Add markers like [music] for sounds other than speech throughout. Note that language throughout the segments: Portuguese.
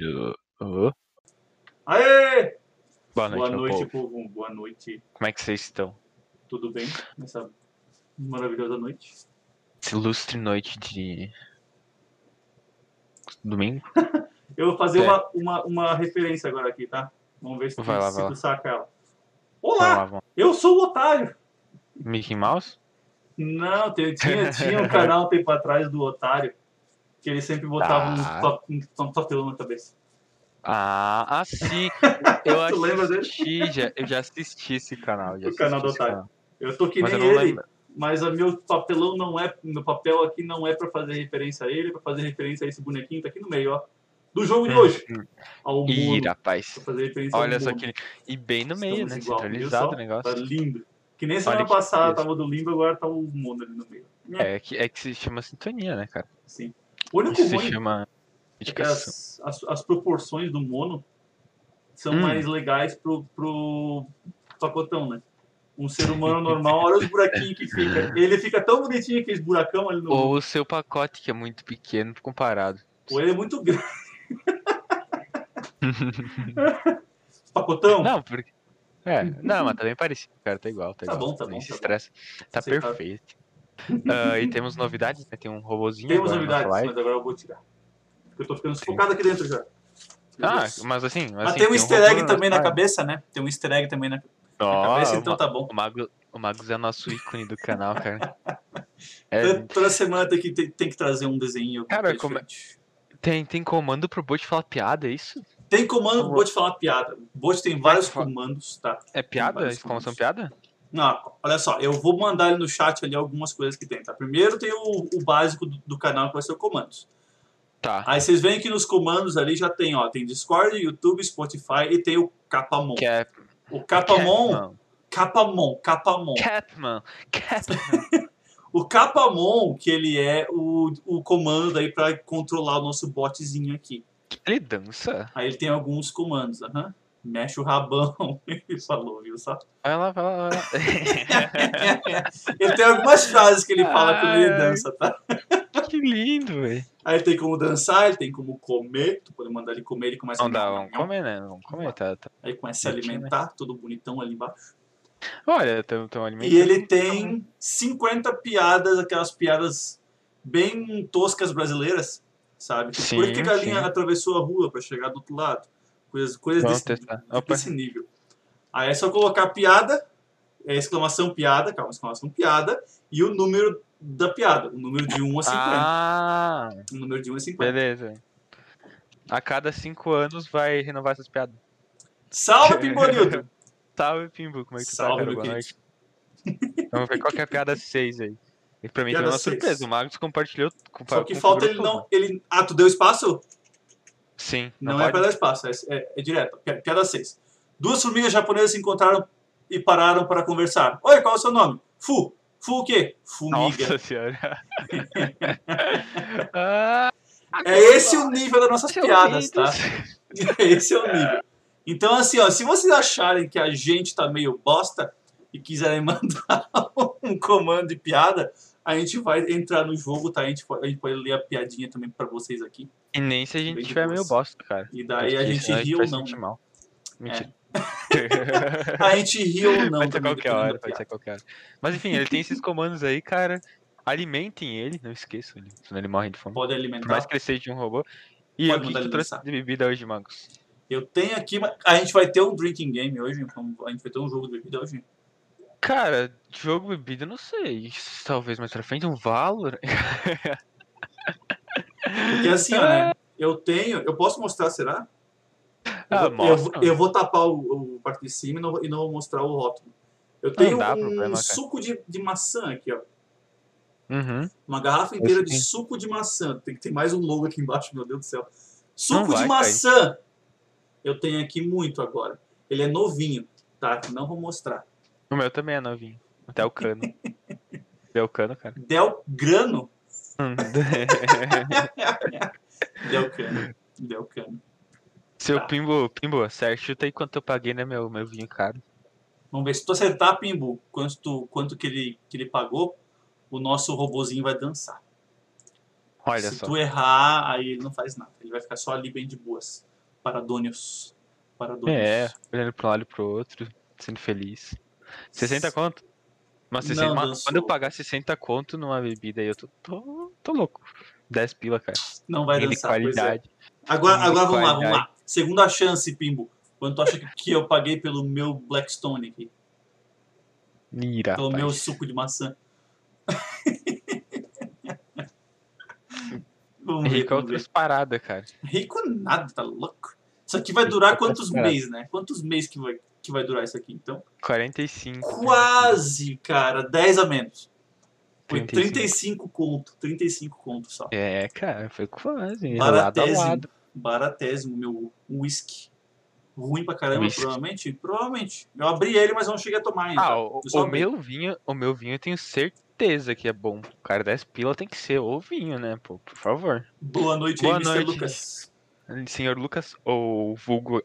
Uh, uh. Aê! Boa noite, Boa noite, povo. povo. Boa noite. Como é que vocês estão? Tudo bem nessa maravilhosa noite? Essa ilustre noite de. Domingo? [laughs] Eu vou fazer É. uma, uma, uma referência agora aqui, tá? Vamos ver se, Vai lá, se vai tu lá. saca ela. Olá, lá, vamos. eu sou o Otário. Mickey Mouse? Não, tinha, tinha um canal um tempo atrás do Otário que ele sempre botava Ah. um, pa- papelão na cabeça. Ah, sim. [laughs] Eu Tu lembra dele? assisti, já, eu já assisti esse canal. Já O canal assisti do Otário. canal. Eu tô que Mas nem ele, lembro. mas meu papelão não é. Meu papel aqui não é pra fazer referência a ele, é pra fazer referência a esse bonequinho, tá aqui no meio, ó. Do jogo de hoje. Ao Ih, mundo. rapaz. Fazer referência Olha ao só que. E bem no meio, Estamos né? igual, Centralizado o negócio. Tá lindo. Que nem semana passada tava do limbo, agora tá o mundo ali no meio. É que, é que se chama sintonia, né, cara? Sim. O único Isso se ruim chama. é que as, as, as proporções do mono são Hum. mais legais pro, pro pacotão, né? Um ser humano normal, olha os buraquinhos que fica. Ele fica tão bonitinho aqueles buracão ali no. Ou o seu pacote, que é muito pequeno comparado. Ou ele é muito grande. [laughs] Pacotão? Não, porque. É, não, mas tá bem parecido, cara, tá igual, tá, Tá igual. bom, tá Nem bom, se tá bom. estressa. Tá perfeito. [laughs] Ah, e temos novidades, né? Tem um robozinho Temos novidades, mas agora eu vou tirar. Porque eu tô ficando sufocado aqui dentro já. Ah, mas assim. Mas assim, tem um easter egg também na cabeça, né? Tem um easter egg também na, cabeça, então tá bom. O Mago, o Magos é nosso ícone do canal, cara. [laughs] É, Toda- semana tem que, tem, tem que trazer um desenho. Cara, como é- tem, tem comando pro bot falar piada, é isso? Tem comando pro bot falar piada. O bot tem vários fa- comandos, tá? É piada? Exclamação piada? Não, olha só, eu vou mandar ali no chat ali algumas coisas que tem, tá? Primeiro tem o, o básico do, do canal que vai ser o comandos. Tá. Aí vocês veem que nos comandos ali já tem, ó, tem Discord, YouTube, Spotify e tem o Capamon. Cap, O Capamon. Capamon, Capamon. Capman. Capman. [laughs] O Capamon, que ele é o, o comando daí para controlar o nosso botzinho aqui. Ele dança? Aí ele tem alguns comandos, aham. Mexe o rabão, [laughs] ele falou, viu só? Vai lá, vai lá, vai lá. [laughs] ele tem algumas frases que ele fala quando ele dança, tá? que lindo, velho. Aí ele tem como dançar, ele tem como comer, tu pode mandar ele comer, ele começa Não dá, nham, vamos nham, comer, né? Vamos comer, tá? tá. Aí começa a se Bonitinho, alimentar, todo bonitão ali embaixo. Olha, tem, tem um alimento. E ele tem 50 piadas, aquelas piadas bem toscas brasileiras, sabe? Tipo, Por que a Sim, galinha sim. atravessou a rua para chegar do outro lado? Coisas, coisas Vamos desse, desse nível. Aí é só colocar piada, é exclamação piada, calma, exclamação piada, e o número da piada, o número de 1 a 50. Ah, O número de 1 a 50. beleza. A cada cinco anos vai renovar essas piadas. Salve, Pimbolildo! [laughs] Salve, Pimbu, como é que tu tá, Salve, cara? querido. noite. Vamos ver qual que é a piada 6 aí. E pra mim Piada foi uma seis. surpresa. O Magnus compartilhou. compa- Só que falta ele não. Ele, ah, tu deu espaço? Sim. Não, Não, é para dar espaço, é, é, é direto. Pi- Piada 6. Duas formigas japonesas se encontraram e pararam para conversar. Oi, qual é o seu nome? Fu. Fu o quê? Fumiga. Nossa senhora. [laughs] ah, É esse o nível das nossas piadas, tá? Windows. [laughs] Esse é o nível. Então, assim, ó, se vocês acharem que a gente tá meio bosta e quiserem [laughs] mandar um comando de piada, a gente vai entrar no jogo, tá? A gente pode, a gente pode ler a piadinha também pra vocês aqui. E nem se a gente tiver meio bosta, cara. E daí a gente ri ou vai não. sentir né? Mentira. [laughs] A gente ri ou não Pode ser qualquer hora, pode ser qualquer hora. Mas enfim, ele tem esses comandos aí, cara. Alimentem ele, não esqueçam senão ele morre de fome. Pode Por alimentar. mais que ele seja um robô. E Pode o que, tu trouxe de bebida hoje, Magos? Eu tenho aqui, mas a gente vai ter um drinking game hoje, então a gente vai ter um jogo de bebida hoje. Cara, jogo bebida, não sei. Talvez mais pra frente, um Valor. Porque assim, ó, né? [laughs] Eu tenho, eu posso mostrar, será? Ah, eu, vou- eu, mostra. vou- eu vou tapar o, o parte de cima e não, e não vou mostrar o rótulo. Eu tenho um problema, suco de, de maçã aqui, ó. Uhum. Uma garrafa inteira de suco de maçã. Tem que ter mais um logo aqui embaixo, meu Deus do céu. Suco vai de maçã. Eu tenho aqui muito agora. Ele é novinho, tá? Não vou mostrar. O meu também é novinho. Até o cano. O cano, cara. Del Grano. Del Cano. Del Cano. Seu Tá. Pimbo, Pimbo, acerta, aí quanto eu paguei, né, meu, meu vinho caro. Vamos ver se tu acertar, Pimbu, quanto, quanto que, ele, que ele pagou, o nosso robozinho vai dançar. Olha Se só. tu errar, aí ele não faz nada. Ele vai ficar só ali bem de boas. Paradônios. Paradônios. É, olhando pra um lado e pro outro, sendo feliz. 60 conto? Mas 60, Não, mas dançou. quando eu pagar 60 conto numa bebida aí, eu tô, tô, tô louco. 10 pila, cara. Não vai de dançar, é. qualidade. Agora, Vinho de agora vamos lá, vamos qualidade. lá. Segunda chance, Pimbo. Quanto tu acha que- eu paguei pelo meu Blackstone aqui? Mira, Pelo rapaz. meu suco de maçã? [laughs] vamos ver, Rico é ver. outras paradas, cara. Rico nada, tá louco? Isso aqui vai durar Rico é quantos meses, né? Quantos meses que vai, que vai durar isso aqui, então? 45. Quase, cara. 10 a menos. Foi 35. 35 conto. 35 conto só. É, cara, foi quase. Lado a Baratésimo. lado. Baratésimo, meu whisky. Ruim pra caramba, Whisky. provavelmente. Provavelmente. Eu abri ele, mas não cheguei a tomar ainda. Ah, o, o meu vinho, o meu vinho eu tenho certeza que é bom. Cara, 10 pila tem que ser o vinho, né, pô, por favor. Boa noite Boa aí, Mr. noite. Lucas. Senhor Lucas, ou vulgo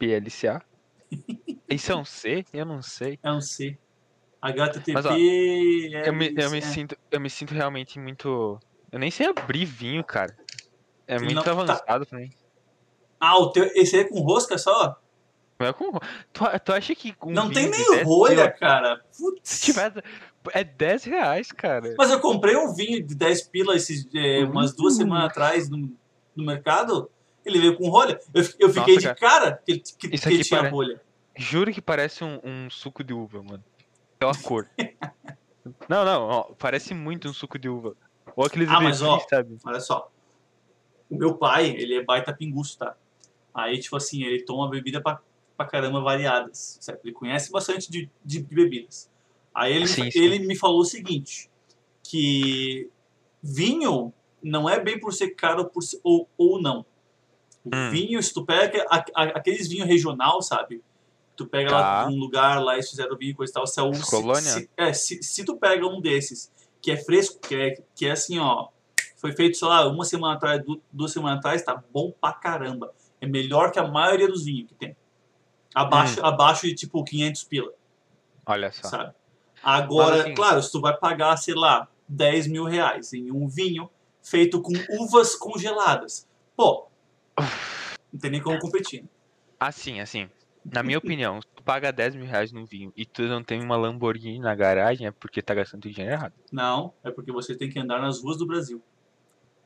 HKTTPLCA. [laughs] Isso é um C? Eu não sei. É um C. HTTP Mas, ó, Eu me, eu me sinto, eu me sinto realmente muito. Eu nem sei abrir vinho, cara. É muito não- tá. avançado pra mim. Ah, o teu, esse aí é com rosca só? Não é com- Tu, tu acha que com não tem nem 10 rolha, cara. Putz. Se tiver. É 10 reais, cara. Mas eu comprei um vinho de 10 pila esses, é, umas duas semanas atrás no, no mercado. Ele veio com rolha. Eu, eu fiquei Nossa, de cara que, que, que aqui tinha pare- rolha. Juro que parece um, um suco de uva, mano. Pela cor. [laughs] não, não, ó, parece muito um suco de uva. Ou aqueles Ah, mas, ó, sabe? Olha só. O meu pai, ele é baita pinguço, tá? Aí, tipo assim, ele toma bebida pra, pra caramba variadas, certo? Ele conhece bastante de, de bebidas. Aí ele, Sim, me, sim. ele me falou o seguinte, que vinho não é bem por ser caro por ou, ou não. Hum. vinho, se tu pega a- a- aqueles vinhos regional, sabe? Tu pega lá Tá. de um lugar lá, eles fizeram vinho e coisa e tal. Se, é se- colônia? se- é, se, se tu pega um desses, que é fresco, que é, que é assim, ó, foi feito, sei lá, uma semana atrás, du- duas semanas atrás, tá bom pra caramba. É melhor que a maioria dos vinhos que tem. Abaixo, Hum. abaixo de, tipo, 500 pila, Olha só. sabe? Agora, assim- claro, se tu vai pagar, sei lá, 10 mil reais em um vinho feito com uvas congeladas, pô, não tem nem como competir. Assim, assim. Na minha opinião, se tu paga 10 mil reais num vinho e tu não tem uma Lamborghini na garagem, é porque tá gastando dinheiro errado. Não, é porque você tem que andar nas ruas do Brasil.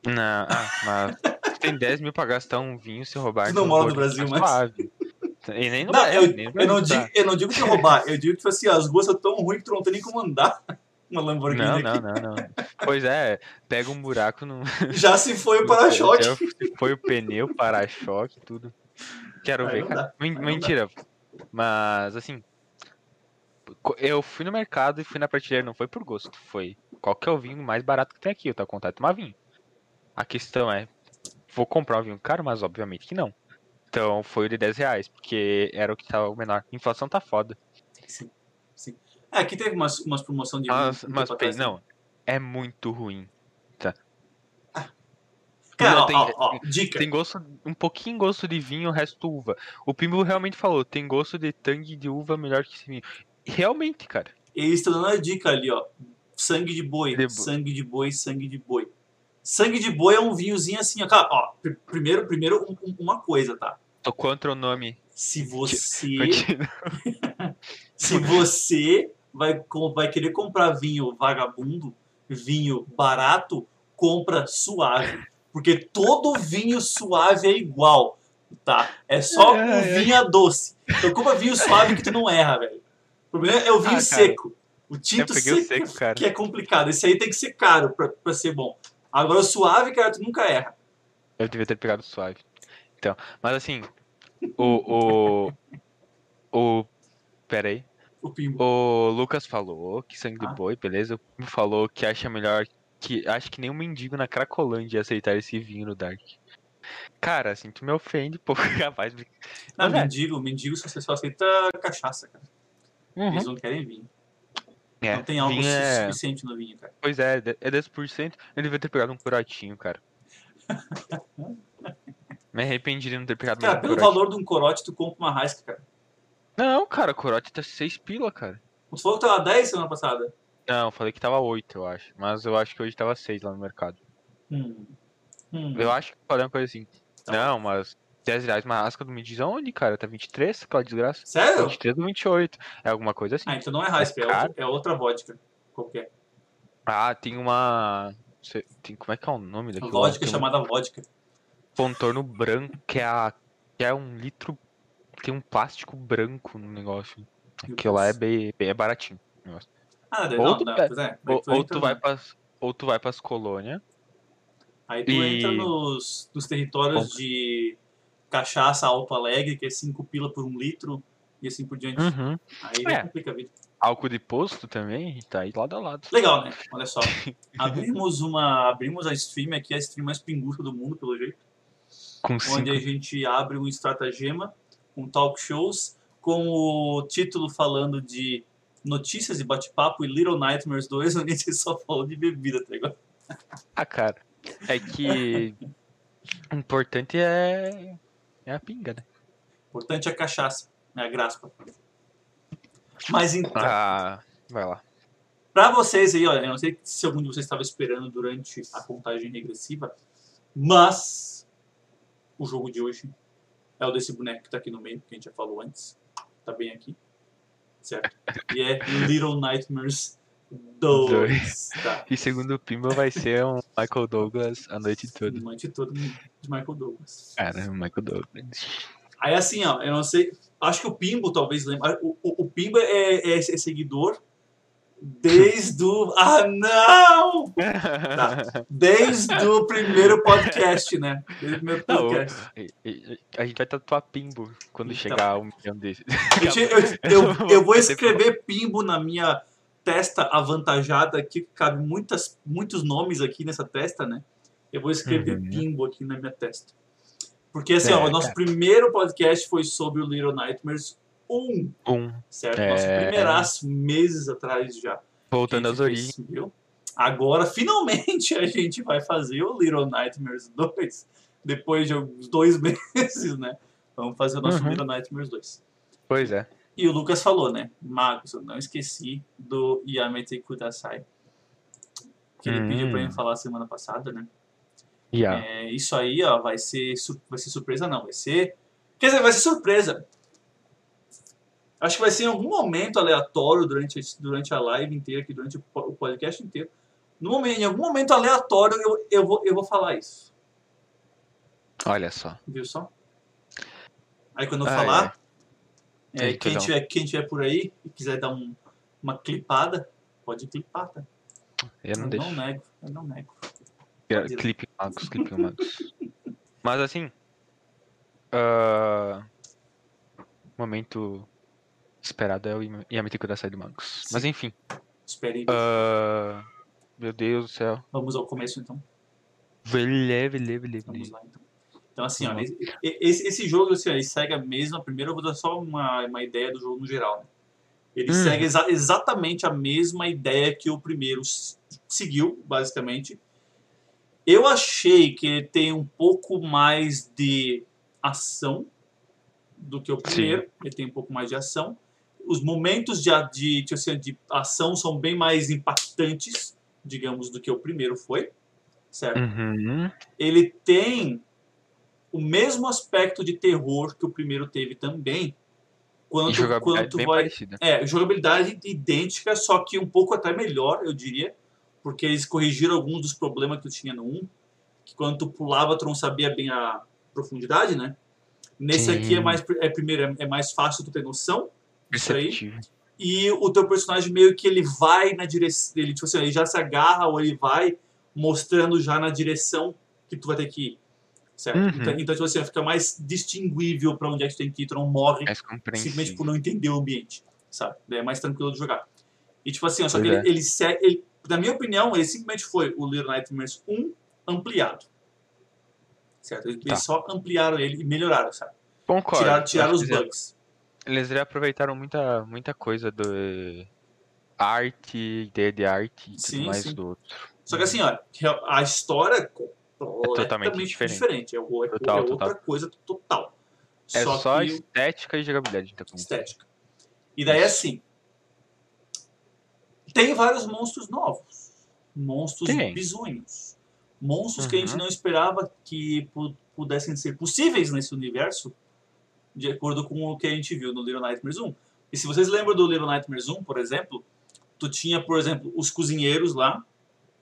Não, ah, mas tu tem 10 mil pra gastar um vinho se roubar. Tu não um mora no Brasil, mas- suave. E nem no Não, Brasil, eu, nem eu, não digo, tá. eu não digo que roubar, eu digo que tipo assim, as ruas são tão ruins que tu não tem nem como andar uma Lamborghini Não, não, não, não. Pois é, pega um buraco no. Já se foi o para-choque. Já Foi o pneu, para-choque, tudo. Quero ver, cara. dá, Mentira. Mas, assim. Eu fui no mercado e fui na prateleira, não foi por gosto. Foi qual que é o vinho mais barato que tem aqui. Eu tô de tomar vinho. A questão é: vou comprar um vinho caro, mas obviamente que não. Então foi o de 10 reais, porque era o que tava o menor. Inflação tá foda. Sim, sim. É, aqui teve umas, umas promoção de Mas, um mas atrás, né? não, é muito ruim. Cara, Não, ó, tem- ó, ó, dica. Tem gosto, um pouquinho gosto de vinho, o resto uva. O Pimbo realmente falou, tem gosto de tangue de uva melhor que esse vinho. Realmente, cara. Eles estão dando a dica ali, ó. Sangue de boi, De sangue de boi, sangue de boi. Sangue de boi é um vinhozinho assim, ó. Cara, ó, pr- primeiro, primeiro um- um- uma coisa, tá? Tô contra o nome. Se você, [laughs] [laughs] se você vai, vai querer comprar vinho vagabundo, vinho barato, compra suave. Porque todo vinho suave é igual, tá? É só Ai, o ai. vinho doce. Então compra vinho suave que tu não erra, velho. O problema é o vinho Ah, seco. O tinto seco, seco, que é complicado. Esse aí tem que ser caro pra, pra ser bom. Agora o suave, cara, tu nunca erra. Eu devia ter pegado suave. Então, mas assim, o. O. O. Pera aí. O pimbo. O Lucas falou que sangue Ah. de boi, beleza? O Pimbo falou que acha melhor. Que acho que nenhum mendigo na Cracolândia ia aceitar esse vinho no Dark. Cara, assim, tu [laughs] me ofende, pô, capaz. de- Não, Mas é. mendigo, mendigo só, só aceita cachaça, cara. Eles não querem vinho. É, Não tem su- é... suficiente no vinho, cara. Pois é, é 10%. Eu devia ter pegado um corotinho, cara. [laughs] Me arrependi de não ter pegado Cara, um pelo corote. valor de um corote, tu compra uma rasca, cara. Não, cara, corote tá 6 pila, cara. Tu falou que tava 10 semana passada. Não, eu falei que tava 8, eu acho. Mas eu acho que hoje tava 6 lá no mercado. Hum. Hum. Eu acho que falei uma coisa assim. Tá. Não, mas 10 reais uma asca do me diz onde, cara? Tá 23, aquela desgraça. Sério? 23 ou 28. É alguma coisa assim. Ah, então não é Heisker, é, outra- é outra vodka. Qualquer. Ah, tem uma. Tem, como é que é o nome daquilo? Vodka Tem um chamada vodka. contorno branco que é, a, que é um litro. Tem um plástico branco no negócio. Aquilo lá é bem, bem é baratinho. Ah, Ou não, tu não, é. Ou, Aí tu ou tu vai pras, ou tu vai pras colônias. Aí tu e- entra nos, nos territórios de cachaça Alto Alegre, que é 5 pila por um litro, e assim por diante. Uhum. Aí É. complica a vida. Álcool de posto também, tá aí lado a lado. Legal, né? Olha só. [laughs] Abrimos uma. Abrimos a stream aqui, a stream mais pingucha do mundo, pelo jeito. Com Onde cinco. a gente abre um estratagema, um talk shows, com o título falando de notícias e bate-papo e Little Nightmares 2, [laughs] onde a gente só falou de bebida, tá ligado? Ah, cara. É que. o importante é. É a pinga, né? Importante é a cachaça, é a graspa. Mas então. Ah, vai lá. Pra vocês aí, olha, eu não sei se algum de vocês estava esperando durante a contagem regressiva, mas o jogo de hoje é o desse boneco que tá aqui no meio, que a gente já falou antes. Tá bem aqui. Certo? E é Little Nightmares 2. Tá. E segundo o Pimba vai ser um Michael Douglas a noite toda. Noite toda de Michael Douglas. Cara, o Michael Douglas. Aí assim, ó, eu não sei. Acho que o Pimbo talvez lembre. O, o, o Pimbo é, é, é seguidor desde o. Ah, não! Tá. [laughs] Desde o primeiro podcast, né? Desde o primeiro Não, podcast. E- A gente vai tatuar Pimbo quando Então. chegar um milhão desses. Eu, eu, [laughs] eu, eu vou escrever Pimbo na minha testa avantajada aqui, que cabe muitas, muitos nomes aqui nessa testa, né? Eu vou escrever Uhum. Pimbo aqui na minha testa. Porque assim, É, ó, o nosso cara. primeiro podcast foi sobre o Little Nightmares 1, Um. certo? É. Nosso primeiraço, meses atrás já. Voltando às origens. Agora, finalmente, [laughs] a gente vai fazer o Little Nightmares 2, depois de uns dois [laughs] meses, né? Vamos fazer o nosso Uhum. Little Nightmares 2. Pois é. E o Lucas falou, né? Magos, eu não esqueci do Yamete Kudasai. Que ele Hum. pediu pra mim falar semana passada, né? Yeah. É, isso aí, ó, vai ser, vai ser surpresa, não. Vai ser. Quer dizer, vai ser surpresa. Acho que vai ser em algum momento aleatório durante, durante a live inteira, aqui, durante o po- o podcast inteiro. No momento, em algum momento aleatório, eu, eu, vou, eu vou falar isso. Olha só. Viu só? Aí quando eu Ai, falar, é, que quem, tiver, quem tiver por aí e quiser dar um- uma clipada, pode clipar, tá? Eu não eu deixo. não nego, eu não nego. Ir. Clipe Magos, Clipe Magos. [laughs] Mas assim. ah, momento esperado é o Yamete Kudasai do Magos. Mas enfim. Espere ah, meu Deus do céu. Vamos ao começo então. Leve, leve, leve, Vamos lá então. Então assim, esse, esse, jogo assim, ó, ele segue a mesma. Primeiro eu vou dar só uma, uma ideia do jogo no geral. Né? Ele Hum. segue exa- exatamente a mesma ideia que o primeiro seguiu, basicamente. Eu achei que ele tem um pouco mais de ação do que o primeiro. Ele tem um pouco mais de ação. Os momentos de, de, de, assim, de ação são bem mais impactantes, digamos, do que o primeiro foi. Certo? Uhum. ele tem o mesmo aspecto de terror que o primeiro teve também. E Quanto, jogabilidade quanto bem vai. parecida. É, jogabilidade idêntica, só que um pouco até melhor, eu diria. Porque eles corrigiram alguns dos problemas que tu tinha no 1. Que quando tu pulava, tu não sabia bem a profundidade, né? Nesse aqui é Sim. mais. É, primeiro, é, é mais fácil tu ter noção. Isso aí. Perceptível. E o teu personagem meio que ele vai na direção. Ele, tipo assim, ele já se agarra ou ele vai mostrando já na direção que tu vai ter que ir. Certo? Uhum. Então, então, tipo assim, fica mais distinguível pra onde é que tu tem que ir, tu não morre simplesmente por não entender o ambiente. Sabe? Daí É mais tranquilo de jogar. E tipo assim, ó, só que ele, é. ele, ele- na minha opinião, ele simplesmente foi o Little Nightmares 1 ampliado. Certo? Eles Tá. só ampliaram ele e melhoraram, sabe? Concordo. Tiraram, tiraram os bugs. Eles reaproveitaram muita, muita coisa do arte, ideia de arte e tudo Sim, mais sim. do outro. Só que assim, ó, a história é completamente totalmente diferente. diferente. É, o- é, Total, é outra total. coisa total. É só, só, estética e jogabilidade. Então, estética. E daí assim. tem vários monstros novos. Monstros Tem. bizonhos. Monstros que a gente Uhum. não esperava que pu- pudessem ser possíveis nesse universo, de acordo com o que a gente viu no Little Nightmares 1. E se vocês lembram do Little Nightmares 1, por exemplo, tu tinha, por exemplo, os cozinheiros lá,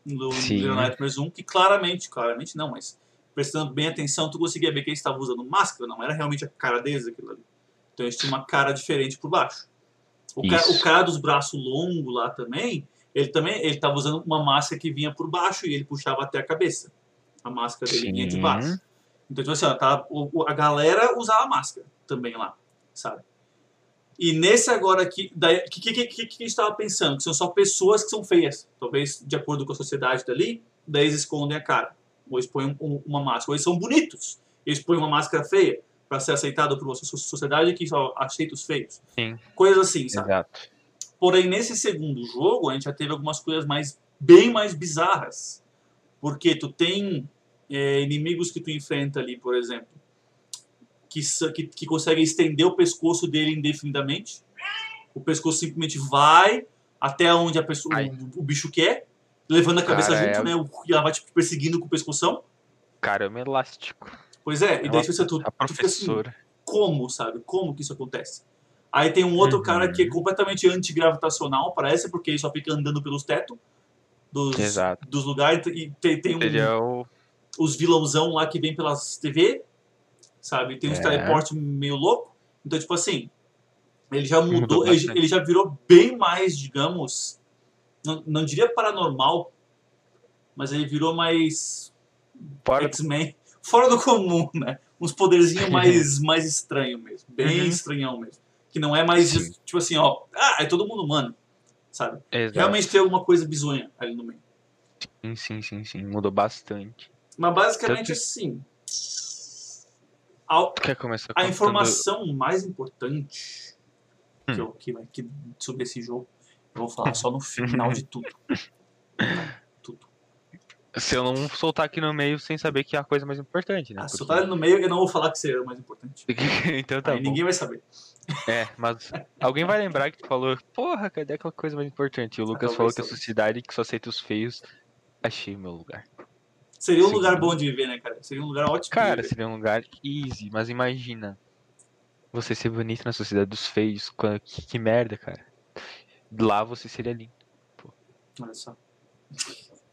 no Sim. Little Nightmares 1, que claramente, claramente não, mas prestando bem atenção, tu conseguia ver que eles estavam usando máscara, não era realmente a cara deles aquilo ali. Então eles tinham uma cara diferente por baixo. O cara, Isso. o cara dos braços longos lá também, ele também ele estava usando uma máscara que vinha por baixo e ele puxava até a cabeça. A máscara dele vinha de Sim. baixo. Então, tipo assim, ó, tá, a galera usava máscara também lá, sabe? E nesse agora aqui, o que, que, que, que, a gente estava pensando? Que são só pessoas que são feias. Talvez, de acordo com a sociedade dali, daí eles escondem a cara. Ou eles põem um- uma máscara. Ou eles são bonitos. Eles põem uma máscara feia para ser aceitado por uma so- sociedade que só aceita os feios. Sim. Coisas assim, sabe? Exato. Porém, nesse segundo jogo, a gente já teve algumas coisas mais, bem mais bizarras. Porque tu tem é, inimigos que tu enfrenta ali, por exemplo, que, que, que conseguem estender o pescoço dele indefinidamente. O pescoço simplesmente vai até onde a pessoa, o, o bicho quer, levando a cabeça Cara, junto, é- né? o- E ela vai te perseguindo com o pescoção. Caramba, elástico. Pois é, e daí você, tu, A tu fica assim, como, sabe? Como que isso acontece? Aí tem um outro Uhum. cara que é completamente antigravitacional, parece, porque ele só fica andando pelos tetos dos, Exato. dos lugares. E tem, tem um- Ele é o. os vilãozão lá que vem pelas TV, sabe? Tem uns É. teleporte meio louco. Então, tipo assim, ele já mudou, Mudou ele, ele já virou bem mais, digamos, não, não diria paranormal, mas ele virou mais X-Men, [laughs] fora do comum, né? Uns poderzinhos mais, mais estranho mesmo, bem Uhum. estranhão mesmo. Que não é mais, Sim. tipo assim, ó, ah, é todo mundo humano, sabe? Exato. Realmente tem alguma coisa bizonha ali no meio. Sim, sim, sim, sim. Mudou bastante. Mas basicamente assim, a, Tu quer começar a informação mais importante Hum. que eu, que, que, sobre esse jogo, eu vou falar só no final de tudo. [laughs] Tudo. Se eu não soltar aqui no meio sem saber que é a coisa mais importante, né? Ah, Porque- ali no meio, eu não vou falar que seria o mais importante. [laughs] então tá Aí bom. ninguém vai saber. É, mas alguém vai lembrar que tu falou, porra, cadê aquela coisa mais importante? E o Lucas falou que a sociedade que só aceita os feios. Achei meu lugar. Seria um Sim. lugar bom de viver, né, cara? Seria um lugar ótimo Cara, seria um lugar easy, mas imagina. Você ser bonito na sociedade dos feios. Que, que merda, cara. Lá você seria lindo. Olha só.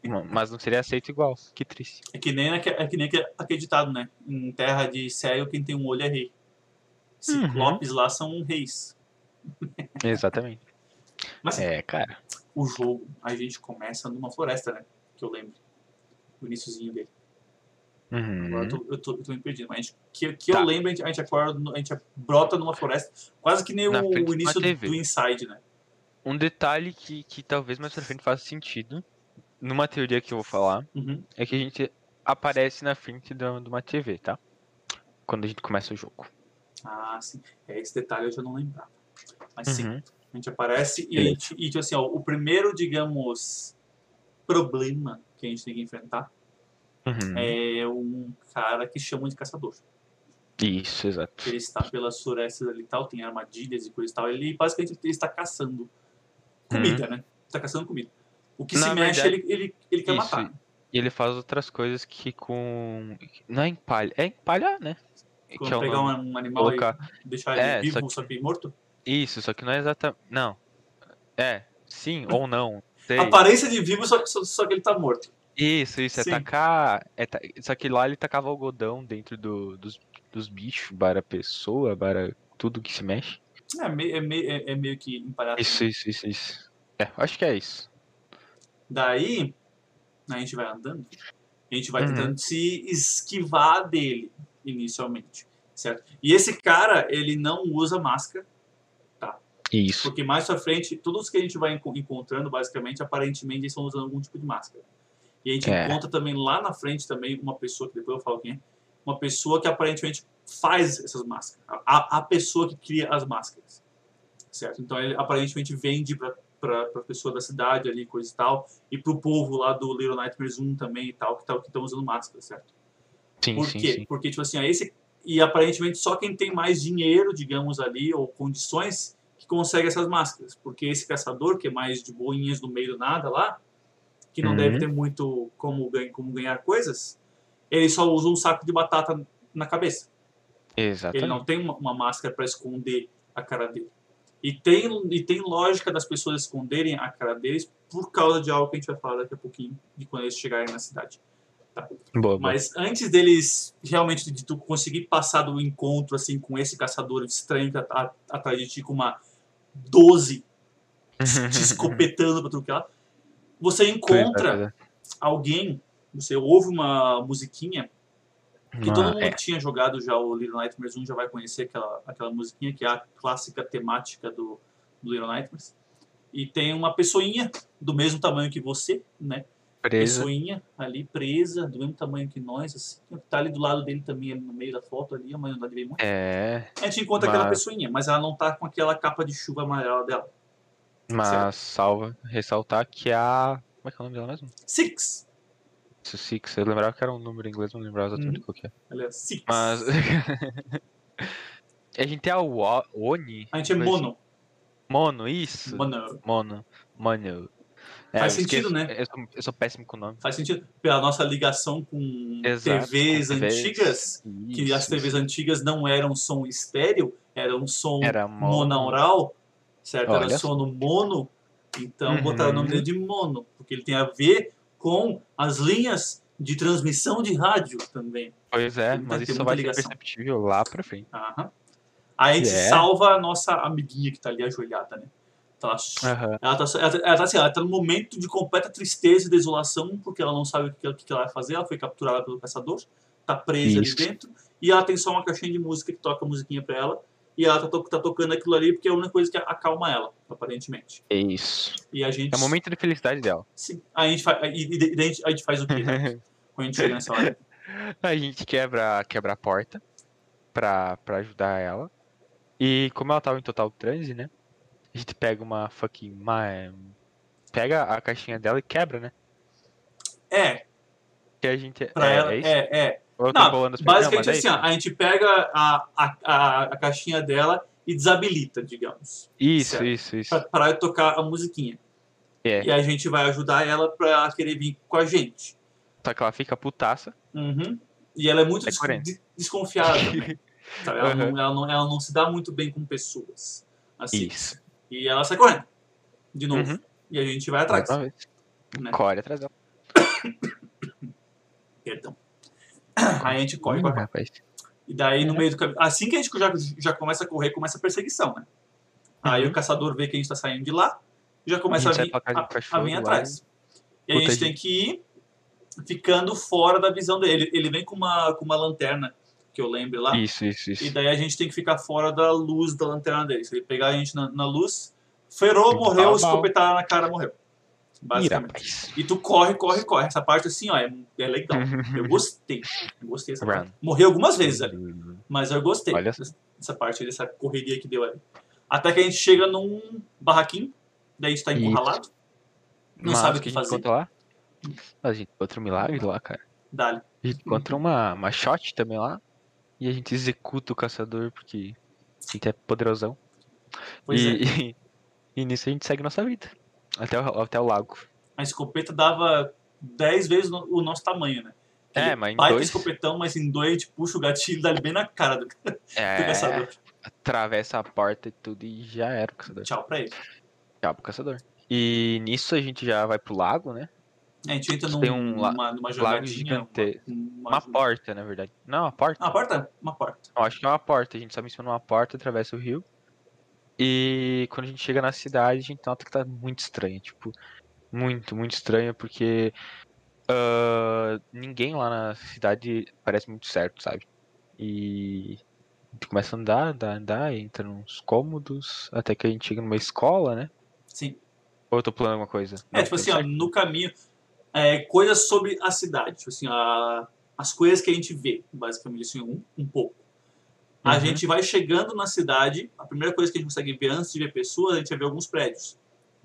Ma- Mas não seria aceito igual. Que triste. É que nem, é que nem aque- aquele ditado, né? Em terra de cego, quem tem um olho é rei. Uhum. Ciclopes lá são reis. [laughs] Exatamente. Mas É, cara. o jogo, a gente começa numa floresta, né? Que eu lembro. O iníciozinho dele. Agora eu Uhum. tô, eu tô, eu tô me perdendo. Mas a gente, que, que Tá. eu lembro, a gente, a gente acorda, a gente brota numa floresta, quase que nem Na o uma início do, do Inside, né? Um detalhe que, que talvez mais pra frente faça sentido, numa teoria que eu vou falar, Uhum. é que a gente aparece na frente de uma TV, tá? Quando a gente começa o jogo. Ah, sim. É, esse detalhe eu já não lembrava. Mas sim, Uhum. a gente aparece e, a gente, e tipo assim, ó, o primeiro, digamos, problema que a gente tem que enfrentar Uhum. é um cara que chamam de caçador. Isso, exato. Ele está pelas florestas ali e tal, tem armadilhas e coisa e tal. Ele basicamente ele está caçando comida, né? Está caçando comida. O que Uhum. Na se mexe, verdade, ele, ele, ele quer isso. matar. E ele faz outras coisas que com. Não é empalha. É empalhar, né? Quando é pegar nome. um, animal Colocar. e deixar ele É, vivo, só só que- que, morto. Isso, só que não é exatamente. Não. É, sim ou não. Sei. Aparência de vivo, só que, só, só que ele tá morto. Isso, isso, é Sim. tacar. É ta- Só que lá ele tacava algodão dentro do, dos, dos bichos, para a pessoa, para tudo que se mexe. É meio, é meio, é, é meio que empalhado. Isso, isso, isso, isso. É, acho que é isso. Daí, a gente vai andando, a gente vai Uhum. tentando se esquivar dele, inicialmente, certo? E esse cara, ele não usa máscara, Isso. porque mais pra frente, todos que a gente vai enco- encontrando, basicamente, aparentemente, eles estão usando algum tipo de máscara. E a gente É. encontra também lá na frente também uma pessoa, que depois eu falo quem é, uma pessoa que aparentemente faz essas máscaras. A, a pessoa que cria as máscaras, certo? Então ele aparentemente vende pra, pra, pra pessoa da cidade ali, coisa e tal, e pro povo lá do Little Nightmares 1 também e tal, que tá- estão usando máscara, certo? Sim, Por sim, quê? sim. Porque, tipo assim, ó, esse. E aparentemente só quem tem mais dinheiro, digamos ali, ou condições que consegue essas máscaras. Porque esse caçador, que é mais de boinhas no meio do nada lá, que não Uhum. deve ter muito como, ganha- como ganhar coisas, ele só usa um saco de batata na cabeça. Exatamente. Ele não tem uma, uma máscara para esconder a cara dele. E tem, e tem lógica das pessoas esconderem a cara deles por causa de algo que a gente vai falar daqui a pouquinho, de quando eles chegarem na cidade. Boa, boa. Mas antes deles realmente de tu conseguir passar do encontro assim com esse caçador estranho que tá atrás de ti com uma 12 te [laughs] escopetando pra tudo que lá, você encontra alguém, você ouve uma musiquinha que todo mundo é, que tinha jogado já o Little Nightmares 1 já vai conhecer aquela, aquela musiquinha que é a clássica temática do, do Little Nightmares. E tem uma pessoinha do mesmo tamanho que você, né? Presa. Pessoinha ali presa, do mesmo tamanho que nós, assim. Tá ali do lado dele também, ali no meio da foto ali, a de ver muito. É, A gente encontra aquela Mas- pessoinha, mas ela não tá com aquela capa de chuva amarela dela. mas salva ressaltar que a. Como é que é o nome dela mesmo? Six! Isso, Six. Eu lembrava que era um número em inglês, não lembrava exatamente Uhum. qual que é. Ela é Six. Mas. [laughs] a gente tem a Oni. A gente é mas- mono. Mono, isso. Mono. Mono. Mono. É, Faz sentido, né? Eu sou, eu sou péssimo com nome. Faz sentido. Pela nossa ligação com Exato, TVs com antigas, que Isso, as TVs isso. antigas não eram som estéreo, era um som Era monaural, certo? Era Olha sono mono, então Uhum. botaram o nome dele de mono, porque ele tem a ver com as linhas de transmissão de rádio também. Pois é, mas isso só vai ser ligação. perceptível lá pra frente. Aham. Aí a gente É. salva a nossa amiguinha que tá ali ajoelhada, né? Tá Aham. ela, tá, ela, tá- ela tá assim, ela tá num momento de completa tristeza e desolação, porque ela não sabe o que, o que ela vai fazer, ela foi capturada pelo caçador, tá presa Isso. ali dentro, e ela tem só uma caixinha de música que toca a musiquinha pra ela, e ela tá, to- tá tocando aquilo ali porque é a única coisa que acalma ela, aparentemente. É isso. E a gente. É o momento de felicidade dela. Sim. Aí a gente faz, e, e daí a gente- a gente faz o quê? né? [laughs] Quando a gente chega nessa hora. A gente quebra, quebra a porta pra, pra ajudar ela. E como ela tava em total transe, né? A gente pega uma fucking. Uma, pega a caixinha dela e quebra, né? É, Que a gente. pra é, ela. é isso? É, é. Ou Não, bolando as basicamente assim, é ó, a gente pega a, a, a, a caixinha dela e desabilita, digamos. Isso, certo. isso, isso. Pra de tocar a musiquinha. É. E a gente vai ajudar ela pra ela querer vir com a gente. Só que ela fica putaça. Uhum. E ela é muito É des- desconfiada [laughs] sabe? Ela, Uhum. não, ela, não, ela não se dá muito bem com pessoas. Assim. Isso. E ela sai correndo. De novo. Uhum. E a gente vai atrás. Né? Corre atrás dela. [coughs] Perdão. Aí a gente corre, Ih, corre, corre. rapaz. E daí no meio do caminho. Assim que a gente já, já começa a correr, começa a perseguição, né? Aí Uhum. o caçador vê que a gente tá saindo de lá, já começa A vir, a, a vir atrás. E a gente tem que ir ficando fora da visão dele. Ele, ele vem com uma, com uma lanterna, que eu lembro lá. Isso, isso, isso. E daí a gente tem que ficar fora da luz da lanterna dele. Se ele pegar a gente na, na luz, ferrou, que morreu, escopetada na cara, morreu. Basicamente. E tu corre, corre, corre. Essa parte assim, ó, é, é legal. Eu [laughs] gostei. Eu gostei dessa parte. Morreu algumas vezes ali, mas eu gostei Olha dessa- parte, dessa correria que deu ali. Até que a gente chega num barraquinho, daí a gente tá Isso. encurralado, não Mas sabe o que gente fazer. lá? A gente encontra um milagre lá, cara. Dali. A gente encontra uma, uma shot também lá. E a gente executa o caçador porque a gente é poderosão. Pois é. e, [laughs] e, e nisso a gente segue nossa vida. Até o, até o lago. A escopeta dava 10 vezes o nosso tamanho, né? É, Aquele mas em dois- escopetão, mas em dois a gente puxa o gatilho e dá ali bem na cara do, [laughs] do É, caçador. atravessa a porta e tudo e já era o caçador. Tchau pra ele. Tchau pro caçador. E nisso a gente já vai pro lago, né? A gente entra num, Tem um numa, numa lago jogadinha. gigante. Uma, Uma porta, na verdade. Não, uma porta. Ah, uma porta? Uma porta. Eu acho que é uma porta. A gente sobe em cima de uma porta, atravessa o rio. E quando a gente chega na cidade, a gente nota que tá muito estranho. Tipo, muito, muito estranho, porque ah, ninguém lá na cidade parece muito certo, sabe? E a gente começa a andar, andar, andar, entra nos cômodos, até que a gente chega numa escola, né? Sim. Ou eu tô pulando alguma coisa? É, Não, tipo assim, ó, no caminho, é, coisas sobre a cidade. Tipo assim, a- as coisas que a gente vê, basicamente, assim, um, um pouco. A Uhum. gente vai chegando na cidade, a primeira coisa que a gente consegue ver antes de ver pessoas, a gente vai ver alguns prédios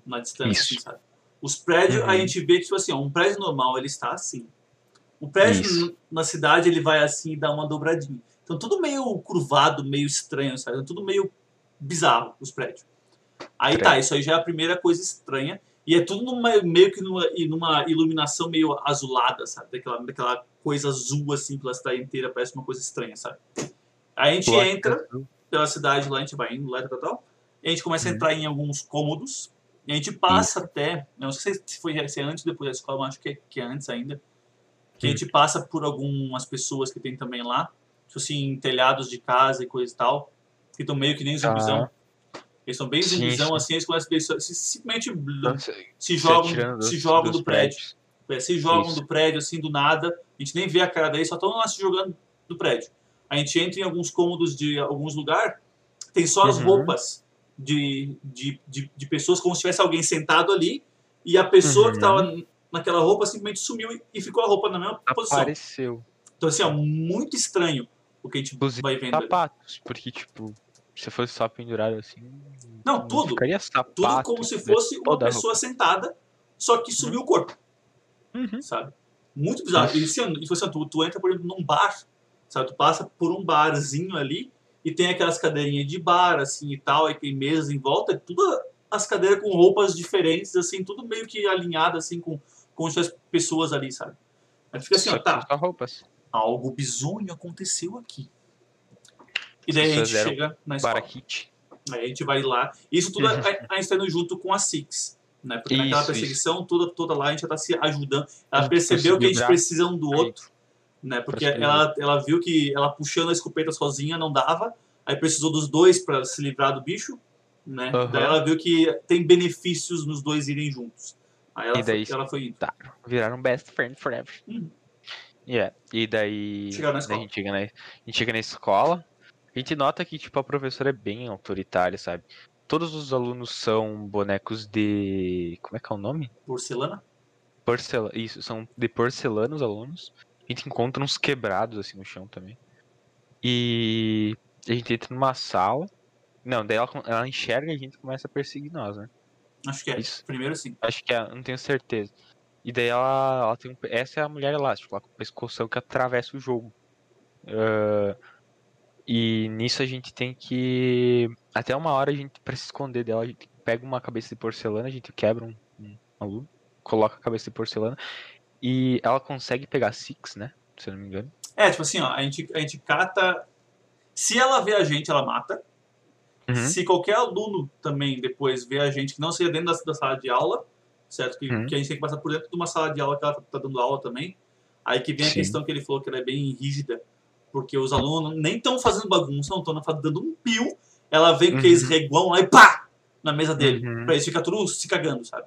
na distância, assim, sabe? Os prédios, a Uhum. gente vê que, tipo assim, ó, um prédio normal, ele está assim. O prédio Isso. na cidade, ele vai assim e dá uma dobradinha. Então, tudo meio curvado, meio estranho, sabe? Tudo meio bizarro, os prédios. Aí tá, isso aí já é a primeira coisa estranha. E é tudo numa, meio que numa, numa iluminação meio azulada, sabe? Daquela, daquela coisa azul, assim, pela cidade inteira, parece uma coisa estranha, sabe? Aí a gente Pô, entra pela cidade lá, a gente vai indo lá e tal, tal. E a gente começa a Uhum. entrar em alguns cômodos. E a gente passa até, eu não sei se foi se é antes ou depois da escola, mas acho que é, que é antes ainda. Que a Hum. gente passa por algumas pessoas que tem também lá, tipo assim, telhados de casa e coisa e tal, que estão meio que nem zumbizão. Eles são bem Sim, assim, eles começam se- simplesmente Nossa, se jogam, atirando se dos- jogam do prédio. prédios. É, se jogam Isso. do prédio assim do nada, a gente nem vê a cara deles, só estão lá se jogando do prédio. A gente entra em alguns cômodos de alguns lugares, tem só as Uhum. roupas de, de, de, de pessoas, como se tivesse alguém sentado ali, e a pessoa que Uhum. estava naquela roupa simplesmente sumiu e- e ficou a roupa na mesma posição. Apareceu. Então, assim, ó, muito estranho o que a gente Inclusive, vai vendo ali. Sapatos, porque, tipo, se fosse só pendurado assim. Não, tudo. Ficaria sapato. Tudo como se né? fosse uma pessoa sentada, só que sumiu o corpo. Uhum. sabe? Muito bizarro. E, assim, e você, tu, tu entra, por exemplo, num bar, sabe? Tu passa por um barzinho ali e tem aquelas cadeirinhas de bar, assim, e tal, e tem mesas em volta, é tudo as cadeiras com roupas diferentes, assim, tudo meio que alinhado, assim, com, com as pessoas ali, sabe? Aí fica assim, ó, tá, roupas. algo bizonho aconteceu aqui. E daí a gente eram chega na escola. Barakit. Aí a gente vai lá. Isso tudo a, a gente tá indo junto com a Six. Né? Porque naquela Isso, perseguição toda, toda lá a gente já tá se ajudando. Ela gente percebeu que a gente precisa um do Aí. outro. Né? Porque ela, ela viu que ela puxando a escopeta sozinha não dava. Aí precisou dos dois para se livrar do bicho. Né? Aham. Daí ela viu que tem benefícios nos dois irem juntos. Aí ela, E daí- foi, ela foi indo. Viraram best friend forever. Uhum. Yeah. E daí. Chegaram na daí. A gente, chega na, a gente chega na escola. A gente nota que, tipo, a professora é bem autoritária, sabe? Todos os alunos são bonecos de. Como é que é o nome? Porcelana? Porcelana. Isso, são de porcelana os alunos. A gente encontra uns quebrados assim no chão também. E a gente entra numa sala. Não, daí ela, ela enxerga e a gente começa a perseguir nós, né? Acho que é. Isso. Primeiro sim. Acho que é, não tenho certeza. E daí ela, ela tem um, essa é a mulher elástica, lá com o pescoção que atravessa o jogo. Ah, e nisso a gente tem que. Até uma hora a gente, pra se esconder dela, a gente pega uma cabeça de porcelana, a gente quebra um, um aluno, coloca a cabeça de porcelana. E ela consegue pegar Six, né? Se eu não me engano. É, tipo assim, ó, a gente, a gente cata. Se ela vê a gente, ela mata. Uhum. Se qualquer aluno também depois vê a gente, que não seja dentro da, da sala de aula, certo? Que, Uhum. que a gente tem que passar por dentro de uma sala de aula que ela tá, tá dando aula também. Aí que vem a Sim. questão que ele falou que ela é bem rígida, porque os alunos nem estão fazendo bagunça, não estão dando um pio. Ela vem com aqueles Uhum. reguão lá e pá! Na mesa dele. Uhum. Pra eles ficar tudo se cagando, sabe?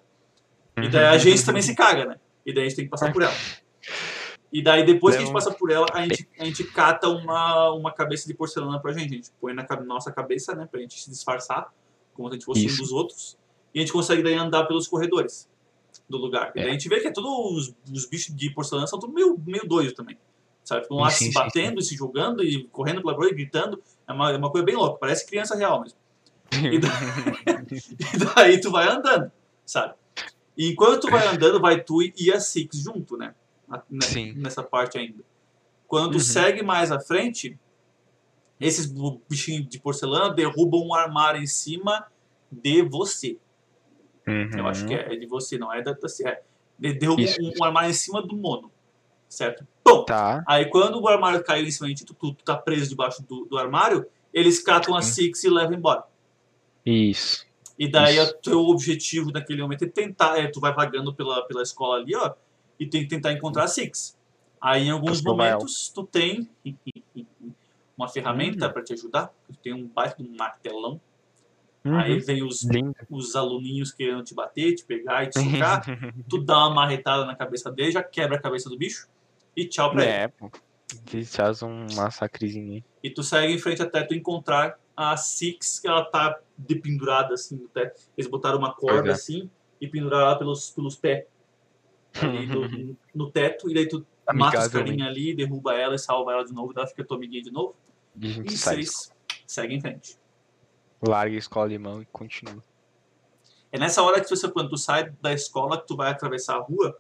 E daí a gente também se caga, né? E daí a gente tem que passar por ela. E daí depois que a gente Não. passa por ela, a gente, a gente cata uma, uma cabeça de porcelana pra gente. A gente põe na nossa cabeça, né? Pra gente se disfarçar, como se a gente fosse Isso. um dos outros. E a gente consegue daí andar pelos corredores do lugar. E daí É. a gente vê que é tudo. Os, os bichos de porcelana são tudo meio, meio doidos também. Sabe? Ficam lá Sim, se sim, batendo e se jogando e correndo pela rua e gritando. É uma, é uma coisa bem louca, parece criança real mesmo. [laughs] E daí, [laughs] e daí tu vai andando, sabe? E enquanto tu vai andando, vai tu e a Six junto, né? Né, Sim. Nessa parte ainda. Quando tu Uhum. segue mais à frente, esses bichinhos de porcelana derrubam um armário em cima de você. Eu acho que é, é de você, não é da. da é. De- Derrubam um, um armário em cima do mono. Certo? Bom, Tá. Aí quando o armário caiu em cima de ti, tu, tu, tá preso debaixo do, do armário, eles catam a. Six e levam embora. Isso. E daí Isso. o teu objetivo naquele momento é tentar, é, tu vai vagando pela, pela escola ali, ó, e tem que tentar encontrar a Six. Aí em alguns ela. momentos tu tem uma ferramenta Hum. para te ajudar, tu tem um baita um martelão. Uhum. Aí vem os, Lindo. os aluninhos querendo te bater, te pegar e te socar. [laughs] tu dá uma marretada na cabeça dele, já quebra a cabeça do bicho e tchau pra ele. é, pô. Eles fazem um massacrezinho aí. E tu segue em frente até tu encontrar a Six, que ela tá dependurada assim no teto. Eles botaram uma corda é. assim e penduraram ela pelos, pelos pés ali [laughs] no, teto. E daí tu mata os Amigável, carinha ali, derruba ela e salva ela de novo. Daí ela fica tua amiguinha de novo. E E vocês seguem em frente. larga a escola de mão e continua. É nessa hora que você, quando tu sai da escola, que tu vai atravessar a rua.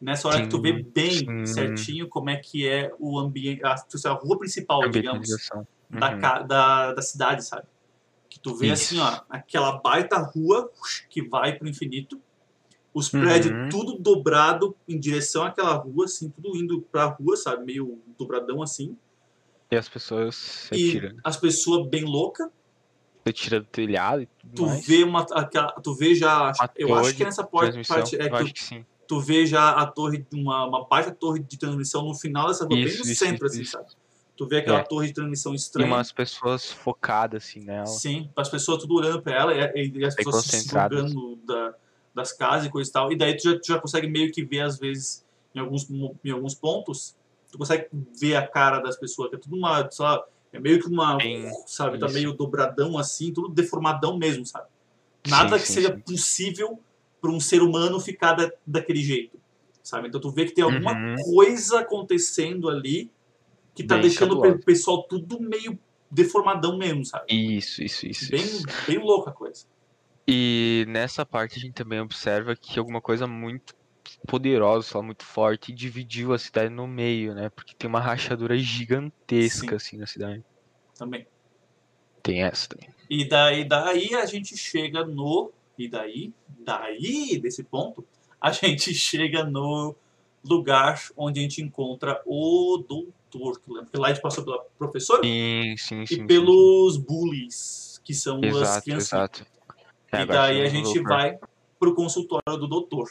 Nessa hora que tu vê Sim, bem sim. certinho como é que é o ambiente, a, a rua principal, digamos. Ambientalização. da, Uhum. ca- da, da cidade, sabe? Que tu vê Isso. assim, ó, aquela baita rua que vai pro infinito. Os prédios Uhum. tudo dobrado em direção àquela rua, assim, tudo indo pra rua, sabe? Meio dobradão assim. E as pessoas se E atiram. as pessoas bem loucas. Você tira do telhado e tudo Tu mais. vê uma. Aquela, tu vê já. Uma eu acho que de nessa porta, parte é Eu que acho tu, que sim. Tu vê já a torre, uma, uma baita torre de transmissão no final dessa rua, bem no centro, assim, isso. sabe? Tu vê aquela É. torre de transmissão E estranha. umas pessoas focadas assim nela. Sim, as pessoas tudo olhando pra ela e, e as Bem pessoas se julgando da, das casas e coisa e tal. E daí tu já, tu já consegue meio que ver, às vezes, em alguns, em alguns pontos, tu consegue ver a cara das pessoas, que é tudo uma, lá, é meio que uma, Bem, sabe, tá isso. meio dobradão assim, tudo deformadão mesmo, sabe? Nada Sim, que sim, seja sim. possível para um ser humano ficar da, daquele jeito, sabe? Então tu vê que tem alguma Uhum. coisa acontecendo ali que tá Bem deixando o pessoal tudo meio deformadão mesmo, sabe? Isso, isso, isso. Bem, isso. bem louca a coisa. E nessa parte a gente também observa que alguma coisa muito poderosa, muito forte, dividiu a cidade no meio, né? Porque tem uma rachadura gigantesca Sim. assim na cidade. também. Tem essa também. E daí, daí a gente chega no. E daí, daí, desse ponto, a [laughs] gente chega no lugar onde a gente encontra o doutor. que? Porque lá a gente passou pela professora Sim, sim, sim. e pelos bullies, que são sim. as Exato, criancinhas. exato. É, E daí a gente vai pro consultório do doutor.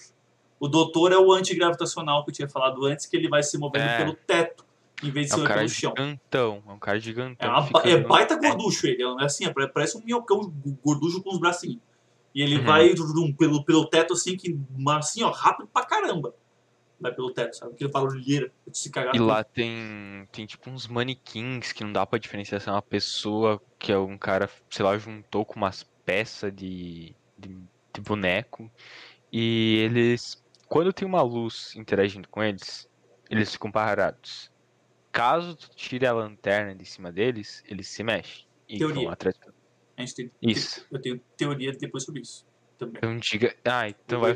O doutor é o antigravitacional que eu tinha falado antes, que ele vai se movendo É. pelo teto, em vez de É se um mover cara pelo chão. gigantão, é um cara É, gigantão. uma, ba- fica é baita gorducho ele, é assim, é, parece um minhocão gorducho com os bracinhos. E ele Uhum. vai rum, pelo, pelo teto assim, que, assim, ó, rápido pra caramba. Vai pelo teto, sabe? Aquele barulheira de se cagar. E tudo. lá tem, tem tipo uns manequins que não dá pra diferenciar se é uma pessoa que é um cara, sei lá, juntou com umas peças de, de, de boneco. E eles, quando tem uma luz interagindo com eles, eles ficam parados. Caso tu tire a lanterna de cima deles, eles se mexem. E Teoria. vão atrás. A gente tem, Isso. Eu tenho teoria depois sobre isso também. Então diga. Ah, então vai.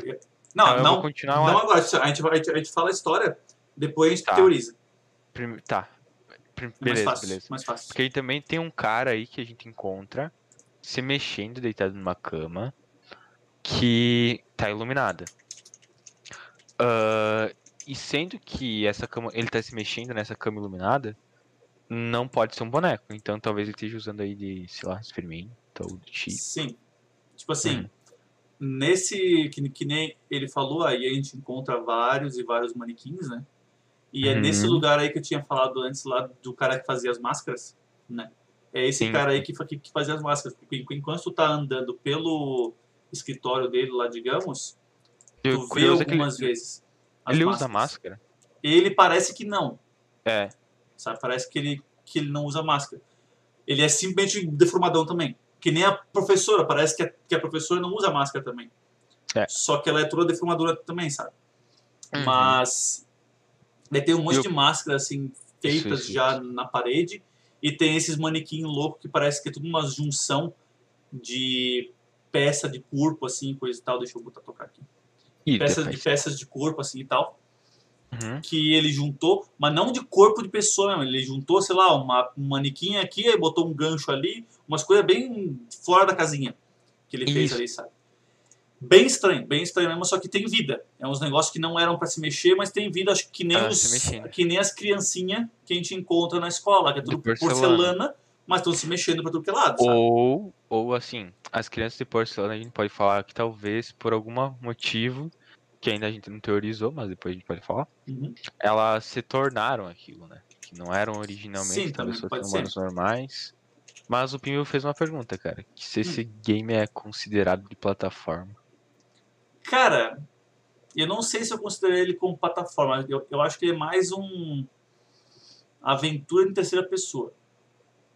Não, então não, continuar não agora. A gente, vai, a, gente, a gente fala a história, depois a gente Tá. teoriza. Prim- Tá. Prim- mais Beleza, fácil, beleza. mais fácil. Porque aí também tem um cara aí que a gente encontra se mexendo deitado numa cama que tá iluminada. Ah, e sendo que essa cama, ele tá se mexendo nessa cama iluminada, não pode ser um boneco. Então talvez ele esteja usando aí de, sei lá, experimento ou de chip. Sim. Tipo assim, Uhum. nesse. Que, que nem ele falou, aí a gente encontra vários e vários manequins, né? E é Uhum. nesse lugar aí que eu tinha falado antes, lá do cara que fazia as máscaras, né? É esse Sim. cara aí que, que, que fazia as máscaras. Porque enquanto tu tá andando pelo escritório dele lá, digamos, tu vê é que ele, algumas vezes. ele usa máscaras. máscara. Ele parece que não, É, sabe? Parece que ele, que ele não usa máscara. Ele é simplesmente deformadão também. Que nem a professora, parece que a, que a professora não usa máscara também. É. Só que ela é toda deformadora também, sabe? Uhum. Mas daí tem um monte Eu- de máscaras assim feitas já na parede e tem esses manequins loucos que parece que é tudo uma junção de peça de corpo assim, coisa e tal. Deixa eu botar tocar aqui. Peças de peças de corpo assim e tal Uhum. que ele juntou, mas não de corpo de pessoa mesmo. Ele juntou, sei lá, uma, um manequim aqui, aí botou um gancho ali, umas coisas bem fora da casinha que ele fez Isso. ali, sabe? Bem estranho, bem estranho mesmo, só que tem vida. É uns negócios que não eram pra se mexer, mas tem vida, acho que nem, Ah, os, que nem as criancinhas que a gente encontra na escola, que é De tudo porcelana. porcelana, mas estão se mexendo pra tudo que é lado, sabe? Ou, ou assim, as crianças de porcelana a gente pode falar que talvez por algum motivo, que ainda a gente não teorizou, mas depois a gente pode falar, Uhum. elas se tornaram aquilo, né? Que não eram originalmente Sim, também humanos normais. Mas o Pinho fez uma pergunta, cara. Que se esse Hum. game é considerado de plataforma. Cara, eu não sei se eu considero ele como plataforma. Eu, eu acho que ele é mais um aventura em terceira pessoa.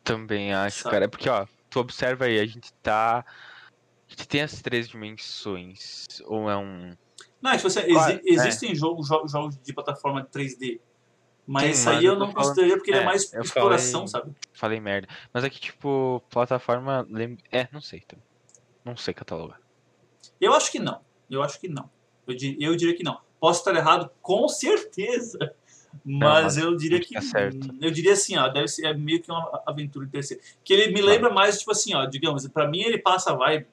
Também acho, Sabe. cara. É porque, ó, tu observa aí, a gente tá. A gente tem as três dimensões. Ou é um. Não, é tipo assim, exi- Claro, é. existem jogos, jo- jogos de plataforma 3D. Mas Sim, mas aí eu não consideraria porque ele é é, mais exploração, falei- sabe? Falei merda. Mas é que, tipo, plataforma. É, não sei. Não sei catalogar. Eu acho que não. Eu acho que não. Eu, eu diria que não. Posso estar errado, com certeza. Mas mas eu diria que tá certo. Eu diria assim, ó, deve ser é meio que uma aventura interessante. Que ele me lembra mais, tipo assim, ó, digamos, pra mim ele passa a vibe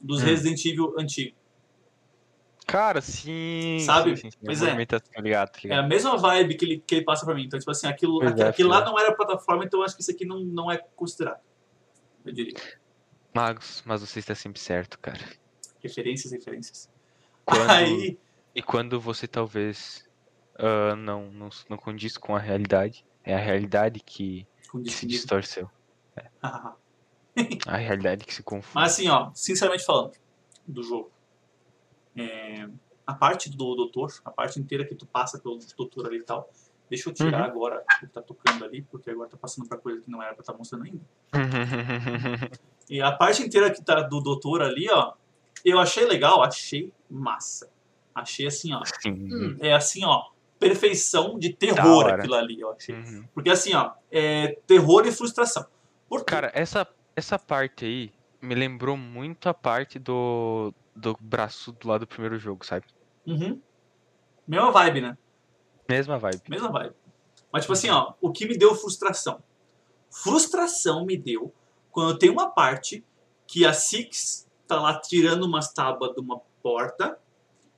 dos Hum. Resident Evil antigos. Cara, sim. Sabe? Sim, sim, sim. Pois é. movimentação, tá ligado, tá É ligado? a mesma vibe que ele, que ele passa pra mim. Então, tipo assim, aquilo, Pois aquilo, é, aquilo lá filho. não era plataforma, então eu acho que isso aqui não, não é considerado. Eu diria. Magos, mas você está sempre certo, cara. Referências, referências. Quando- Aí, E quando você talvez ah, não, não, não condiz com a realidade, é a realidade que, que se distorceu. [laughs] A realidade que se confunde. Mas assim, ó, sinceramente falando, do jogo. É, a parte do doutor, a parte inteira que tu passa pelo doutor ali e tal. Deixa eu tirar Uhum. agora o que tá tocando ali, porque agora tá passando pra coisa que não era pra estar mostrando ainda. E a parte inteira que tá do doutor ali, ó, eu achei legal, achei massa. Achei assim, ó. Sim. hum, é assim, ó, perfeição de terror aquilo ali, eu achei. Uhum. Porque assim, ó, é terror e frustração. Por quê? Cara, essa, essa parte aí me lembrou muito a parte do, do braço do lado do primeiro jogo, sabe? Uhum. Mesma vibe, né? Mesma vibe. Mesma vibe. Mas, tipo assim, ó, o que me deu frustração? Frustração me deu quando tem uma parte que a Six tá lá tirando umas tábuas de uma porta.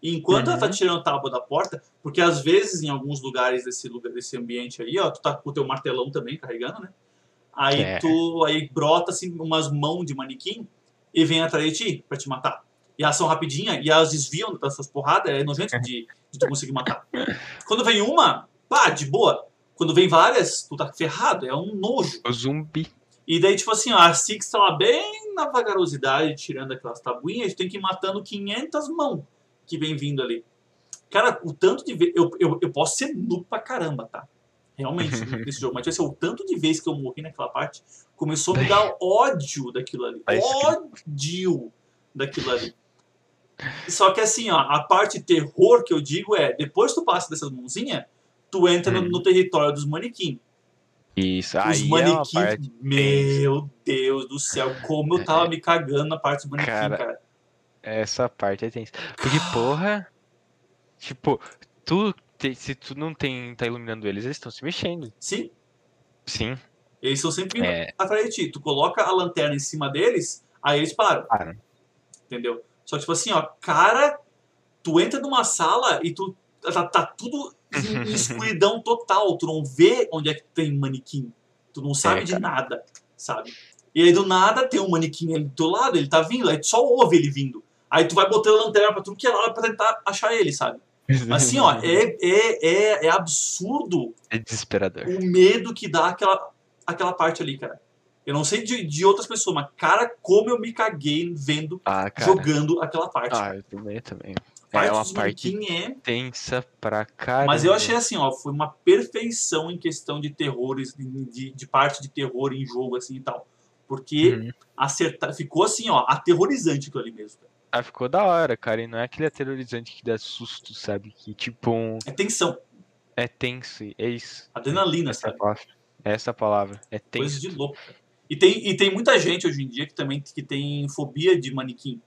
E enquanto ela tá Uhum. tirando a tábua da porta, porque às vezes em alguns lugares desse lugar, desse ambiente aí, ó, tu tá com o teu martelão também carregando, né? Aí É. tu aí brota assim umas mãos de manequim e vem atrás de ti pra te matar. E elas são rapidinha e elas desviam das suas porradas, é nojento de, de tu conseguir matar. Quando vem uma, pá, de boa. Quando vem várias, tu tá ferrado, é um nojo. O zumbi. E daí, tipo assim, ó, a Six tá lá bem na vagarosidade, tirando aquelas tabuinhas, tem que ir matando 500 mãos que vem vindo ali. Cara, o tanto de vezes. Eu, eu, eu posso ser noob pra caramba, tá? Realmente, [laughs] nesse jogo. Mas tipo assim, o tanto de vezes que eu morri naquela parte começou a me [laughs] dar ódio daquilo ali. Ódio daquilo ali. Só que assim, ó, a parte terror que eu digo é, depois tu passa dessas mãozinhas, tu entra no, Hum. no território dos manequim. Isso, Os aí é manequins, parte. meu Deus do céu, como eu tava me cagando na parte do manequim, Cara, cara. Essa parte é tensa. Porque, [gasps] porra. Tipo, tu. te- se tu não tem. tá iluminando eles, eles estão se mexendo. Sim, Sim. eles estão sempre É. atrás de ti. Tu coloca a lanterna em cima deles, aí eles param, Para. entendeu? Só que, tipo assim, ó, cara, tu entra numa sala e tu tá, tá tudo em [laughs] escuridão total. Tu não vê onde é que tem manequim. Tu não sabe É, de nada, sabe? E aí do nada tem um manequim ali do teu lado, ele tá vindo, aí tu só ouve ele vindo. Aí tu vai botando a lanterna pra tudo que é lado pra tentar achar ele, sabe? [laughs] Assim, ó, é, é, é, é absurdo É desesperador. o medo que dá aquela, aquela parte ali, cara. Eu não sei de, de outras pessoas, mas, cara, como eu me caguei vendo, Ah, jogando aquela parte. Ah, eu também, eu também. parte É uma parte é... tensa pra caramba. Mas eu achei assim, ó, foi uma perfeição em questão de terrores, de, de parte de terror em jogo, assim, e tal. Porque Uhum. acertar, ficou assim, ó, aterrorizante aquilo ali mesmo. cara. Ah, ficou da hora, cara. E não é aquele aterrorizante que dá susto, sabe? Que tipo, um- É tensão, é tenso. É isso. adrenalina, Essa sabe? palavra. Essa palavra. É Coisa tenso. de louco. cara. E tem, e tem muita gente hoje em dia que também que tem fobia de manequim.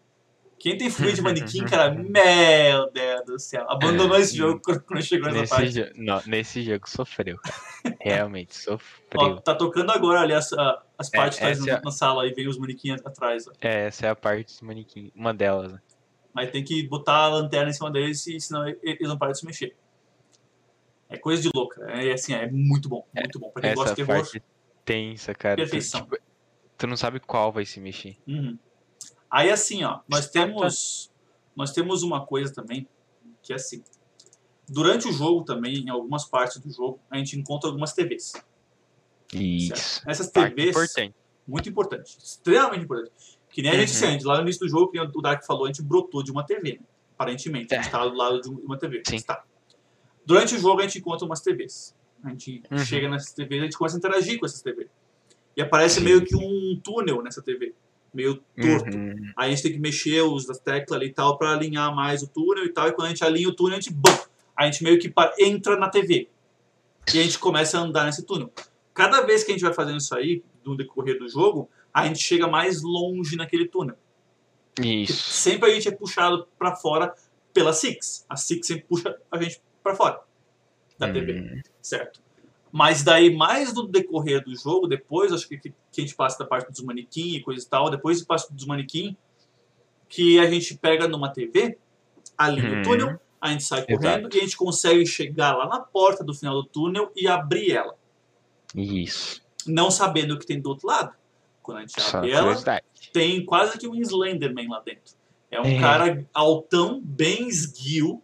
Quem tem fobia de manequim, cara, [laughs] meu Deus do céu. Abandonou É, esse jogo quando chegou nessa Nesse, parte. jo- não, nesse jogo sofreu, cara. [laughs] Realmente, Ó, sofreu. tá tocando agora ali as, as É, partes na, é a- na sala e vem os manequins atrás. ó. É, essa é a parte dos manequim. Uma delas, né? Mas tem que botar a lanterna em cima deles, senão eles não param de se mexer. É coisa de louca. É assim, é muito bom, muito bom. Pra quem gosta Essa de terror, parte tensa, cara. Tu, perfeição. tipo, tu não sabe qual vai se mexer. Uhum. Aí assim, ó, nós Tá, tá. temos nós temos uma coisa também que é assim. Durante o jogo também, em algumas partes do jogo, a gente encontra algumas TVs. Isso. Essas Parte TVs, importante. muito importante, extremamente importante. Que nem a gente Uhum. disse antes, lá no início do jogo, que o Dark falou, a gente brotou de uma TV, né? aparentemente. A gente É. estava do lado de uma TV. Sim. Tá. Durante o jogo, a gente encontra umas TVs. A gente Uhum. chega nessas TVs, a gente começa a interagir com essas TVs. E aparece Sim. meio que um túnel nessa TV, meio torto. Uhum. Aí a gente tem que mexer os das teclas ali e tal pra alinhar mais o túnel e tal. E quando a gente alinha o túnel, a gente, bum, a gente meio que pa- entra na TV. E a gente começa a andar nesse túnel. Cada vez que a gente vai fazendo isso aí, no decorrer do jogo, a gente chega mais longe naquele túnel. Isso. Sempre a gente é puxado pra fora pela Six. A Six sempre puxa a gente pra fora. Da TV, Hum, certo? Mas daí, mais no decorrer do jogo, depois, acho que, que a gente passa da parte dos manequim e coisa e tal, depois passa dos manequim, que a gente pega numa TV, ali no Hum. túnel, a gente sai correndo Exato. e a gente consegue chegar lá na porta do final do túnel e abrir ela, Isso. não sabendo o que tem do outro lado. Quando a gente Só abre ela, tem quase que um Slenderman lá dentro. É um É. cara altão, bem esguio,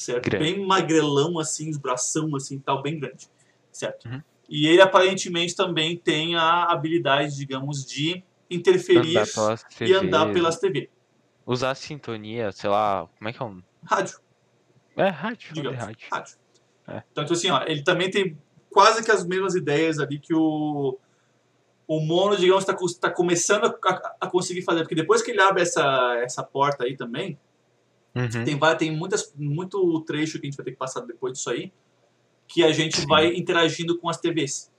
certo? Grande. Bem magrelão, assim, os bração, assim, tal, bem grande, certo? Uhum. E ele aparentemente também tem a habilidade, digamos, de interferir Andar e andar pelas TV. Usar sintonia, sei lá, como é que é um. Rádio, É, rádio, digamos. rádio. Rádio. É. Tanto assim, ó, ele também tem quase que as mesmas ideias ali que o o Mono, digamos, está começando a, a conseguir fazer. Porque depois que ele abre essa, essa porta aí também, Uhum. Tem, vai- tem muitas, muito trecho que a gente vai ter que passar depois disso aí, que a gente Sim. vai interagindo com as TVs.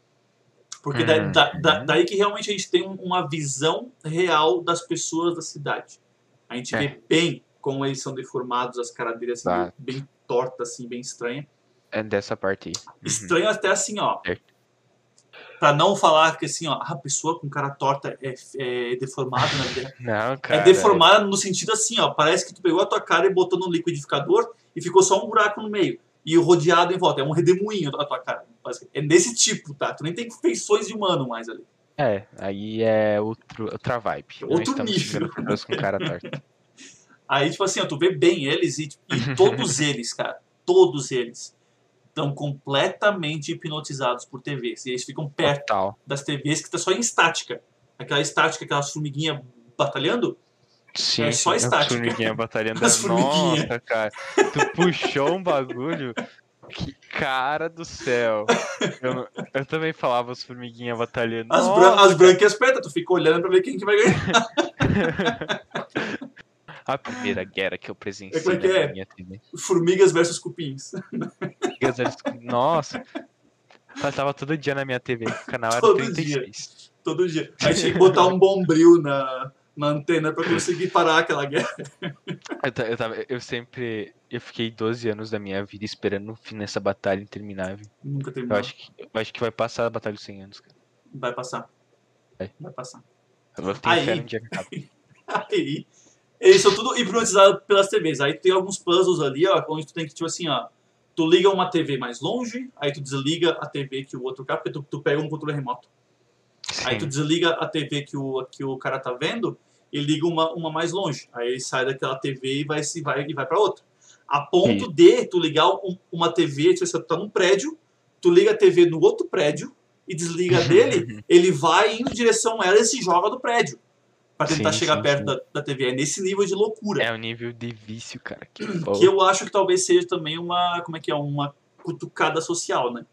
Porque Uhum. da- da- daí que realmente a gente tem um- uma visão real das pessoas da cidade. A gente É. vê bem como eles são deformados, as caras assim, Tá. bem tortas, assim, bem estranha. É dessa parte aí. Uhum. Estranho até assim, ó. Certo. Pra não falar que assim, ó, a pessoa com cara torta é, é deformada na vida Não, é cara. deformada no sentido assim, ó. Parece que tu pegou a tua cara e botou no liquidificador e ficou só um buraco no meio. E rodeado em volta. É um redemoinho a tua cara. É desse tipo, tá? Tu nem tem feições de humano mais ali. É, aí é outro, outra vibe. Outro estamos nível. com cara torta. [laughs] Aí, tipo assim, ó, tu vê bem eles e, e todos eles, cara, todos eles estão completamente hipnotizados por TVs. E eles ficam perto Total. das TVs que tá só em estática. Aquela estática, aquelas formiguinhas batalhando. Sim, É só estática. As formiguinhas batalhando. [laughs] As formiguinhas. Nossa, cara. Tu puxou um bagulho. Que cara do céu. Eu, eu também falava as formiguinhas batalhando. As, bran as brancas as pretas, tu fica olhando pra ver quem que vai ganhar. [laughs] A primeira guerra que eu presenciei Como é que na é? minha TV. Formigas versus cupins. Nossa. Passava todo dia na minha TV. O canal era Todo 36. Todo dia. Aí tinha que botar um bombril na, na antena pra conseguir parar aquela guerra. Eu, ta- eu, tava- eu sempre. Eu fiquei 12 anos da minha vida esperando o fim dessa batalha interminável. Nunca Eu terminou. acho que, eu acho que vai passar a batalha dos 100 anos, cara. Vai passar. Vai. Vai passar. Eu tenho Aí- fé no dia que acaba. Aí, eles são tudo hipnotizados pelas TVs. Aí tem alguns puzzles ali, ó, onde tu tem que, tipo assim, ó. Tu liga uma TV mais longe, aí tu desliga a TV que o outro cara, porque tu, tu pega um controle remoto. Aí tu Sim. desliga a TV que o, que o cara tá vendo e liga uma, uma mais longe. Aí ele sai daquela TV e vai, se, vai, e vai pra outra. A ponto Isso. de tu ligar um- uma TV, tipo assim, tu tá num prédio, tu liga a TV no outro prédio e desliga [laughs] dele, ele vai indo em direção a ela e se joga do prédio. Pra tentar Sim, chegar sim, perto sim. Da, da TV. É nesse nível de loucura. É o nível de vício, cara. Que, Que eu acho que talvez seja também uma. Como é que é? Uma cutucada social, né?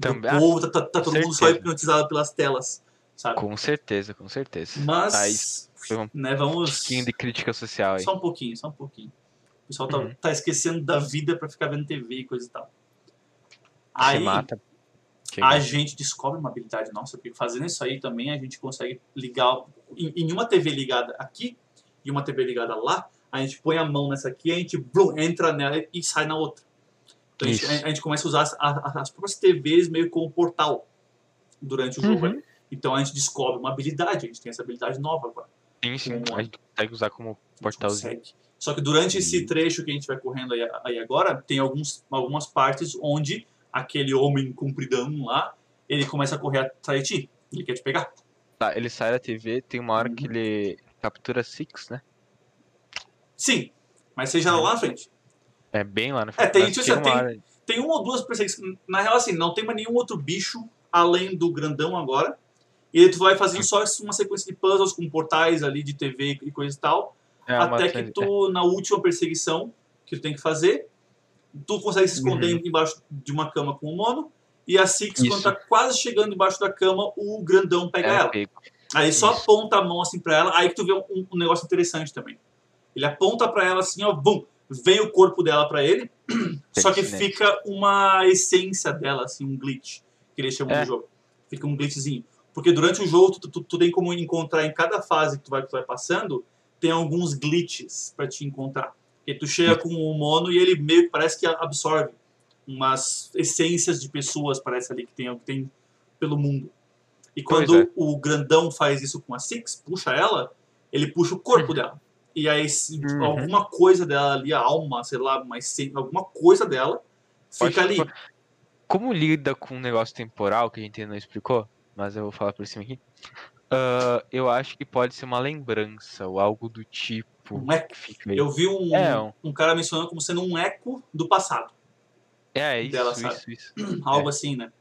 Também- O povo tá, tá- tá todo mundo só certeza. hipnotizado pelas telas, sabe? Com certeza, com certeza. Mas, Aí foi um né, vamos. pouquinho de crítica social aí. Só um pouquinho, só um pouquinho. O pessoal tá, Uhum. tá esquecendo da vida pra ficar vendo TV e coisa e tal. Se Aí mata. A gente descobre uma habilidade nossa, porque fazendo isso aí também a gente consegue ligar. Em, em uma TV ligada aqui e uma TV ligada lá, a gente põe a mão nessa aqui, a gente blum, entra nela e sai na outra. Então a gente, a gente começa a usar as, a- as próprias TVs meio como portal durante o jogo. Uhum. Então a gente descobre uma habilidade, a gente tem essa habilidade nova agora. Sim, sim. Como- A gente consegue usar como portalzinho. consegue. Só que durante esse trecho que a gente vai correndo aí, aí agora, tem alguns, algumas partes onde aquele homem compridão lá, ele começa a correr atrás de ti. Ele quer te pegar. Tá, ele sai da TV, tem uma hora que Uhum. ele captura Six, né? Sim, mas seja lá na frente. É bem lá no É, tem- mas tipo assim, uma tem- hora- Tem uma ou duas perseguições. Na real, assim, não tem mais nenhum outro bicho além do grandão agora. E aí tu vai fazendo só uma sequência de puzzles com portais ali de TV e coisa e tal. é até que tu, na última perseguição que tu tem que fazer, tu consegue se esconder Uhum. embaixo de uma cama com o mono. E a Six, quando Isso. tá quase chegando embaixo da cama, o grandão pega é, ela. Aí só Isso. aponta a mão assim pra ela, aí que tu vê um, um negócio interessante também. Ele aponta pra ela assim, ó, bum, vem o corpo dela pra ele, [clears throat] só que fica uma essência dela, assim, um glitch, que eles chamam É. no jogo. Fica um glitchzinho. Porque durante o jogo, tu, tu, tu tem como encontrar em cada fase que tu vai, que tu vai passando, tem alguns glitches pra te encontrar. Porque tu chega com o mono e ele meio que parece que absorve umas essências de pessoas, parece ali, que tem, que tem pelo mundo. E quando é. o grandão faz isso com a Six, puxa ela, ele puxa o corpo dela. E aí, Uhum. alguma coisa dela ali, a alma, sei lá, essência, alguma coisa dela, Pode fica ali. for- Como lida com um negócio temporal, que a gente não explicou, mas eu vou falar por cima aqui. ah, eu acho que pode ser uma lembrança ou algo do tipo. Um eco. Eu vi um, É, um- um cara mencionando como sendo um eco do passado. É, isso, dela, sabe? isso, isso. [clears throat] Algo assim, né?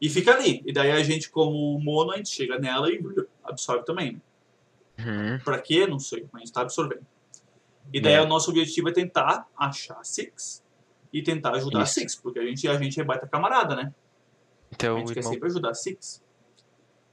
E fica ali. E daí a gente, como mono, a gente chega nela e absorve também. Uhum. Pra quê? Não sei, mas a gente tá absorvendo. E daí É. o nosso objetivo é tentar achar a Six e tentar ajudar a Isso. Six, porque a gente, a gente é baita camarada, né? A Então, gente o quer irmão. sempre ajudar a Six.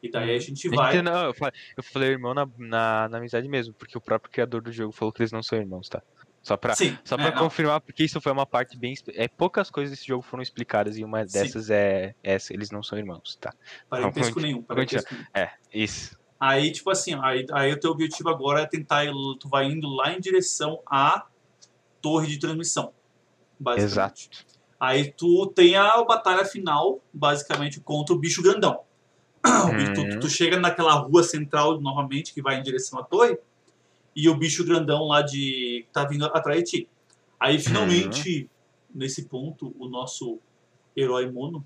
E daí a gente A gente vai. não, eu falei, eu falei irmão na, na, na amizade mesmo, porque o próprio criador do jogo falou que eles não são irmãos, tá? Só pra, Sim, só é, pra não, confirmar, porque isso foi uma parte bem. É, poucas coisas desse jogo foram explicadas e uma Sim. dessas é essa, eles não são irmãos, tá? parentesco Conti- nenhum. Parentesco nenhum. É, isso. Aí, tipo assim, aí, aí o teu objetivo agora é tentar. Tu vai indo lá em direção à torre de transmissão. Basicamente. Exato. Aí tu tem a batalha final, basicamente, contra o bicho grandão. Bicho- [clears throat] tu- Uhum. tu, chega naquela rua central novamente, que vai em direção à torre, e o bicho grandão lá de. tá vindo atrás de ti. Aí finalmente, Uhum. nesse ponto, o nosso herói mono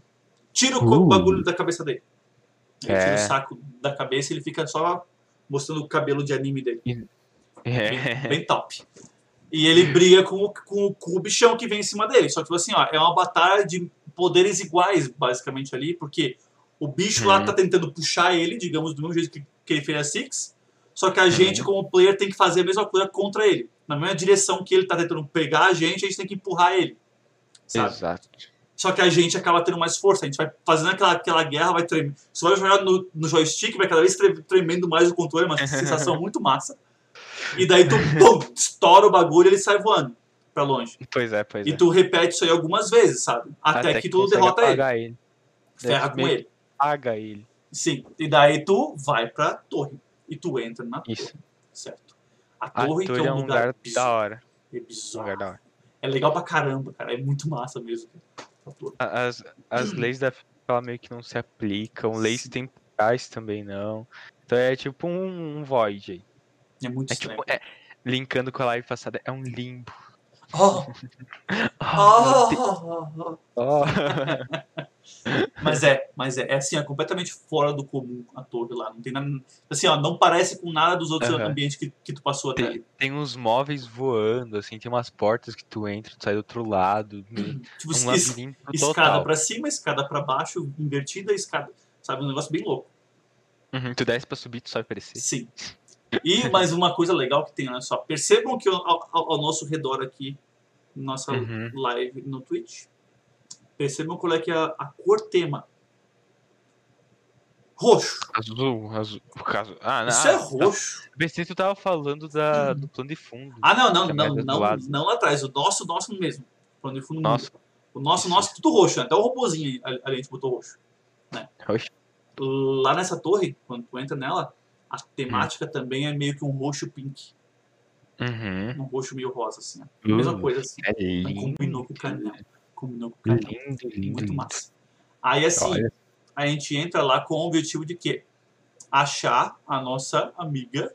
tira o Uh. bagulho da cabeça dele. Ele tira É. o saco da cabeça e ele fica só mostrando o cabelo de anime dele. É. Bem, [laughs] bem top. E ele briga com, o- com, o- com o bichão que vem em cima dele. Só que, tipo assim, ó, é uma batalha de poderes iguais, basicamente, ali, porque o bicho lá Uhum. tá tentando puxar ele, digamos, do mesmo jeito que, que ele fez a Six. Só que a Uhum. gente, como player, tem que fazer a mesma coisa contra ele. Na mesma direção que ele tá tentando pegar a gente, a gente tem que empurrar ele. Sabe? Exato. Só que a gente acaba tendo mais força. A gente vai fazendo aquela, aquela guerra, vai tremendo. Você vai jogar no, no joystick, vai cada vez tre- tremendo mais o controle, uma [laughs] sensação muito massa. E daí tu pum, estoura o bagulho e ele sai voando pra longe. Pois é, pois E é. tu repete isso aí algumas vezes, sabe? Até, que tu consegue derrota ele. ele. Ferra com meio ele. Apaga ele. Sim. E daí tu vai pra torre. E tu entra na torre. Isso. Certo. A A torre, torre que é é um lugar, lugar, da hora. É bizarro. lugar da hora. É legal pra caramba, cara. É muito massa mesmo. Torre. As, as [clears throat] leis da ela meio que não se aplicam, leis Sim. temporais também não. Então é tipo um, um void aí. É muito É estranho. tipo, é, linkando com a live passada, é um limbo. Oh, [laughs] oh, ó. Mas é, mas é, é assim, é completamente fora do comum a torre lá. Não tem nada. Assim, ó, não parece com nada dos outros Aham. ambientes que, que tu passou até tem, tem uns móveis voando, assim, tem umas portas que tu entra, tu sai do outro lado. [clears throat] Tipo, Um es- escada total. pra cima, escada pra baixo, invertida, escada. Sabe, um negócio bem louco. Uhum, tu desce pra subir, tu sobe pra descer. Sim. E mais uma coisa legal que tem, olha só. Percebam que ao, ao- ao nosso redor aqui, nossa Uhum. live no Twitch, percebam qual é que é a, a cor tema. Roxo. Azul, azul. Causa... Ah, Isso ah, é roxo. Pensei que tu tava falando da, do plano de fundo. Ah, não, não, é não, não, lado. não lá atrás. O nosso, nosso mesmo. Quando eu fui no Nossa, O nosso, nosso, tudo roxo, né? até o robozinho ali ali a gente botou roxo. roxo. Lá nessa torre, quando tu entra nela, a temática também é meio que um roxo pink. Uhum. Um roxo meio rosa, assim. ó. Mesma coisa, assim. É lindo. combinou com o canal. Combinou com o canal. Lindo, lindo, Muito massa. Aí, assim, Olha. a gente entra lá com o objetivo de quê? Achar a nossa amiga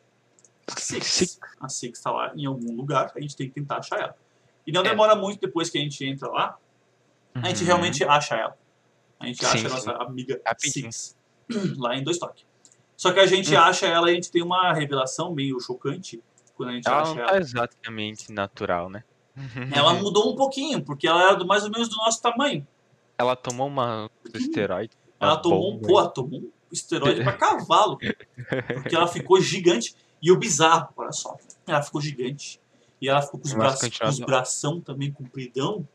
Six. Six. A Six tá lá em algum lugar, a gente tem que tentar achar ela. E não É. demora muito depois que a gente entra lá, a gente Uhum. realmente acha ela. A gente Sim, acha a nossa sim. amiga Rapidinho. Six. [clears throat] Lá em dois toques. Só que a gente Hum. acha ela e a gente tem uma revelação meio chocante quando a gente Ela acha não ela. tá exatamente natural, né? [laughs] Ela mudou um pouquinho, porque ela era mais ou menos do nosso tamanho. Ela tomou uma esteroide. Ela tomou um, porra, tomou um esteroide pra cavalo. Porque ela ficou gigante. E o bizarro, olha só. Ela ficou gigante. E ela ficou com os, braços, com os bração também compridão.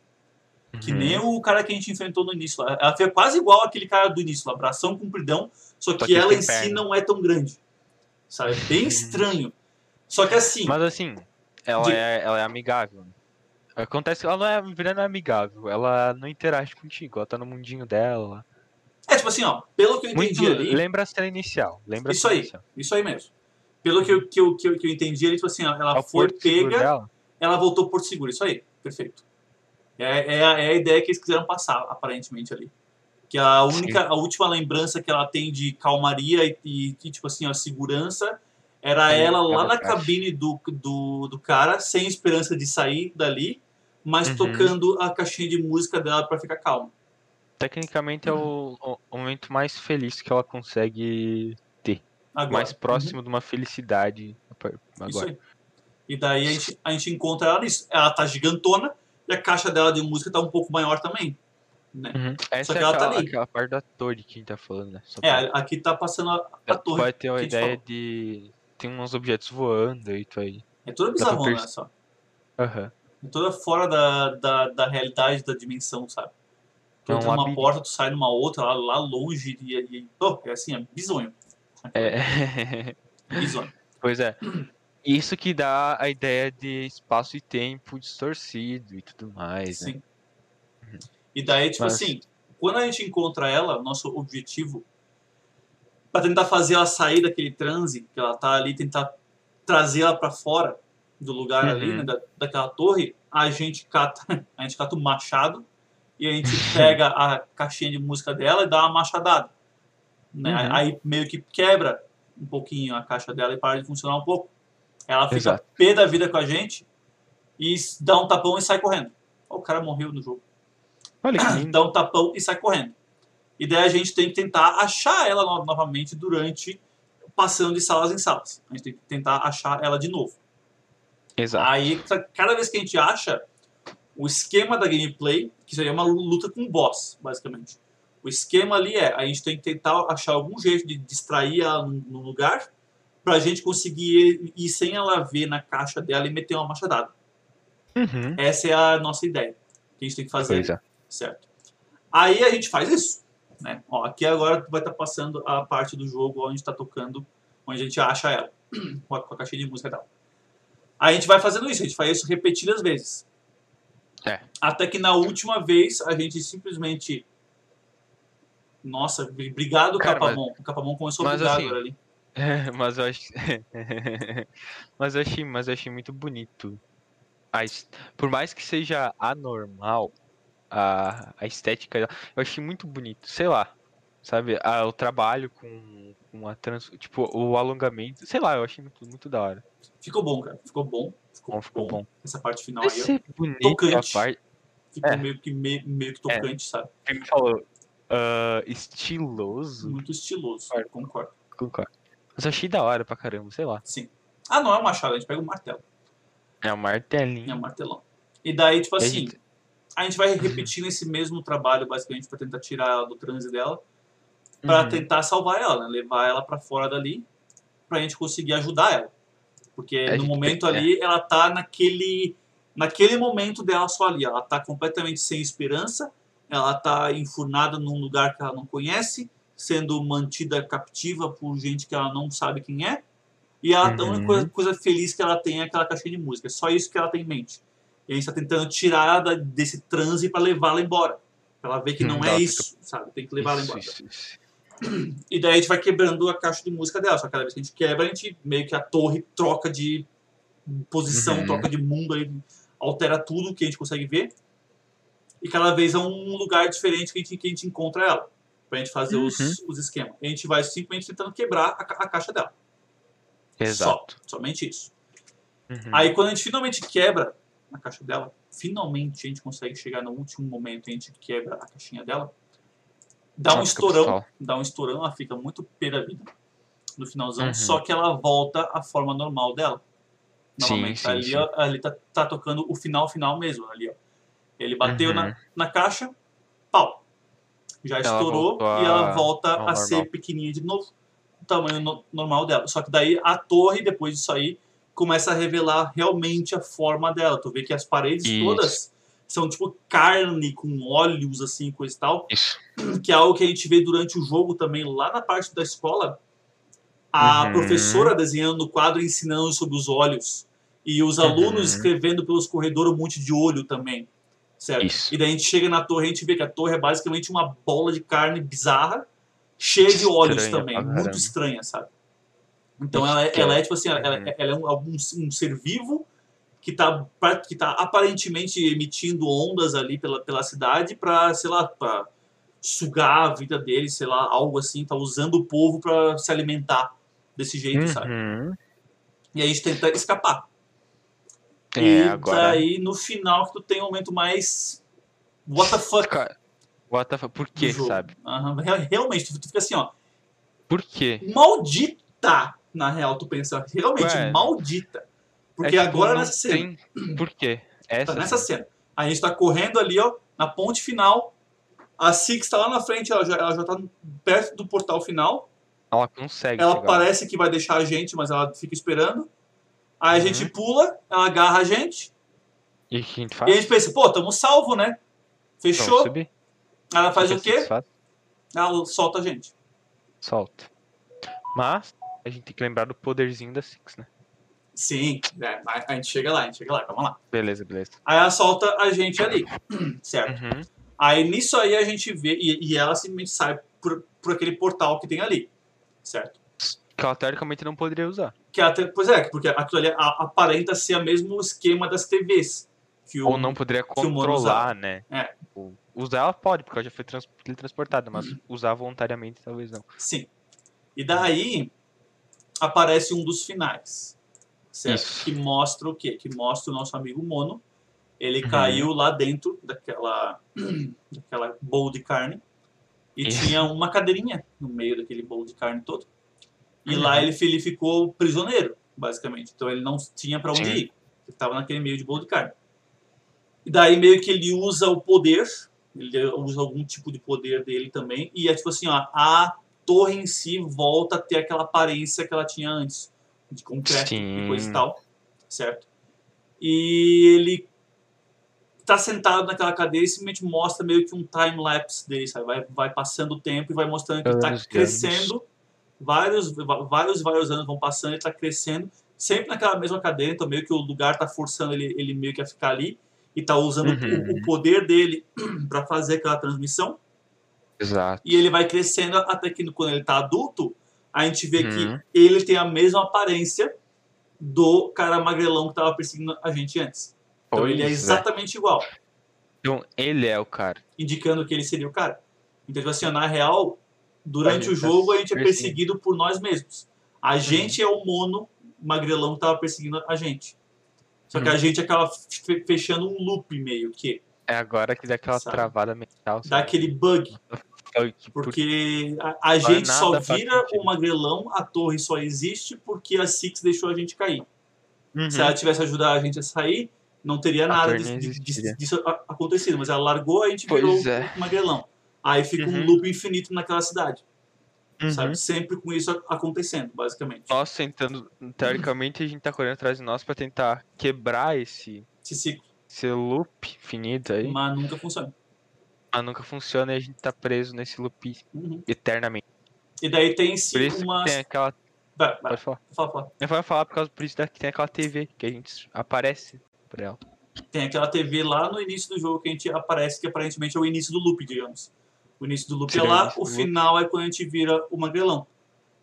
Que Uhum. nem o cara que a gente enfrentou no início lá. Ela foi quase igual aquele cara do início lá, bração compridão, só que, que ela em si perna. não é tão grande. Sabe? Bem estranho. Só que assim, Mas assim, ela, Diga. é, ela é amigável. Acontece que ela não é, virando amigável, ela não interage contigo, ela tá no mundinho dela. é tipo assim, ó, pelo que eu Muito, entendi ali, lembra a cena inicial. Lembra Isso aí. inicial. isso aí mesmo. Pelo que eu, que eu, que eu, que eu entendi ali, tipo assim, ó, ela Ao foi pega, ela voltou por seguro. Isso aí, perfeito. É, é, é a ideia que eles quiseram passar, aparentemente, ali. Que a única, a última lembrança que ela tem de calmaria e, e, tipo assim, a segurança era É, ela lá ela na caixa. cabine do, do, do cara, sem esperança de sair dali, mas Uhum. tocando a caixinha de música dela pra ficar calma. Tecnicamente é o, o- momento mais feliz que ela consegue ter. Agora. mais próximo de uma felicidade Uhum. Isso agora. aí. E daí a gente, a gente encontra ela nisso. Ela tá gigantona e a caixa dela de música tá um pouco maior também. Né? Uhum. Essa que é ela tá ali. aquela parte da torre que a gente tá falando, né? Só É, pra- aqui tá passando a, a torre. Pode ter uma a ideia falou. de. Tem uns objetos voando e tu aí. É toda bizarrona, perce- né, só. Aham. É toda fora da, da, da realidade, da dimensão, sabe? Tu É um entra numa labirinto. porta, tu sai numa outra, lá, lá longe, e, e oh, é assim, é bizonho. É. [laughs] Bizonho. pois é. Isso que dá a ideia de espaço e tempo distorcido e tudo mais, né? E daí, tipo Mas- assim, quando a gente encontra ela, nosso objetivo, pra tentar fazer ela sair daquele transe, que ela tá ali, tentar trazer ela pra fora do lugar ali, Uhum. né, da, daquela torre, a gente cata, [laughs] a gente cata o machado e a gente [laughs] pega a caixinha de música dela e dá uma machadada. Né? Uhum. Aí meio que quebra um pouquinho a caixa dela e para de funcionar um pouco. Ela fica Exato. pé da vida com a gente e dá um tapão e sai correndo. O cara morreu no jogo. Olha que lindo. Dá um tapão e sai correndo. E daí a gente tem que tentar achar ela no- novamente durante passando de salas em salas. A gente tem que tentar achar ela de novo. Exato. Aí, ca- cada vez que a gente acha, o esquema da gameplay, que seria uma luta com o boss, basicamente. O esquema ali é, a gente tem que tentar achar algum jeito de distrair ela no, lugar, pra gente conseguir ir, sem ela ver na caixa dela e meter uma machadada. Uhum. Essa é a nossa ideia. Que a gente tem que fazer, Pois é. Certo? Aí a gente faz isso. Né? Ó, aqui agora vai estar passando a parte do jogo onde está tocando, onde a gente acha ela, [clears throat] com a, com a caixinha de música dela. Aí a gente vai fazendo isso, a gente faz isso repetidas vezes. É. Até que na última vez a gente simplesmente. Nossa, obrigado, Cara, mas- Capamon. O Capamon começou a mas bugar assim, agora ali. É, [laughs] mas eu acho. [laughs] mas eu achei, mas eu achei muito bonito. Por mais que seja anormal, a, a estética, eu achei muito bonito. Sei lá, sabe? O trabalho com, com a trans, tipo o alongamento, sei lá, eu achei muito, muito da hora. Ficou bom, cara. Ficou bom. Ficou, Bom, ficou bom. Essa parte final aí. ó. ser bonito tocante. parte. Ficou É. meio que meio, meio que tocante, sabe? Quem me falou? ah, estiloso. Muito estiloso. Concordo. Concordo. Concordo. Mas eu achei da hora pra caramba, sei lá. Sim. Ah, não é um machado, a gente pega um martelo. É um martelinho. É um martelão. E daí, tipo assim, gente- a gente vai repetindo esse mesmo trabalho, basicamente, pra tentar tirar ela do transe dela, pra Uhum. tentar salvar ela, né? Levar ela pra fora dali, pra gente conseguir ajudar ela. Porque A no momento tem- é. ali, ela tá naquele, naquele momento dela só ali. Ela tá completamente sem esperança, ela tá enfurnada num lugar que ela não conhece, sendo mantida captiva por gente que ela não sabe quem é. E ela, a única Uhum. coisa, coisa feliz que ela tem é aquela caixinha de música. É só isso que ela tem em mente. E a gente tá tentando tirar da- desse transe pra levá-la embora. Pra ela ver que Hum, não ela é fica- isso, sabe? Tem que Isso, embora. isso, isso. E daí a gente vai quebrando a caixa de música dela. Só que cada vez que a gente quebra, a gente meio que a torre troca de posição, Uhum. troca de mundo, aí, altera tudo que a gente consegue ver. E cada vez é um lugar diferente que a gente, que a gente encontra ela. Pra gente fazer os, Uhum. os esquemas. E a gente vai simplesmente tentando quebrar a, a caixa dela. Exato. Só, somente isso. Uhum. Aí quando a gente finalmente quebra a caixa dela, finalmente a gente consegue chegar no último momento e a gente quebra a caixinha dela. Dá um fica estourão, dá um estourão, ela fica muito pé da vida no finalzão, Uhum. só que ela volta à forma normal dela. Sim, Novamente, sim, ali, sim. ó, ali tá, tá tocando o final final mesmo, ali, ó. Ele bateu Uhum. na, na caixa, pau. Já Ela estourou e ela volta a ser normal. pequenininha de novo, o tamanho no- normal dela. Só que daí a torre, depois disso aí, começa a revelar realmente a forma dela. Tu vê que as paredes Isso. todas são tipo carne com olhos, assim, coisa e tal Isso. que é algo que a gente vê durante o jogo também, lá na parte da escola, a Uhum. professora desenhando no quadro, ensinando sobre os olhos, e os alunos Uhum. escrevendo pelos corredores um monte de olho também, certo? Isso. E daí a gente chega na torre e a gente vê que a torre é basicamente uma bola de carne bizarra, cheia de olhos Estranha também, muito estranha, sabe? Então ela, é- Que ela é- é tipo assim, ela, Uhum. ela é um, algum- um ser vivo que tá, pra- que tá aparentemente emitindo ondas ali pela, pela cidade pra, sei lá, pra sugar a vida deles, sei lá, algo assim, tá usando o povo pra se alimentar desse jeito, sabe? Uhum. E aí a gente tenta escapar. É, e agora. daí no final que tu tem um momento mais what the fuck Ca- What the fuck? Por jogo. sabe? Real- Realmente, tu, tu fica assim, ó, Por quê? maldita, na real, tu pensa, realmente, Ué. maldita. Porque É, agora não nessa cena, tem- Por quê? Essa tá nessa cena, a gente tá correndo ali, ó, na ponte final, a Six tá lá na frente, ela já, ela já tá perto do portal final, ela consegue ela chegar. parece que vai deixar a gente, mas ela fica esperando. Aí a Uhum. gente pula, ela agarra a gente, E a gente e a gente pensa, pô, tamo salvo, né? Fechou? Ela faz o quê? Ela solta a gente. Solta. Mas a gente tem que lembrar do poderzinho da Six, né? Sim, é, a, gente chega lá, a gente chega lá, calma lá. Beleza, beleza. Aí ela solta a gente ali, [clears throat] certo? Uhum. Aí nisso aí a gente vê, e, e ela simplesmente sai por, por aquele portal que tem ali, certo? Que ela teoricamente não poderia usar. Que até, pois é, porque aquilo ali aparenta ser o mesmo esquema das TVs. Que o, Ou não poderia controlar, né? É. Tipo, Usar ela pode, porque ela já foi trans teletransportada, mas usar voluntariamente talvez não. Sim. E daí aparece um dos finais, certo? Isso. Que mostra o quê? Que mostra o nosso amigo Mono. Ele Uhum. caiu lá dentro daquela, [clears throat] daquela bowl de carne e Isso. tinha uma cadeirinha no meio daquele bowl de carne todo. E Uhum. lá ele, ele ficou prisioneiro, basicamente. Então ele não tinha para onde Sim. ir. Ele estava naquele meio de bowl de carne. E daí meio que ele usa o poder, ele usa algum tipo de poder dele também. E é tipo assim, ó, a torre em si volta a ter aquela aparência que ela tinha antes, de concreto e Sim. coisa e tal, certo? E ele tá sentado naquela cadeira e simplesmente mostra meio que um time-lapse dele, sabe? Vai, vai passando o tempo e vai mostrando que ele tá e crescendo, vários, vários, vários anos vão passando, ele tá crescendo, sempre naquela mesma cadeira, então meio que o lugar tá forçando ele, ele meio que a ficar ali, e tá usando Uhum. o, o poder dele [clears throat] para fazer aquela transmissão, Exato. e ele vai crescendo até que quando ele tá adulto, a gente vê Uhum. que ele tem a mesma aparência do cara magrelão que tava perseguindo a gente antes. Então ele é Pois exatamente igual, Então ele é o cara. indicando que ele seria o cara. Então, tipo assim, na real, durante o gente tá jogo a gente é perseguido por nós mesmos. A gente é o mono magrelão que tava perseguindo a gente. Só que Uhum. a gente acaba fe- fechando um loop meio que É agora que dá aquela Sabe? travada mental. dá sabe? aquele bug. [laughs] Por- Porque a, a Vai gente só vira o magrelão, a torre só existe porque a Six deixou a gente cair. Uhum. Se ela tivesse ajudado a gente a sair, não teria A nada disso, disso- disso acontecido. Mas ela largou, a gente Pois virou é. o magrelão. Aí fica um Uhum. loop infinito naquela cidade. Uhum. Sabe? Sempre com isso acontecendo, basicamente. Nós tentando, teoricamente a gente tá correndo atrás de nós pra tentar quebrar esse, Esse ciclo. esse loop infinito aí, Mas nunca funciona. Mas nunca funciona e a gente tá preso nesse loop Uhum. eternamente. E daí tem Por sim isso uma. que tem aquela. Vai, vai, Pode falar. fala, fala. Eu vou falar por causa por isso que tem aquela TV que a gente aparece por ela. Tem aquela TV lá no início do jogo que a gente aparece, que aparentemente é o início do loop, digamos. O início do loop Seria é lá, o do loop. final é quando a gente vira o magrelão.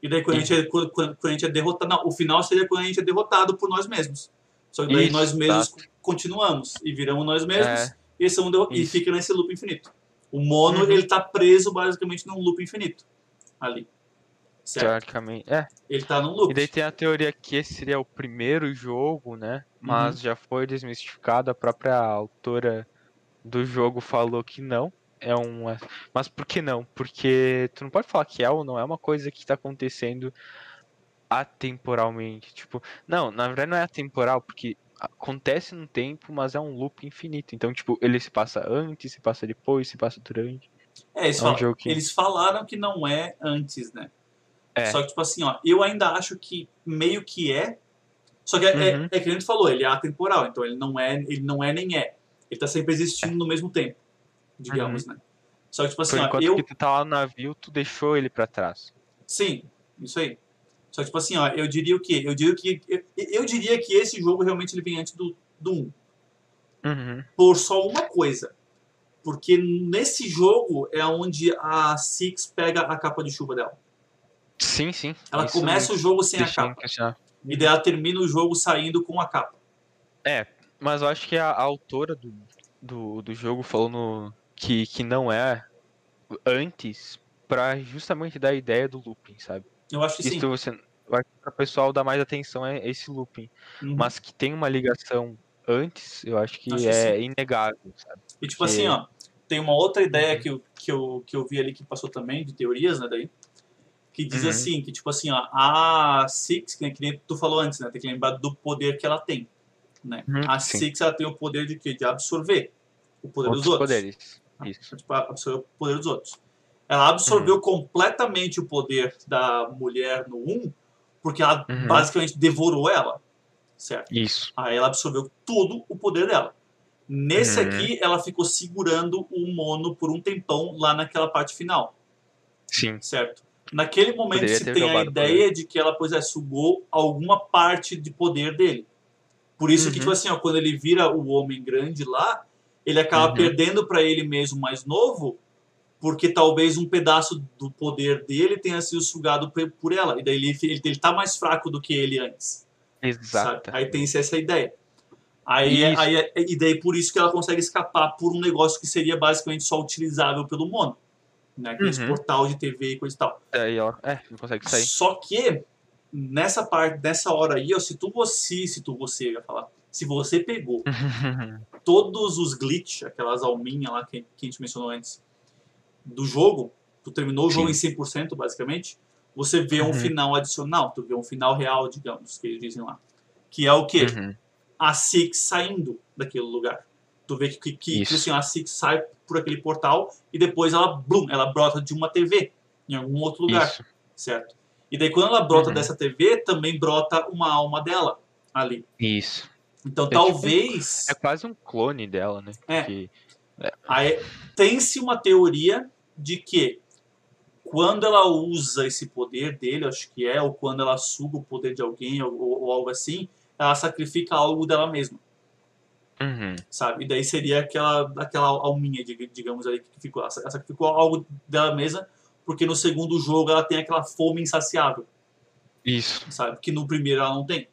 E daí quando a, gente é, quando, quando a gente é derrotado. Não, o final seria quando a gente é derrotado por nós mesmos. Só que daí Isso, nós mesmos continuamos e viramos nós mesmos É. e, são e Isso. fica nesse loop infinito. O mono, Uhum. ele tá preso basicamente num loop infinito. Ali. Certo? Teoricamente. É. Ele tá num loop. E daí tem a teoria que esse seria o primeiro jogo, né? Mas Uhum. já foi desmistificado. A própria autora do jogo falou que não. É um. Mas por que não? Porque tu não pode falar que é ou não é uma coisa que tá acontecendo atemporalmente. Tipo, não, na verdade não é atemporal, porque acontece num tempo, mas é um loop infinito. Então, tipo, ele se passa antes, se passa depois, se passa durante. É, eles, É um falam- jogo que- eles falaram que não é antes, né? É. Só que, tipo assim, ó, eu ainda acho que meio que é. Só que é, é, Uhum. é que a gente falou, ele é atemporal, então ele não é, ele não é nem é. Ele tá sempre existindo no mesmo tempo, digamos, né? Só que, tipo assim, Por ó, enquanto eu. que tu tá lá no navio, tu deixou ele pra trás. Sim, isso aí. Só tipo assim, ó, eu diria o quê? Eu diria que. Eu, eu diria que esse jogo realmente ele vem antes do, do 1. Uhum. Por só uma coisa. Porque nesse jogo é onde a Six pega a capa de chuva dela. Sim, sim. Ela Isso começa me o jogo sem a capa. impressionar. E daí ela termina o jogo saindo com a capa. É, mas eu acho que a, a autora do, do, do jogo falou no, que, que não é antes pra justamente dar a ideia do looping, sabe? Eu acho que sim. Isso você, eu acho que o pessoal dar mais atenção é esse looping. Uhum. Mas que tem uma ligação antes, eu acho que Acho que é inegável, sabe? E tipo Porque- assim, ó, tem uma outra ideia Uhum. que eu, que, eu, que eu vi ali que passou também, de teorias, né, daí, que diz Uhum. assim, que tipo assim, ó, a Six, que nem- que nem tu falou antes, né, tem que lembrar do poder que ela tem, né. Uhum, a sim. Six, ela tem o poder de quê? De absorver o poder Outros dos outros. poderes. Isso. Tipo, absorver o poder dos outros. Ela absorveu Uhum. completamente o poder da mulher no 1, porque ela Uhum. basicamente devorou ela, certo? Isso. Aí ela absorveu todo o poder dela. Nesse Uhum. aqui, ela ficou segurando o mono por um tempão lá naquela parte final, Sim. certo? Naquele momento Poderia se tem a ideia de que ela, pois é, sugou alguma parte de poder dele. Por isso que, Uhum. tipo assim, ó, quando ele vira o homem grande lá, ele acaba Uhum. perdendo para ele mesmo mais novo, porque talvez um pedaço do poder dele tenha sido sugado por ela. E daí ele, ele, ele tá mais fraco do que ele antes. Exato. Aí tem essa ideia. Aí, Isso. aí, é- e daí por isso que ela consegue escapar por um negócio que seria basicamente só utilizável pelo mono. Né? Aqueles Uhum. portal de TV e coisa e tal. Daí ela, é, não consegue sair. Só que nessa parte, nessa hora aí, ó, se tu você, se tu você ia falar, se você pegou [laughs] todos os glitch, aquelas alminhas lá que, que a gente mencionou antes, do jogo, tu terminou o jogo em 100% basicamente, você vê um Uhum. final adicional, tu vê um final real, digamos, que eles dizem lá. Que é o quê? Uhum. a Six saindo daquele lugar. Tu vê que, que, que assim, a Six sai por aquele portal e depois ela, blum, ela brota de uma TV em algum outro lugar, Isso. certo? E daí quando ela brota Uhum. dessa TV, também brota uma alma dela ali. Isso. Então tipo- talvez É quase um clone dela, né? É. Que- tem-se uma teoria de que quando ela usa esse poder dele, acho que é, ou quando ela suga o poder de alguém ou, ou- algo assim, ela sacrifica algo dela mesma. Uhum. sabe? E daí seria aquela, aquela alminha, dig- digamos ali, que ficou. Ela sacrificou algo dela mesma, porque no segundo jogo ela tem aquela fome insaciável, Isso. sabe? Que no primeiro ela não tem.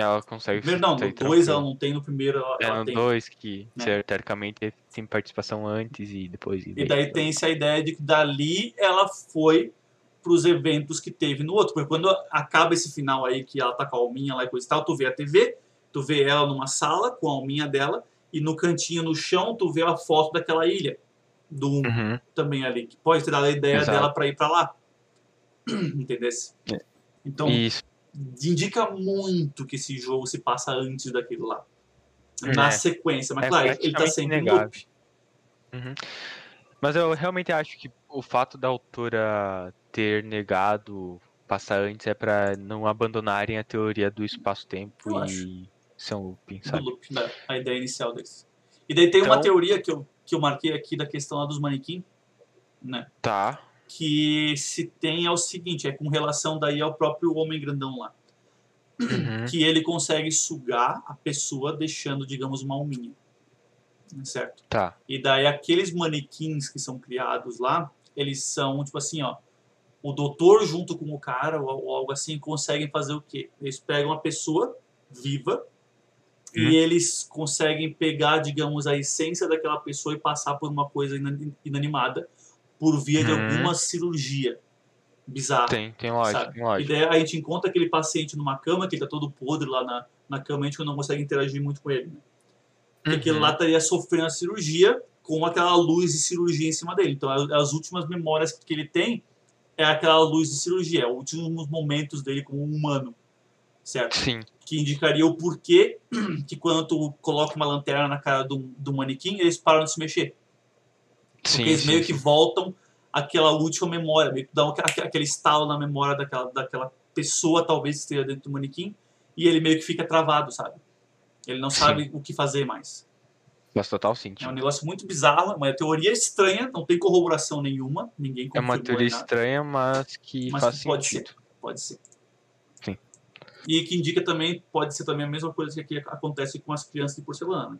Ela consegue. Primeiro não, no sair 2 ela não tem, no primeiro ela, É ela no tem. 2 que, né? teoricamente, tem participação antes e depois. E daí tem essa ideia de que dali ela foi pros eventos que teve no outro. Porque quando acaba esse final aí, que ela tá com a alminha lá e coisa e tal, tu vê a TV, tu vê ela numa sala com a alminha dela, e no cantinho no chão tu vê a foto daquela ilha. Do um Uhum. também ali, que pode ter dado a ideia Exato. dela para ir para lá. [clears throat] Entendesse? É. Então, Isso. Indica muito que esse jogo se passa antes daquilo lá. Na É. sequência, mas É claro, ele tá sempre em inegável. Uhum. Mas eu realmente acho que o fato da autora ter negado passar antes é pra não abandonarem a teoria do espaço-tempo e ser um looping, sabe? loop, da, a ideia inicial deles. E daí tem uma Então- teoria que eu, que eu marquei aqui da questão lá dos manequim, né? Tá. Que se tem é o seguinte, é com relação daí ao próprio homem grandão lá. Uhum. Que ele consegue sugar a pessoa deixando, digamos, uma alminha. Certo? Tá. E daí aqueles manequins que são criados lá, eles são tipo assim, ó, o doutor junto com o cara ou, ou algo assim conseguem fazer o quê? Eles pegam a pessoa viva Hum. e eles conseguem pegar, digamos, a essência daquela pessoa e passar por uma coisa inan- inanimada por via de Hum. alguma cirurgia bizarra. Tem, tem lógica, sabe? tem E lógica. daí a gente encontra aquele paciente numa cama que ele tá todo podre lá na, na cama, a gente não consegue interagir muito com ele. Né? Porque aquele Uhum. lá estaria sofrendo a cirurgia com aquela luz de cirurgia em cima dele. Então, as- as últimas memórias que ele tem é aquela luz de cirurgia, é os últimos momentos dele como um humano, certo? Sim. Que indicaria o porquê [clears throat] que quando tu coloca uma lanterna na cara do, do manequim, eles param de se mexer. Porque Sim, eles sim, meio sim. que voltam àquela última memória, meio que dão aquele, estalo na memória daquela, daquela pessoa, talvez esteja dentro do manequim, e ele meio que fica travado, sabe? Ele não sabe o que fazer mais. Faz total É um sentido. negócio muito bizarro, é uma teoria estranha, não tem corroboração nenhuma, ninguém É uma teoria nada, estranha, mas que mas faz pode sentido. ser, pode ser. Sim. E que indica também, pode ser também a mesma coisa que acontece com as crianças de porcelana.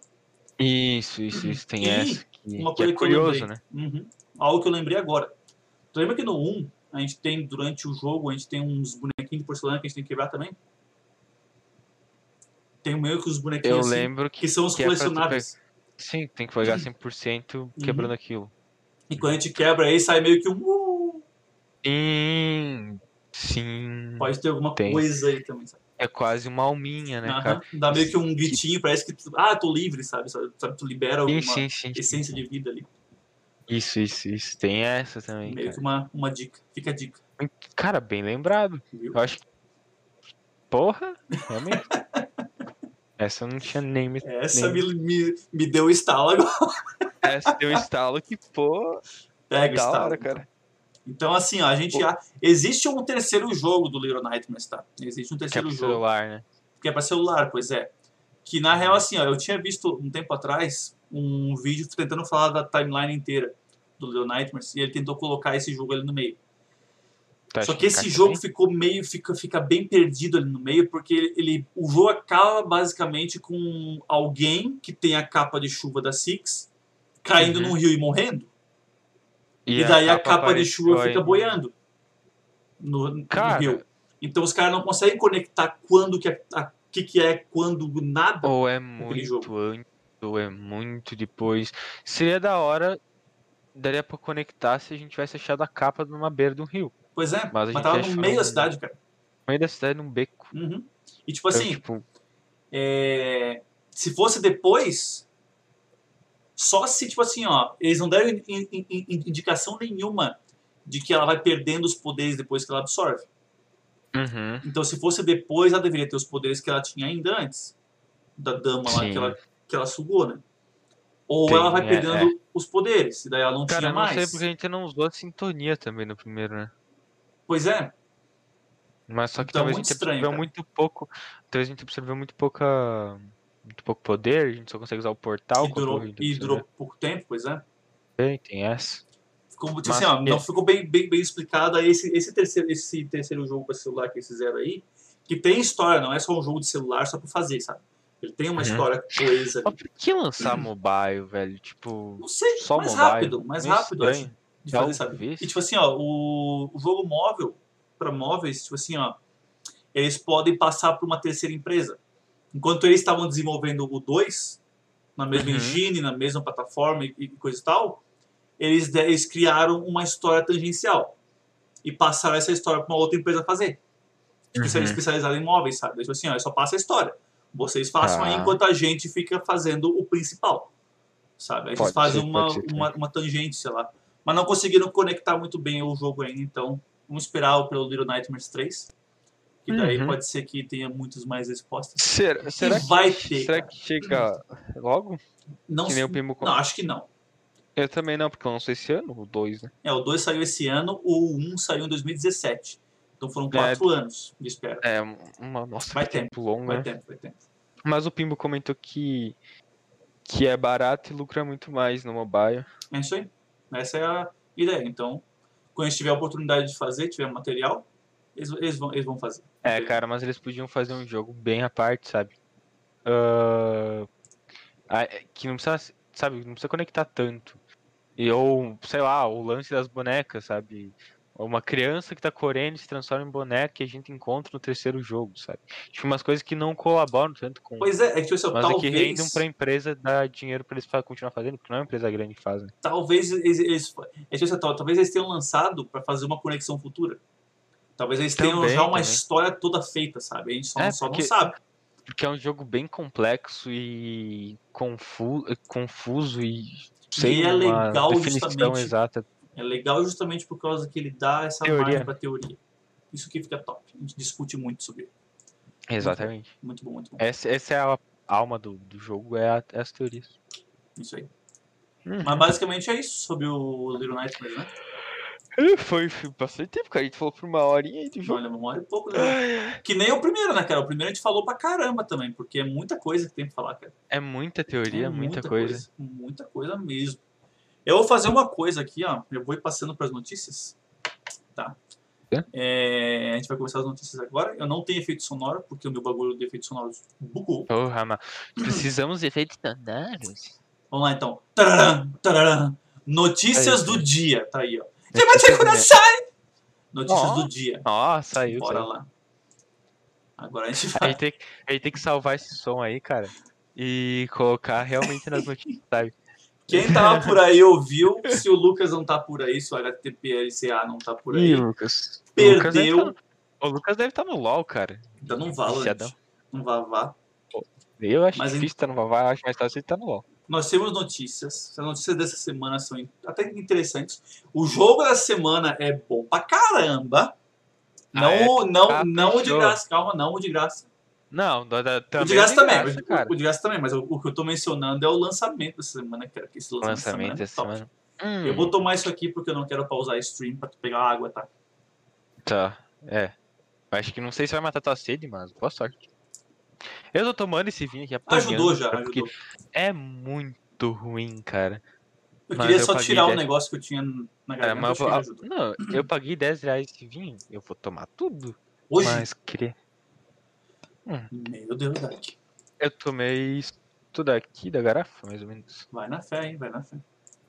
Isso, isso, isso. Tem E essa. Que, Uma que coisa é que eu curioso, lembrei. né? Uhum. Algo que eu lembrei agora. Tu lembra que no 1, a gente tem, durante o jogo, a gente tem uns bonequinhos de porcelana que a gente tem que quebrar também? Tem meio que os Eu bonequinhos assim, lembro que, que são os que é colecionáveis. Sim, tem que pagar 100% quebrando aquilo. E quando a gente quebra aí, sai meio que um. uh, Sim, sim. Pode ter alguma Tem. coisa aí também, sabe? É quase uma alminha, né, Aham. cara? Dá meio que um gritinho, parece que tu, ah, tô livre, sabe? Sabe, tu libera alguma Sim, sim, sim. essência de vida ali. Isso, isso, isso. Tem essa também, Meio cara. que uma, uma dica. Fica a dica, Cara, bem lembrado. viu? Eu acho que. Porra, realmente. [laughs] Essa eu não tinha nem me. Essa nem- me, me, me deu estalo agora. Essa deu estalo que, pô, Pega o estalo. hora, cara. Então, assim, ó, a gente. Já- Existe um terceiro jogo do Little Nightmares, tá? Existe um Que é terceiro jogo. celular, né? Que é pra celular, pois é. Que na real, assim, ó, eu tinha visto um tempo atrás um vídeo tentando falar da timeline inteira do Little Nightmares e ele tentou colocar esse jogo ali no meio. Acha Só que esse jogo bem? ficou meio, fica, fica bem perdido ali no meio, porque ele, ele- o jogo acaba basicamente com alguém que tem a capa de chuva da Six caindo Uhum. num rio e morrendo. E, daí a capa, de apareceu chuva aí fica no- boiando no, no Cara. rio. Então os caras não conseguem conectar quando que é, a, que, que é quando nada. Ou é muito jogo. antes, ou é muito depois. Seria da hora. Daria pra conectar se a gente tivesse achado a capa numa beira de um rio. Pois é, Mas a mas, gente tava no meio da cidade, cara. No meio da cidade, num beco. Uhum. E tipo Então, assim, tipo, é, se fosse depois, só se, tipo assim, ó, eles não deram in- in- in- indicação nenhuma de que ela vai perdendo os poderes depois que ela absorve. uhum. Então, se fosse depois, ela deveria ter os poderes que ela tinha ainda antes. Da dama lá Sim. que ela, que ela sugou, né? Ou Tem, ela vai é, perdendo os poderes, e daí ela não Cara, tinha eu não mais. sei porque a gente não usou a sintonia também no primeiro, né? Pois é, Mas só que Então, talvez a gente estranho, absorveu cara. muito pouco. Talvez a gente absorveu muito pouca. Muito pouco poder, a gente só consegue usar o portal e durou, e durou pouco tempo, pois é. ver. Tem essa. Ficou, tipo Mas assim, ó, não esse- ficou bem, bem, bem explicado esse, esse, terceiro, esse terceiro jogo para celular que eles fizeram aí, que tem história, não é só um jogo de celular só pra fazer, sabe? Ele tem uma Uhum. história coesa Mas por que lançar mobile, velho? Tipo, Não sei, só mais mobile? rápido, mais rápido, acho, de fazer, sabe? E tipo assim, ó, o, o jogo móvel, para móveis, tipo assim, ó, eles podem passar por uma terceira empresa. Enquanto eles estavam desenvolvendo o 2, na mesma Uhum. engine, na mesma plataforma e, e coisa e tal, eles, eles criaram uma história tangencial. E passaram essa história para uma outra empresa fazer. Tipo, Uhum. especializada em móveis, sabe? Tipo assim, ó, só passa a história. Vocês façam aí Tá. enquanto a gente fica fazendo o principal. Sabe? Aí Pode fazem ser, uma, ser uma, uma tangente, sei lá. Mas não conseguiram conectar muito bem o jogo ainda, então vamos esperar pelo Little Nightmares 3. Que daí Uhum. pode ser que tenha muitas mais respostas. Será, será, que, vai ter, será que chega logo? Não, Que nem o Pimo não, acho que não. Eu também não, porque eu não sei esse ano, o 2, né? É, o 2 saiu esse ano, o 1 saiu em 2017. Então foram 4 anos de espera. É, uma, nossa, Vai tempo, tempo longo, Vai né? tempo, vai tempo. Mas o Pimbo comentou que, que é barato e lucra muito mais no mobile. É isso aí. Essa é a ideia. Então, quando a gente tiver a oportunidade de fazer, tiver material, eles, eles, vão, eles vão fazer. É, cara, mas eles podiam fazer um jogo bem à parte, sabe? É, que não precisa, sabe, não precisa conectar tanto. E, ou, sei lá, o lance das bonecas, sabe? Uma criança que tá correndo se transforma em boneca que a gente encontra no terceiro jogo, sabe? Tipo, umas coisas que não colaboram tanto com. Pois é, é que tipo assim, Mas é que talvez, rendem pra empresa dar dinheiro pra eles continuar fazendo, porque não é uma empresa grande que faz, né? talvez eles, eles, é tipo assim, tal- talvez eles tenham lançado para fazer uma conexão futura. Talvez eles tenham Também, já uma também. história toda feita, sabe? A gente só, É, só porque- não sabe. Porque é um jogo bem complexo e confu confuso e sem é uma legal justamente exata. É legal justamente por causa que ele dá essa Teoria. margem pra teoria. Isso que fica top. A gente discute muito sobre ele. Exatamente. Muito bom, muito bom. Essa, essa é a alma do, do jogo, é, a- é as teorias. Isso aí. Uhum. Mas basicamente é isso sobre o Little Nightmares, né? É, Foi foi bastante tempo, cara. A gente falou por uma horinha aí do jogo. Olha, uma hora e pouco, né? Que nem o primeiro, né, cara? O primeiro a gente falou pra caramba também, porque é muita coisa que tem pra falar, cara. É muita teoria, É muita, coisa. Muita coisa mesmo. Eu vou fazer uma coisa aqui, ó. Eu vou ir passando pras notícias. Tá. É? É, a gente vai começar as notícias agora. Eu não tenho efeito sonoro, porque o meu bagulho de efeitos sonoros bugou. Porra, mas precisamos de efeitos sonoros. Vamos lá então. Tararã, tararã. Notícias Aí, do dia. Tá aí, ó. Notícias do Notícias do dia. Ó, saiu, Bora saiu. lá. Agora a gente A vai. gente, tem, que- a gente tem que salvar esse som aí, cara. E colocar realmente nas notícias, sabe? Quem tava por aí ouviu. Se o Lucas não tá por aí, se o HTTPLCA não tá por aí, Ih, Lucas. O Lucas deve perdeu. tá- O Lucas deve estar no LoL, cara. Tá num Valorant. Viciadão. Um Vavá. Eu acho Mas difícil estar no Vavá, acho mais fácil ele estar no LoL. Nós temos notícias. As notícias dessa semana são até interessantes. O jogo da semana é bom pra caramba. Ah, Não, é? o- não, Ah, não o de graça, calma, não o de graça. O Não, da, da, também de graça também, graça, o- o, de graça também, mas o, o que eu tô mencionando é o lançamento dessa semana, cara. Que esse lançamento, Lançamento dessa semana é top. semana. Hum, Eu vou tomar isso aqui porque eu não quero pausar a stream pra tu pegar água, tá? Tá, é. Acho que não sei se vai matar tua sede, mas boa sorte. Eu tô tomando esse vinho aqui apanhando, Ajudou já, porque ajudou. é muito ruim, cara. Eu Mas queria eu só tirar o dez. negócio que eu tinha na É, garganta, acho eu vou- não, eu paguei 10 reais esse vinho, eu vou tomar tudo. Hoje, Mas queria. meu Deus, Dark. Eu tomei isso daqui da garrafa, mais ou menos. Vai na fé, hein? Vai na fé.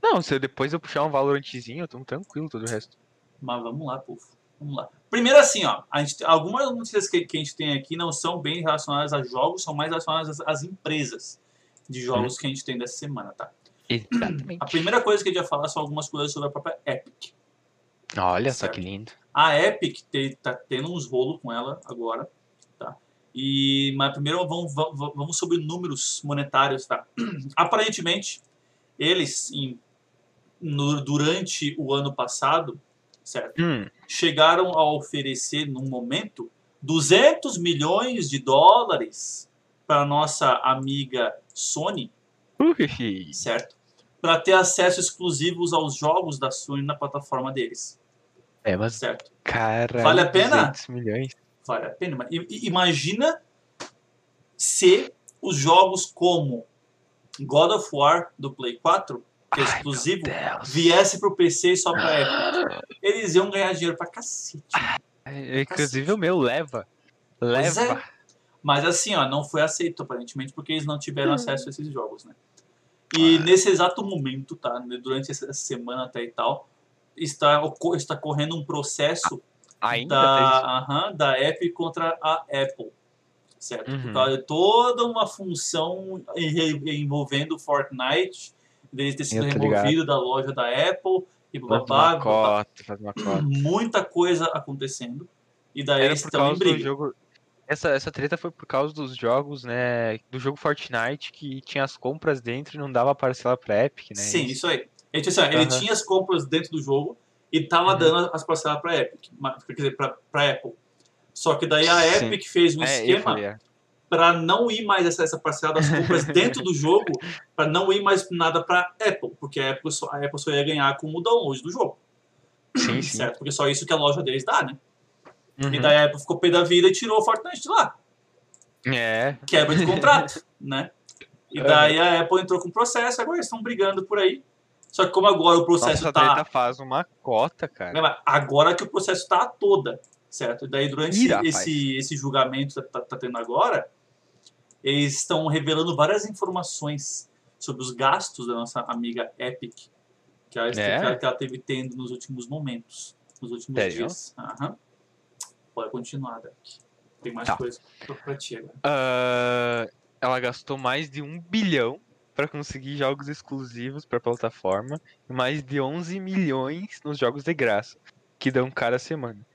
Não, se eu depois eu puxar um valorantezinho, eu tô tranquilo todo o resto. Mas vamos lá, povo. Vamos lá. Primeiro assim, ó, a gente, algumas notícias que, que a gente tem aqui não são bem relacionadas a jogos, são mais relacionadas às, às empresas de jogos que a gente tem dessa semana, tá? Exatamente. A primeira coisa que a gente vai falar são algumas coisas sobre a própria Epic. Olha só Certo. que lindo. A Epic te, tá tendo uns rolos com ela agora, tá? E, mas primeiro vamos, vamos, vamos sobre números monetários, tá? [clears throat] Aparentemente, eles, em, no- durante o ano passado, certo? Hum, chegaram a oferecer, num momento, 200 milhões de dólares para nossa amiga Sony, certo? Para ter acesso exclusivos aos jogos da Sony na plataforma deles, é, mas certo? cara. Vale a pena? 200 milhões. Vale a pena. Imagina se os jogos como God of War do Play 4, que é Ai, exclusivo, Deus. viesse pro PC e só pra Epic. [gasps] Eles iam ganhar dinheiro pra cacete. É, Inclusive o meu leva. Pois Leva. é. Mas assim, ó, não foi aceito aparentemente porque eles não tiveram acesso a esses jogos, né? E Ah. nesse exato momento, tá? né, Durante essa semana até e tal, está, está correndo um processo Ainda da, aham, da Epic contra a Apple. Certo? Uhum. Por causa de toda uma função envolvendo dele ter sido removido da loja da Apple e Faz babá, uma babá, cota, faz uma cota. muita coisa acontecendo. E daí Era eles por estão em briga. jogo. Essa, essa treta foi por causa dos jogos, né? Do jogo Fortnite que tinha as compras dentro e não dava parcela pra Epic, né? Sim, isso aí. Ele, tinha, assim, ó, ele tinha as compras dentro do jogo e tava Uhum. dando as parcelas pra Epic, quer dizer, pra, pra Apple. Só que daí a Sim. Epic fez um É, esquema falei, é. Para não ir mais essa, essa parcela das compras [laughs] dentro do jogo, para não ir mais nada para Apple, porque a Apple, só, a Apple só ia ganhar com o download do jogo, Sim, [clears throat] sim. certo? Porque só isso que a loja deles dá, né? Uhum. E daí a Apple ficou pé da vida e tirou o Fortnite de lá, É. quebra de contrato, [laughs] né? E daí a Apple entrou com processo, agora eles estão brigando por aí. Só que como agora o processo Nossa, a tá faz uma cota, cara. Agora que o processo está toda, certo? E daí durante esse, esse julgamento que tá, tá tendo agora, eles estão revelando várias informações sobre os gastos da nossa amiga Epic, que ela, É? que ela- que ela teve tendo nos últimos momentos, nos últimos Sério? dias. Aham. Pode continuar, Dark. Tem mais Tá. coisa pra, ti agora. Ah, ela gastou mais de um bilhão pra conseguir jogos exclusivos pra plataforma e mais de 11 milhões nos jogos de graça, que dão cada semana.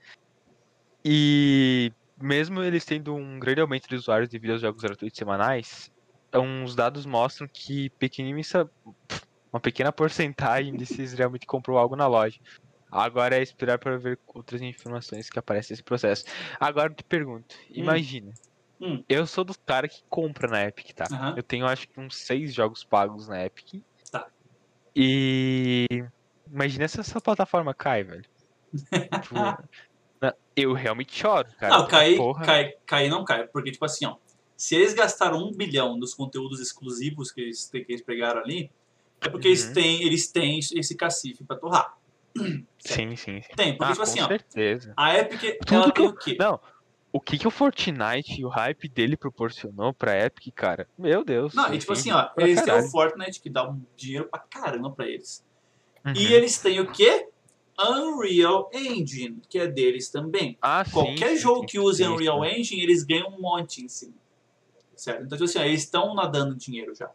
E mesmo eles tendo um grande aumento de usuários devido aos jogos gratuitos semanais, uns dados mostram que pequenissa, uma pequena porcentagem desses [laughs] realmente comprou algo na loja. Agora é esperar para ver outras informações que aparecem nesse processo. Agora eu te pergunto, imagina, Hum. eu sou dos caras que compra na Epic, tá? Aham. Eu tenho acho que uns seis jogos pagos na Epic. Tá. E imagina se essa plataforma cai, velho. [laughs] Tipo, eu realmente choro, cara. não, cair, Porra. cai, cair não cai, porque tipo assim, ó, se eles gastaram um bilhão nos conteúdos exclusivos que eles, que eles pegaram ali, é porque eles Uhum. têm, eles têm esse cacife pra torrar. Sim, sim, sim. Tem, porque Ah, tipo assim, ó, certeza. a Epic, Tudo ela que tem eu- o quê? Não, o que que o Fortnite e o hype dele proporcionou pra Epic, cara? Meu Deus. Não, e tipo assim, ó, eles têm o caralho. Fortnite que dá um dinheiro pra caramba pra eles. Uhum. E eles têm o quê? Unreal Engine, que é deles também. Ah, Qualquer sim, jogo sim, que use sim, Unreal. Engine, eles ganham um monte em cima. Certo? Então, tipo assim, ó, eles estão nadando dinheiro já.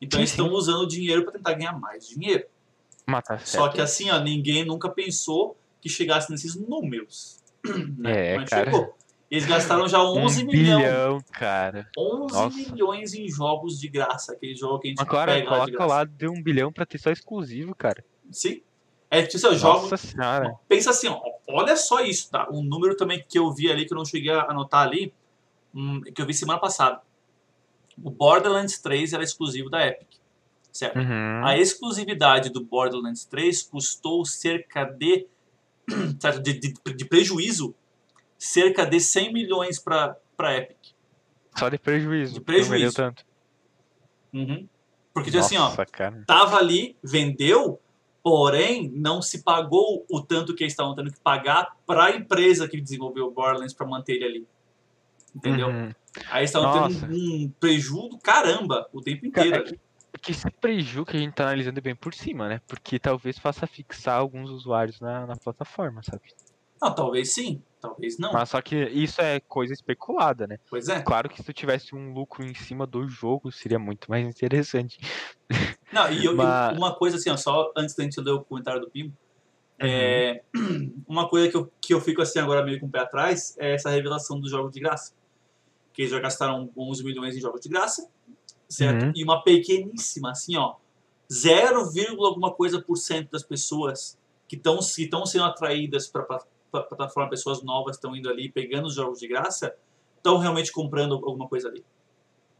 Então, eles estão usando o dinheiro para tentar ganhar mais dinheiro. Mas tá Só certo. que assim, ó, ninguém nunca pensou que chegasse nesses números. [clears throat] né? É, Mas cara. chegou. Eles gastaram já 11 um milhões. bilhão, cara. 11 Nossa. milhões em jogos de graça. Aquele jogo que a gente Mas claro, pega lá de coloca lá, deu um bilhão pra ter só exclusivo, cara. Sim. É tipo ó, jogo. Nossa senhora. Pensa assim, ó, olha só isso, tá? Um número também que eu vi ali, que eu não cheguei a anotar ali, hum, que eu vi semana passada. O Borderlands 3 era exclusivo da Epic. Certo? Uhum. A exclusividade do Borderlands 3 custou cerca de, [clears throat] certo, de, de, de prejuízo, cerca de 100 milhões para Epic. Só de prejuízo. De Não prejuízo. tanto. Uhum. Porque tipo assim, ó, Nossa, cara. tava ali, vendeu, porém não se pagou o tanto que eles estavam tendo que pagar para a empresa que desenvolveu o Borderlands para manter ele ali. Entendeu? Uhum. Aí eles estavam tendo um prejuízo do caramba o tempo Cara, inteiro. que, é que esse preju que a gente tá analisando é bem por cima, né? Porque talvez faça fixar alguns usuários na, na plataforma, sabe? Não, talvez sim, talvez não. Mas só que isso é coisa especulada, né? Pois é. Claro que se tu tivesse um lucro em cima do jogo, seria muito mais interessante. [laughs] Não, e, eu- Mas- uma coisa assim, ó, só antes da gente ler o comentário do Pimbo, Uhum. é, [clears throat] uma coisa que eu, que eu fico assim agora meio com o pé atrás é essa revelação dos jogos de graça. Que eles já gastaram 11 milhões em jogos de graça, certo? Uhum. E uma pequeníssima, assim, ó, 0, alguma coisa por cento das pessoas que estão que sendo atraídas para plataforma, pessoas novas estão indo ali pegando os jogos de graça, estão realmente comprando alguma coisa ali.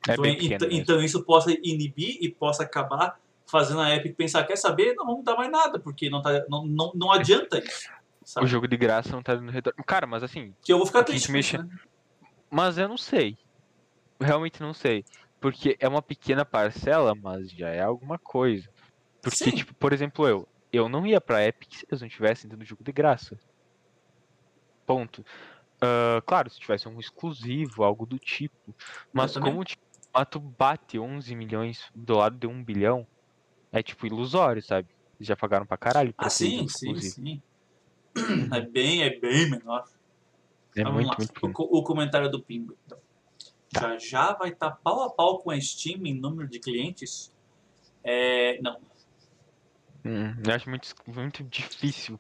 É Então, bem ent- pequeno mesmo. então isso possa inibir e possa acabar fazendo a Epic pensar, quer saber? Não vamos dar mais nada, porque não, tá, não, não, não adianta isso. O Sabe? jogo de graça não tá dando retorno. Cara, mas assim, Que eu vou ficar o triste mexe- né? mas eu não sei. Realmente não sei. Porque é uma pequena parcela, mas já é alguma coisa. Porque, Sim. tipo, por exemplo, eu. Eu não ia pra Epic se eles não tivessem dando jogo de graça. Ponto. Ah, claro, se tivesse um exclusivo, algo do tipo. Mas como tipo, ah, tu bate 11 milhões do lado de 1 bilhão, é tipo ilusório, sabe? Eles já pagaram pra caralho pra Ah, sim, jogo sim, sim. [clears throat] É bem, é bem menor. É Vamos muito, lá. muito o, o comentário do Pimbo, então. Tá. Já já vai estar pau a pau com a Steam em número de clientes? É, não. Hum, eu acho muito, muito difícil.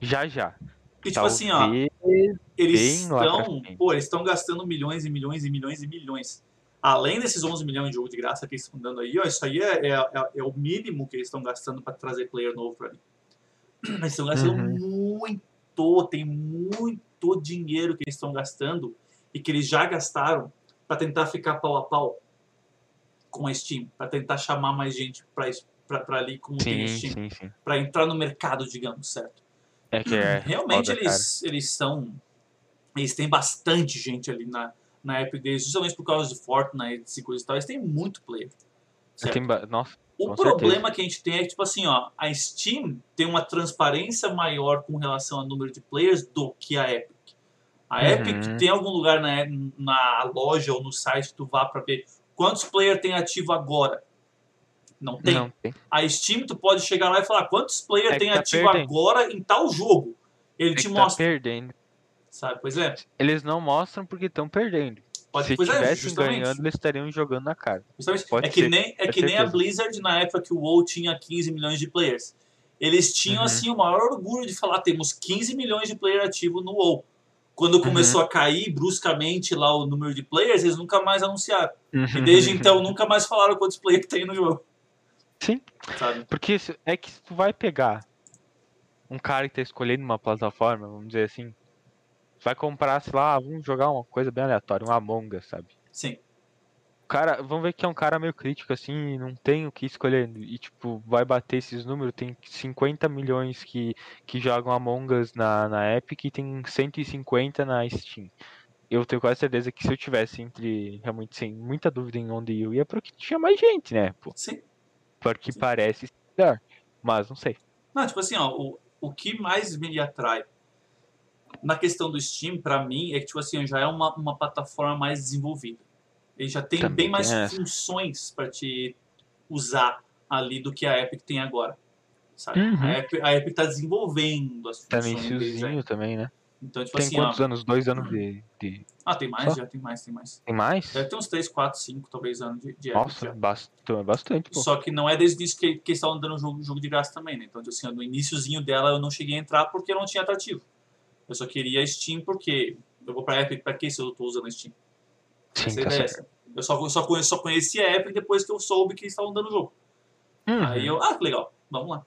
Já já. Porque, tipo assim, ó, eles estão, pô, eles estão gastando milhões e milhões e milhões e milhões. Além desses 11 milhões de jogo de graça que eles estão dando aí, ó, isso aí é, é, é- é o mínimo que eles estão gastando para trazer player novo para mim. [clears throat] Eles estão gastando Uhum. muito, tem muito dinheiro que eles estão gastando e que eles já gastaram para tentar ficar pau a pau com a Steam, para tentar chamar mais gente para ali como Sim, a Steam, para entrar no mercado, digamos, certo? É que é. [clears throat] Realmente foda, eles, eles são. Eles têm bastante gente ali na, na app deles, justamente por causa de Fortnite e coisas e tal. Eles têm muito player. Tem Nossa, O problema certeza. que a gente tem é que, tipo assim, ó, a Steam tem uma transparência maior com relação ao número de players do que a Epic. A Uhum. Epic tem algum lugar na, na loja ou no site que tu vá pra ver quantos players tem ativo agora. Não tem. não tem. A Steam, tu pode chegar lá e falar quantos players É tem tá ativo perdendo. agora em tal jogo. Ele É te tá mostra, perdendo. sabe? Pois é. Eles não mostram porque estão perdendo. Pode, Se pois é, ganhando, eles estariam jogando na cara. Justamente. Pode é que ser, nem, é que nem a. Blizzard na época que o WoW tinha 15 milhões de players. Eles tinham, Uhum. assim, o maior orgulho de falar, temos 15 milhões de players ativos no WoW. Quando Uhum. começou a cair bruscamente lá o número de players, eles nunca mais anunciaram. E Uhum. desde então nunca mais falaram quantos players tem no jogo. Sim. Sabe? Porque é que se tu vai pegar um cara que tá escolhendo uma plataforma, vamos dizer assim, vai comprar, sei lá, vamos jogar uma coisa bem aleatória, um Among Us, sabe? Sim. O cara, vamos ver que é um cara meio crítico assim, não tem o que escolher. E tipo, vai bater esses números, tem 50 milhões que, que jogam Among Us na, na Epic e tem 150 na Steam. Eu tenho quase certeza que se eu tivesse entre, realmente sem muita dúvida em onde eu ia, porque tinha mais gente, né? Pô, Sim. Porque parece melhor. Mas não sei. Não, tipo assim, ó, o, o que mais me atrai na questão do Steam, pra mim, é que, tipo assim, já é uma, uma plataforma mais desenvolvida. Ele já tem Também bem mais essa. funções pra te usar ali do que a Epic tem agora. sabe? Uhum. A, Epic, a Epic tá desenvolvendo as Tá funções deles, iniciozinho né? também, né? Então, tipo Tem assim, quantos anos? Dois anos de. de... ah, tem mais, Só? já tem mais, tem mais. Tem mais? Deve ter uns 3, 4, 5, talvez anos de, de Nossa, já. bastante, bastante, pô. Só que não é desde o início que, que eles estavam dando jogo, jogo de graça também, né? Então, tipo assim, no iníciozinho dela eu não cheguei a entrar porque não tinha atrativo. Eu só queria Steam porque eu vou pra Epic pra que se eu tô usando a Steam? Sim, Essa é tá ideia. certo. Eu só, eu só, conhe- só conheci a Epic depois que eu soube que eles estavam dando jogo. Uhum. Aí eu, ah, que legal, vamos lá.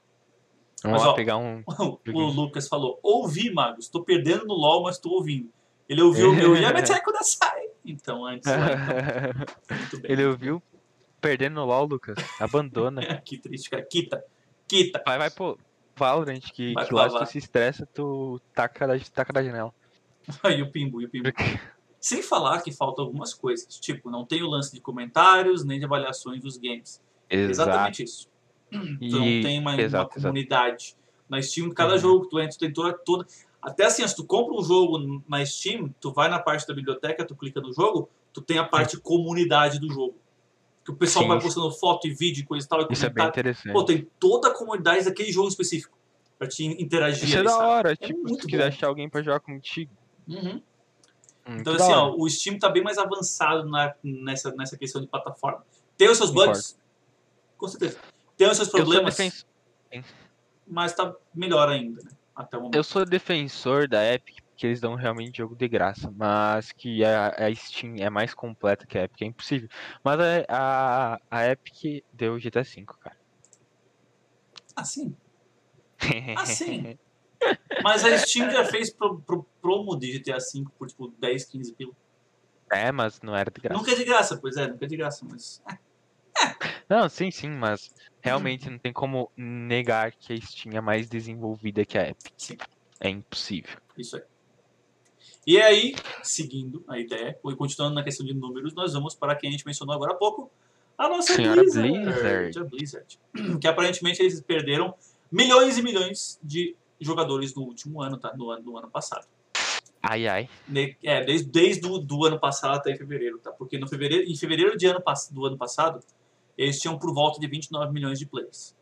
Vamos Mas, lá ó, pegar um. [laughs] O Lucas falou, ouvi, Magos, tô perdendo no LoL, mas tô ouvindo. Ele ouviu [laughs] o meu Yameteco da Sai. Então, antes lá, então, [laughs] muito bem. Ele ouviu? Perdendo no LOL, Lucas. Abandona. que triste, cara. Quita, quita. Vai, vai, pô. Valorant, que, Vai que lá tu se estressa, tu taca da, taca da janela. Aí o Pimbo, e o Pimbo. Sem falar que faltam algumas coisas. Tipo, não tem o lance de comentários, nem de avaliações dos games. Exato. Exatamente isso. Tu não E- tem uma, uma exato, exato. comunidade. Na Steam, cada Uhum. jogo que tu entra, tu tem toda, toda. Até assim, se tu compra um jogo na Steam, tu vai na parte da biblioteca, tu clica no jogo, tu tem a parte comunidade do jogo. Que o pessoal Sim, vai postando foto e vídeo e coisa e tal. E Isso é bem interessante. Pô, tem toda a comunidade daquele jogo específico. Pra te interagir Isso é ali, da sabe? hora, tipo, se tu quiser achar alguém pra jogar contigo. Uhum. Hum, Então, da assim, ó, o Steam tá bem mais avançado na- nessa, nessa questão de plataforma. Tem os seus bugs? Com certeza. Tem os seus problemas, mas tá melhor ainda, né? Até o momento. eu sou defensor da Epic, porque eles dão realmente jogo de graça. Mas que a, a Steam é mais completa que a Epic, é impossível. Mas a, a, a Epic deu GTA V, cara. Assim. Assim. [laughs] Mas a Steam já fez pro, pro promo de GTA V por tipo 10, 15 pila. É, mas não era de graça. Nunca é de graça, pois é, nunca é de graça, mas. Não, sim, sim, mas realmente não tem como negar que a Steam é mais desenvolvida que a Epic. Sim. É impossível. Isso aí. E aí, seguindo a ideia, e continuando na questão de números, nós vamos para quem a gente mencionou agora há pouco, a nossa Blizzard. Blizzard. A Blizzard. [clears throat] Que aparentemente eles perderam milhões e milhões de jogadores no último ano, tá? No ano, no ano passado. Ai, ai. É, desde, desde o do ano passado até fevereiro, tá? Porque no fevereiro, em fevereiro de ano, do ano passado, eles tinham por volta de 29 milhões de players.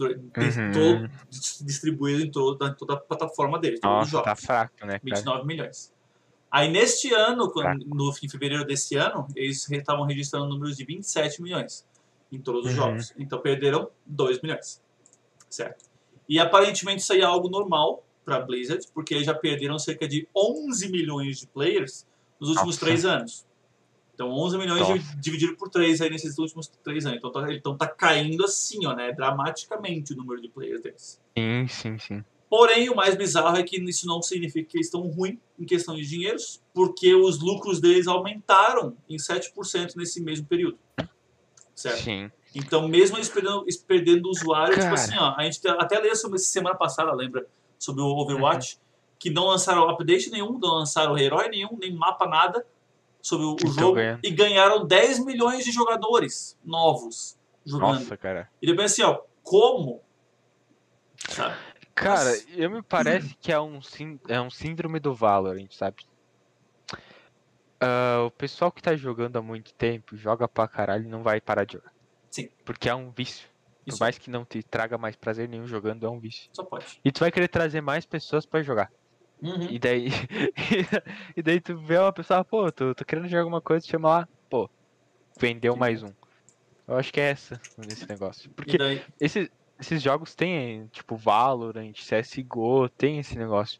Uhum. todo- dis- distribuído em toda, toda a plataforma deles, todos os Nossa, tá fraco, né, cara? 29 milhões. Aí neste ano, quando, no em fevereiro desse ano, eles estavam registrando números de 27 milhões em todos os Uhum. jogos. Então perderam 2 milhões. Certo? E aparentemente isso aí é algo normal para Blizzard, porque eles já perderam cerca de 11 milhões de players nos últimos Nossa. 3 anos. Então 11 milhões Nossa. dividido por 3 aí nesses últimos 3 anos. Então tá, então tá caindo assim, ó, né? Dramaticamente o número de players deles. Sim, sim, sim. Porém, o mais bizarro é que isso não significa que eles estão ruins em questão de dinheiros, porque os lucros deles aumentaram em 7% nesse mesmo período. Certo? Sim. Então, mesmo eles perdendo, eles perdendo usuário, tipo Cara. assim, ó, a gente até leu sobre semana passada, lembra? Sobre o Overwatch, Uhum. que não lançaram update nenhum, não lançaram herói nenhum, nem mapa, nada sobre o, Então jogo, ganha. e ganharam 10 milhões de jogadores novos jogando. Nossa, cara. E depois assim, ó, como? Sabe? Cara, Nossa. eu me parece que é um, é um síndrome do Valorant, sabe? Ah, o pessoal que tá jogando há muito tempo, joga pra caralho e não vai parar de jogar. Sim. Porque é um vício. Por Isso mais que não te traga mais prazer nenhum jogando, é um vício. só pode. E tu vai querer trazer mais pessoas pra jogar. Uhum. E daí. [laughs] e daí tu vê uma pessoa, pô, tô, tô querendo jogar alguma coisa, chama lá, pô, vendeu Sim. mais um. Eu acho que é essa nesse negócio. Porque esses, esses jogos têm, tipo, Valorant, CSGO, tem esse negócio.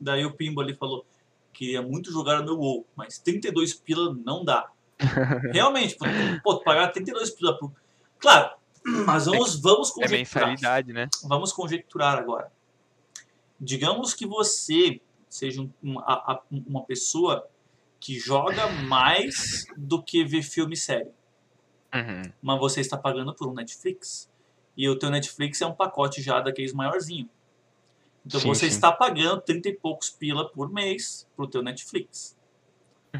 daí o Pimbo ali falou: queria muito jogar o meu WoW, mas 32 pila não dá. [laughs] Realmente, pô, pô, pagar 32 pila por. Claro, [clears throat] mas vamos, vamos É conjecturar. mensalidade, né? Vamos conjecturar agora. Digamos que você seja um- uma, uma pessoa que joga mais do que vê filme e série. Uhum. mas você está pagando por um Netflix. E o teu Netflix é um pacote já daqueles maiorzinho. Então Sim, você sim. está pagando 30 e poucos pila por mês pro teu Netflix.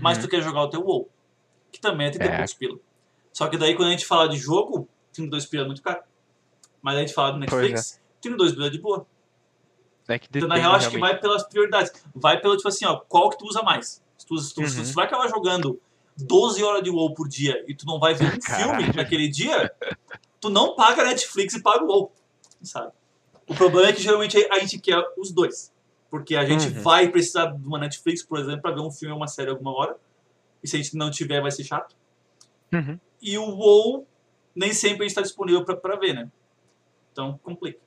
Mas Uhum. tu quer jogar o teu WoW, que também é 30 e É. poucos pila. Só que daí quando a gente fala de jogo, 32 pila é muito caro. Mas a gente fala do Pois Netflix, 32 pila é de boa. É que Então, na depende real, acho que vai pelas prioridades. Vai pelo, tipo assim, ó, qual que tu usa mais. Se tu, se tu, se Uhum. tu vai acabar jogando 12 horas de WoW por dia e tu não vai ver um Caralho. filme naquele dia, tu não paga Netflix e paga o WoW, sabe? O problema é que geralmente a gente quer os dois. Porque a gente Uhum. vai precisar de uma Netflix, por exemplo, pra ver um filme ou uma série alguma hora. E se a gente não tiver, vai ser chato. Uhum. E o WoW nem sempre a gente tá disponível pra ver, né? Então, complica.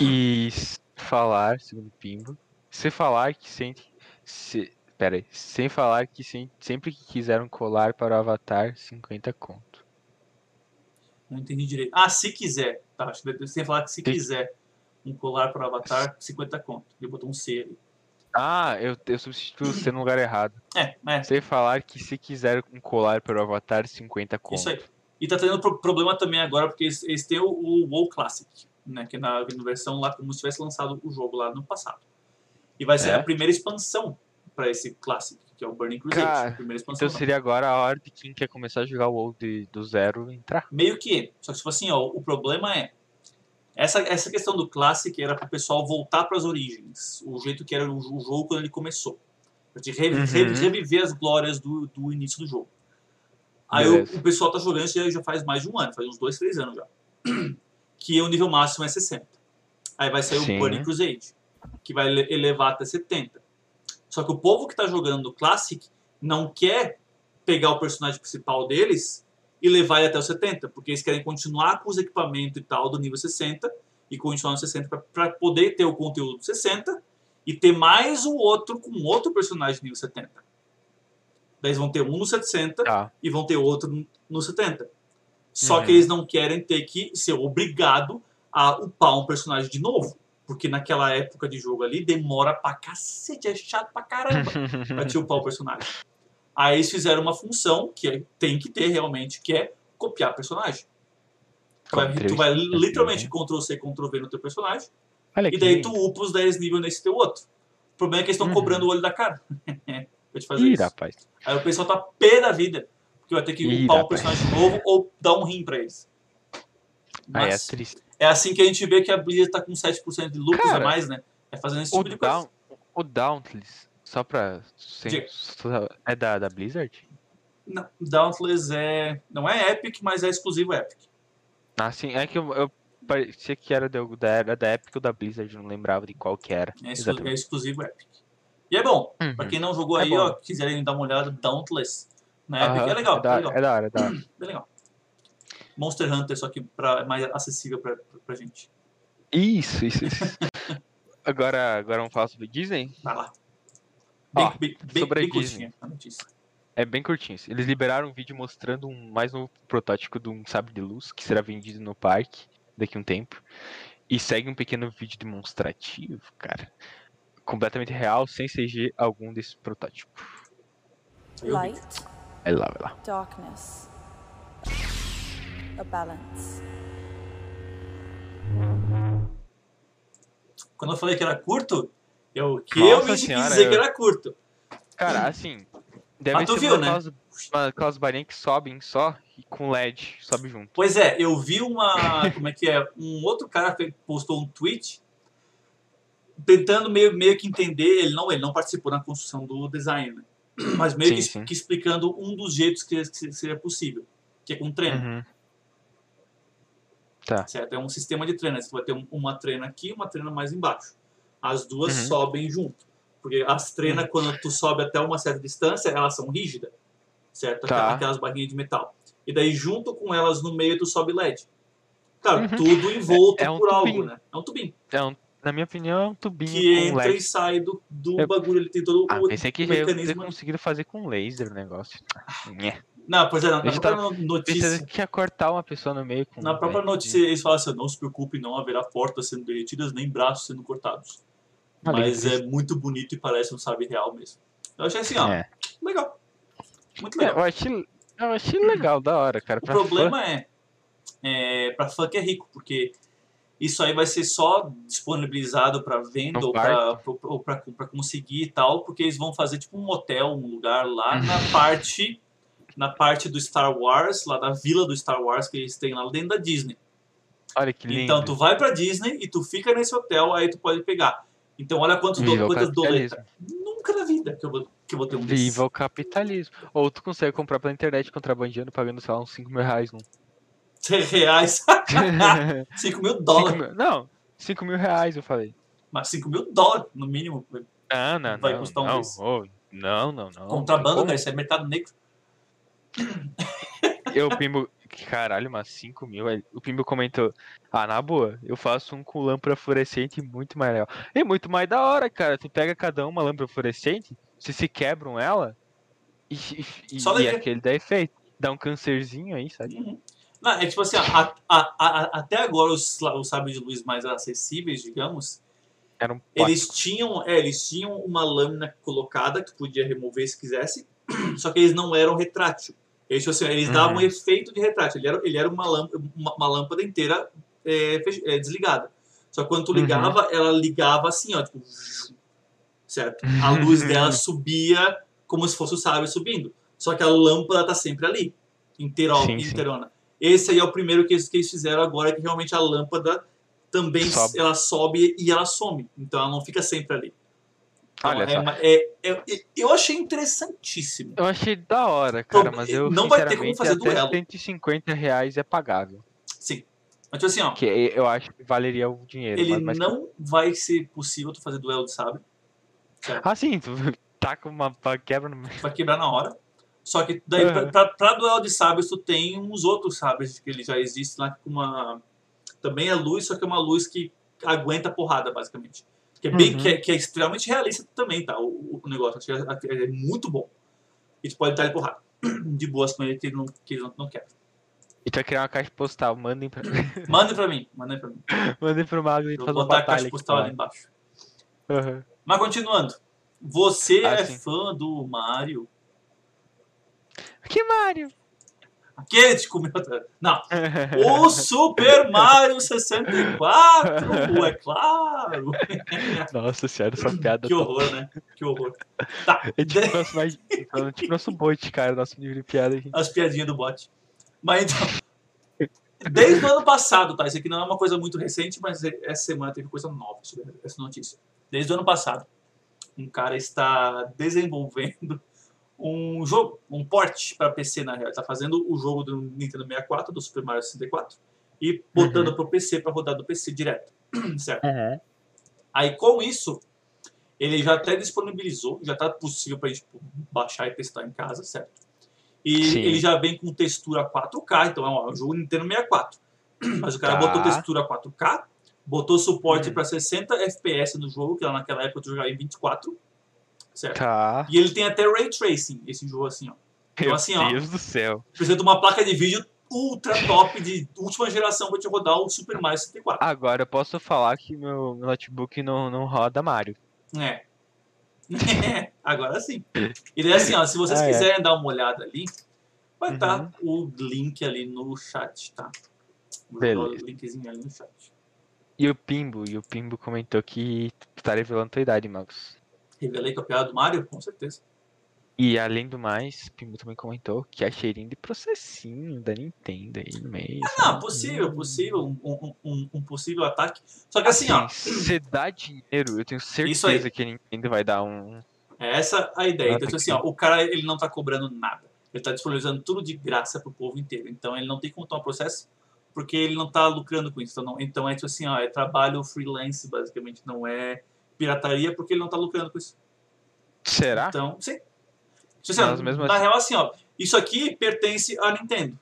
E falar, segundo o Pimbo, se falar que sente. Se, pera aí, sem falar que sem- sempre que quiseram colar para o Avatar, 50 conto. Não entendi direito. Ah, se quiser. Tá, acho que que falar que se Se- quiser um colar para avatar, 50 conto. Ele botou um C ali. Ah, eu, eu substituí o C no lugar errado. É, é. Sem falar que se quiser um colar para o Avatar, 50 conto. Isso aí. E tá tendo pro- problema também agora, porque eles, eles têm o, o WoW Classic, né? Que é na, versão lá, como se tivesse lançado o jogo lá no passado. E vai ser É? a primeira expansão para esse Classic, que é o Burning Crusade. Cara, primeira expansão. Então seria agora a hora de quem quer começar a jogar o WoW de- do zero entrar. Meio que. Só que, tipo assim, ó, o problema é. Essa, essa questão do Classic era para o pessoal voltar para as origens. O jeito que era o, o jogo quando ele começou. Pra te re- Uhum. re- reviver as glórias do, do início do jogo. Aí o, o pessoal tá jogando isso já, já faz mais de um ano, faz uns dois, três anos já. Que o nível máximo é 60. Aí vai sair Sim. o Burning Crusade, que vai ele- elevar até 70. Só que o povo que tá jogando Classic não quer pegar o personagem principal deles e levar ele até o 70, porque eles querem continuar com os equipamentos e tal do nível 60 e continuar no 60 para poder ter o conteúdo do 60 e ter mais o outro com outro personagem nível 70. Daí eles vão ter um no 700 Tá. e vão ter outro no 70. Só Uhum. que eles não querem ter que ser obrigado a upar um personagem de novo. Porque naquela época de jogo ali demora pra cacete, é chato pra caramba [laughs] pra te upar o personagem. Aí eles fizeram uma função que é- tem que ter realmente, que é copiar personagem. Tu vai, tu vai Ctrl+C, literalmente Ctrl-C, Ctrl-V no teu personagem, Olha e daí tu upa os 10 níveis nesse teu outro. O problema é que eles estão Uhum. cobrando o olho da cara. [laughs] pra te fazer Ih, isso. rapaz. Aí o pessoal tá pé da vida. Porque vai ter que Ih, upar um personagem novo ou dar um rim pra eles. Aí é Mas triste. é assim que a gente vê que a Blizzard tá com 7% de lucros Cara, a mais, né? É fazendo esse O, tipo de coisa. Down, o Dauntless, só pra. sem- é da, da Blizzard? Não, Dauntless é. Não é Epic, mas é exclusivo Epic. Ah, sim, é que eu, eu parecia que era da, da, era da Epic ou da Blizzard, não lembrava de qual que era. É, exclu- é exclusivo Epic. E é bom. Uhum. Pra quem não jogou É aí, bom. ó, quiserem dar uma olhada, Dauntless. Aham, é legal, É da, é legal. é da hora, é da hora. Bem [clears throat] legal. Monster Hunter, só que pra, é mais acessível pra, pra, pra gente. Isso, isso, isso. [laughs] agora, agora vamos falar sobre Disney? Vai lá. Bem, Ó, bem, bem, sobre a bem Disney. curtinha a notícia. É bem curtinho. Eles liberaram um vídeo mostrando um mais novo protótipo de um sabre de luz que será vendido no parque daqui a um tempo. E segue um pequeno vídeo demonstrativo, cara. Completamente real, sem CG algum desse protótipo. Light, Vai lá, vai lá. darkness, a balance. Quando eu falei que era curto, eu que Nossa eu senhora, dizer eu- que era curto. Cara, assim. Deve Mas tu ser viu, uma né? aquelas, uma- aquelas barinhas que sobem só e com LED sobe junto. Pois é, eu vi uma. Como é que é? Um outro cara postou um tweet tentando meio, meio que entender. Ele não, ele não participou na construção do design, né? [clears throat] mas meio Sim, que, sim. que explicando um dos jeitos que, que seria possível, que é com treino. Uhum. Tá. Certo? É um sistema de treino. Você vai ter um- uma treina aqui e uma treina mais embaixo. As duas Uhum. sobem junto. Porque as treinas, quando tu sobe até uma certa distância, elas são rígidas. Certo? Tá. Aquelas barrinhas de metal. E daí, junto com elas no meio, tu sobe LED. Cara, Uhum. tudo envolto É- é um por algo, tubinho. né? É um tubinho. É um- na minha opinião, é um tubinho Que entra LED. e sai do, do Eu- bagulho. Ele tem todo Ah, o, pensei que mecanismo. conseguido fazer com laser o negócio. Não, pois é, na, na própria notícia. Que ia cortar uma pessoa no meio com. Na própria notícia eles falam assim, não se preocupe, não haverá portas sendo derretidas, nem braços sendo cortados. Ah, Mas é muito bonito e parece um sabre real mesmo. Eu achei assim, ó, É. legal. Muito É, legal. eu achei, eu achei legal, da hora, cara. o problema é, é, pra fã que é rico, porque isso aí vai ser só disponibilizado pra venda No ou pra conseguir e tal, porque eles vão fazer tipo um hotel, um lugar lá na parte na parte do Star Wars, lá da vila do Star Wars que eles têm lá dentro da Disney. Olha que lindo. Então tu vai pra Disney e tu fica nesse hotel, aí tu pode pegar. Então olha quantos do, quantas doletas. Nunca na vida que eu vou, que eu vou ter um. Viva o capitalismo. Ou tu consegue comprar pela internet contrabandeando, pagando, sei lá, uns 5 mil reais num. Reais. [laughs] 5 mil Cinco dólares. mil- não, 5 mil reais eu falei. Mas 5 mil dólares, no mínimo. Não, não, Vai não. custar um não, ô, não, não, não. Contrabando, cara, isso é mercado negro. [laughs] Eu, Pimbo. Caralho, mas 5 mil. O Pimbo comentou: Ah, na boa, eu faço um com lâmpada fluorescente muito mais legal. É muito mais da hora, cara. Tu pega cada uma lâmpada fluorescente, se se quebram ela, e, e, Só e aquele dá efeito. Dá um cancerzinho aí, sabe? Uhum. Não, é tipo assim, ó, a- a- a- até agora os, os sábios de luz mais acessíveis, digamos, eles tinham, é, eles tinham uma lâmina colocada que podia remover se quisesse, [clears throat] só que eles não eram retrátil. Eles, tipo assim, eles davam um Uhum. efeito de retrátil. Ele era, ele era uma, lâmpada, uma, uma lâmpada inteira é, é, desligada. Só que quando tu Uhum. ligava, ela ligava assim, ó, tipo, certo? A luz dela subia como se fosse o sábio subindo. Só que a lâmpada tá sempre ali, inteira, Sim, sim. Esse aí é o primeiro que eles, que eles fizeram agora, que realmente a lâmpada também Sobe. ela sobe e ela some. Então ela não fica sempre ali. Então, Olha é uma- é- é- eu achei interessantíssimo. Eu achei da hora, cara, Então, mas eu não vai ter como fazer duelo. 150 reais é pagável. Sim. Mas tipo assim, ó, Que eu acho que valeria o dinheiro. ele mas, mas- não vai ser possível tu fazer duelo de sabre. Certo? Ah, sim, tu [laughs] taca uma pa- quebra no vai quebrar na hora. Só que daí, pra, Uhum. pra, pra duelo de sabres, tu tem uns outros sabres que ele já existe lá com uma. Também é luz, só que é uma luz que aguenta porrada, basicamente. Que é, bem, Uhum. que é, que é extremamente realista também, tá? O, o negócio. Acho que É, é muito bom. E tu pode dar ele porrada. [clears throat] De boas com ele que ele não, que ele não, não quer. E tu vai criar uma caixa postal, mandem pra, [laughs] Mandem pra mim, mandem pra mim. mandem pro Mago e fazer vou uma botar a caixa postal lá. ali embaixo. Aham. Mas continuando. Você Ah, é sim. fã do Mario? Que Mario? Aquele te comeu. Não. O Super Mario 64, é claro. Nossa senhora, essa piada Que tá- horror, né? Que horror. Tá. É tipo nosso, mais... é tipo nosso bot, cara, nosso nível de piada aqui. As piadinhas do bot. Mas então. Desde o ano passado, tá? Isso aqui não é uma coisa muito recente, mas essa semana teve coisa nova sobre essa notícia. Desde o ano passado, um cara está desenvolvendo um jogo, um port para PC na real. Está fazendo o jogo do Nintendo 64, do Super Mario 64, e botando Uhum. pro PC para rodar do PC direto. [clears throat] certo? Aí com isso, ele já até disponibilizou, já está possível para a gente baixar e testar em casa, certo? E Sim. ele já vem com textura 4K, então é um jogo Nintendo 64. [clears throat] Mas o cara Tá. botou textura 4K, botou suporte Hum. para 60 FPS no jogo, que lá naquela época tu jogava em 24, certo? Tá. E ele tem até Ray Tracing, esse jogo assim, ó. Então, Meu assim, ó. Deus do céu. Precisa de uma placa de vídeo ultra top de última geração para te rodar o Super Mario 64. Agora eu posso falar que meu, meu notebook não, não roda Mario. É. [laughs] Agora sim. E daí assim, ó, se vocês Ah, é. quiserem dar uma olhada ali, vai Uhum. estar o link ali no chat, tá? Vou Beleza. o linkzinho ali no chat. E o Pimbo, e o Pimbo comentou que tu tá revelando tua idade, Marcos. Revelei com a piada do Mario? Com certeza. E além do mais, Pimbo também comentou que é cheirinho de processinho da Nintendo aí no meio. Não, sabe? possível, possível, um, um, um, um possível ataque. Só que assim, ó, Se dá dinheiro, eu tenho certeza que a Nintendo vai dar um. é essa a ideia. Então, Ah, assim, ó, o cara ele não tá cobrando nada. Ele tá disponibilizando tudo de graça pro povo inteiro. Então ele não tem como tomar processo, porque ele não tá lucrando com isso. Então, não- então é tipo assim, ó, é trabalho freelance, basicamente, não é pirataria, porque ele não tá lucrando com isso. Será? Então, sim. Assim, na real, assim, ó, isso aqui pertence à Nintendo,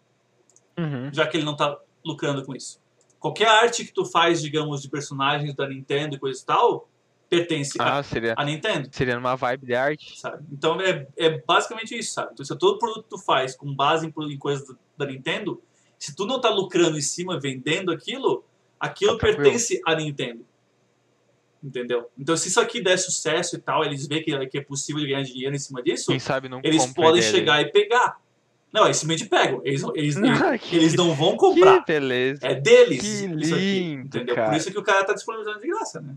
Uhum. já que ele não tá lucrando com isso. Qualquer arte que tu faz, digamos, de personagens da Nintendo e coisa e tal, pertence à- Ah, seria, à Nintendo. seria numa vibe de arte. sabe? Então é, é basicamente isso, sabe? Então, se todo produto que tu faz com base em, em coisas da, da Nintendo, se tu não tá lucrando em cima, vendendo aquilo, aquilo Tá pertence à Nintendo. Entendeu? Então, se isso aqui der sucesso e tal, eles veem que, que é possível ganhar dinheiro em cima disso, Quem sabe não eles podem chegar e pegar. Não, eles simplesmente pegam. Eles, eles, dele. [laughs] eles, Ah, que- eles não vão Que comprar. beleza. É deles. Que isso aqui, lindo, entendeu? cara. Por isso que o cara tá disponibilizando de graça, né?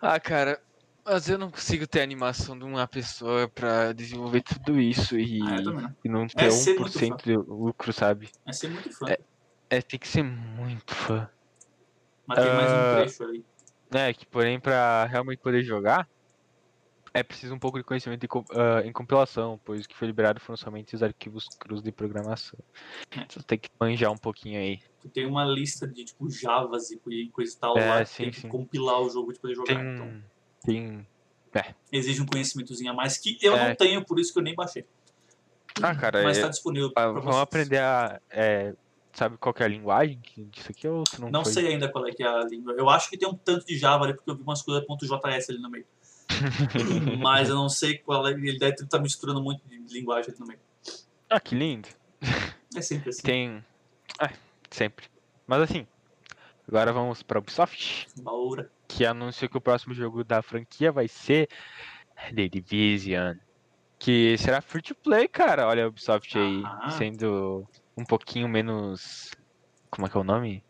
Ah, cara, mas eu não consigo ter a animação de uma pessoa pra desenvolver tudo isso e, Ah, não. e não ter ser muito 1% de lucro, sabe? É ser muito fã. É, tem que ser muito fã. Mas tem mais um Ah, trecho ali. É, que porém pra realmente poder jogar, É preciso um pouco de conhecimento em, ah, em compilação, pois o que foi liberado foram somente os arquivos crus de programação. É. Então tem que manjar um pouquinho aí. Tu tem uma lista de tipo Javas e coisa e tal É, lá, sim, tem que sim. compilar o jogo de poder jogar. Tem. Então, Tem. exige um conhecimentozinho a mais que eu É. não tenho, por isso que eu nem baixei. Ah, cara, Mas é- tá disponível ah, pra vamos vocês. aprender a. é, sabe qual que é a linguagem disso aqui ou se não, Não foi? sei ainda qual é que é a língua. Eu acho que tem um tanto de Java ali, porque eu vi umas coisas .js ali no meio. [laughs] Mas eu não sei qual é. Ele deve estar misturando muito de linguagem ali no meio. Ah, que lindo. É sempre assim. Tem. Ah, sempre. Mas assim, agora vamos pra Ubisoft, Baura. que anunciou que o próximo jogo da franquia vai ser The Division. Que será free to play, cara. Olha a Ubisoft aí Ah. sendo um pouquinho menos. Como é que é o nome?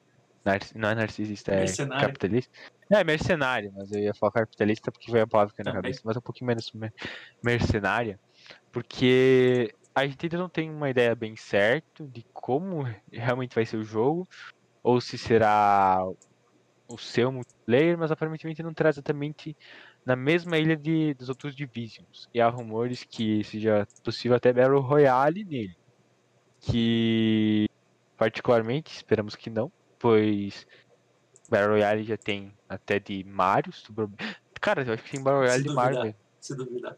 Nar- Não é narcisista, é Mercenário. capitalista. É, mercenário, mas eu ia falar capitalista porque veio a palavra que na cabeça. Mas um pouquinho menos mer- mercenária. Porque a gente ainda não tem uma ideia bem certa de como realmente vai ser o jogo. Ou se será o seu multiplayer, mas aparentemente não terá exatamente na mesma ilha de, dos outros Divisions. E há rumores que seja possível até Battle Royale nele. Que particularmente esperamos que não, pois Battle Royale já tem até de Mario. Super- Cara, eu acho que tem Battle Royale Se de Mario, duvidar. velho. Se duvidar.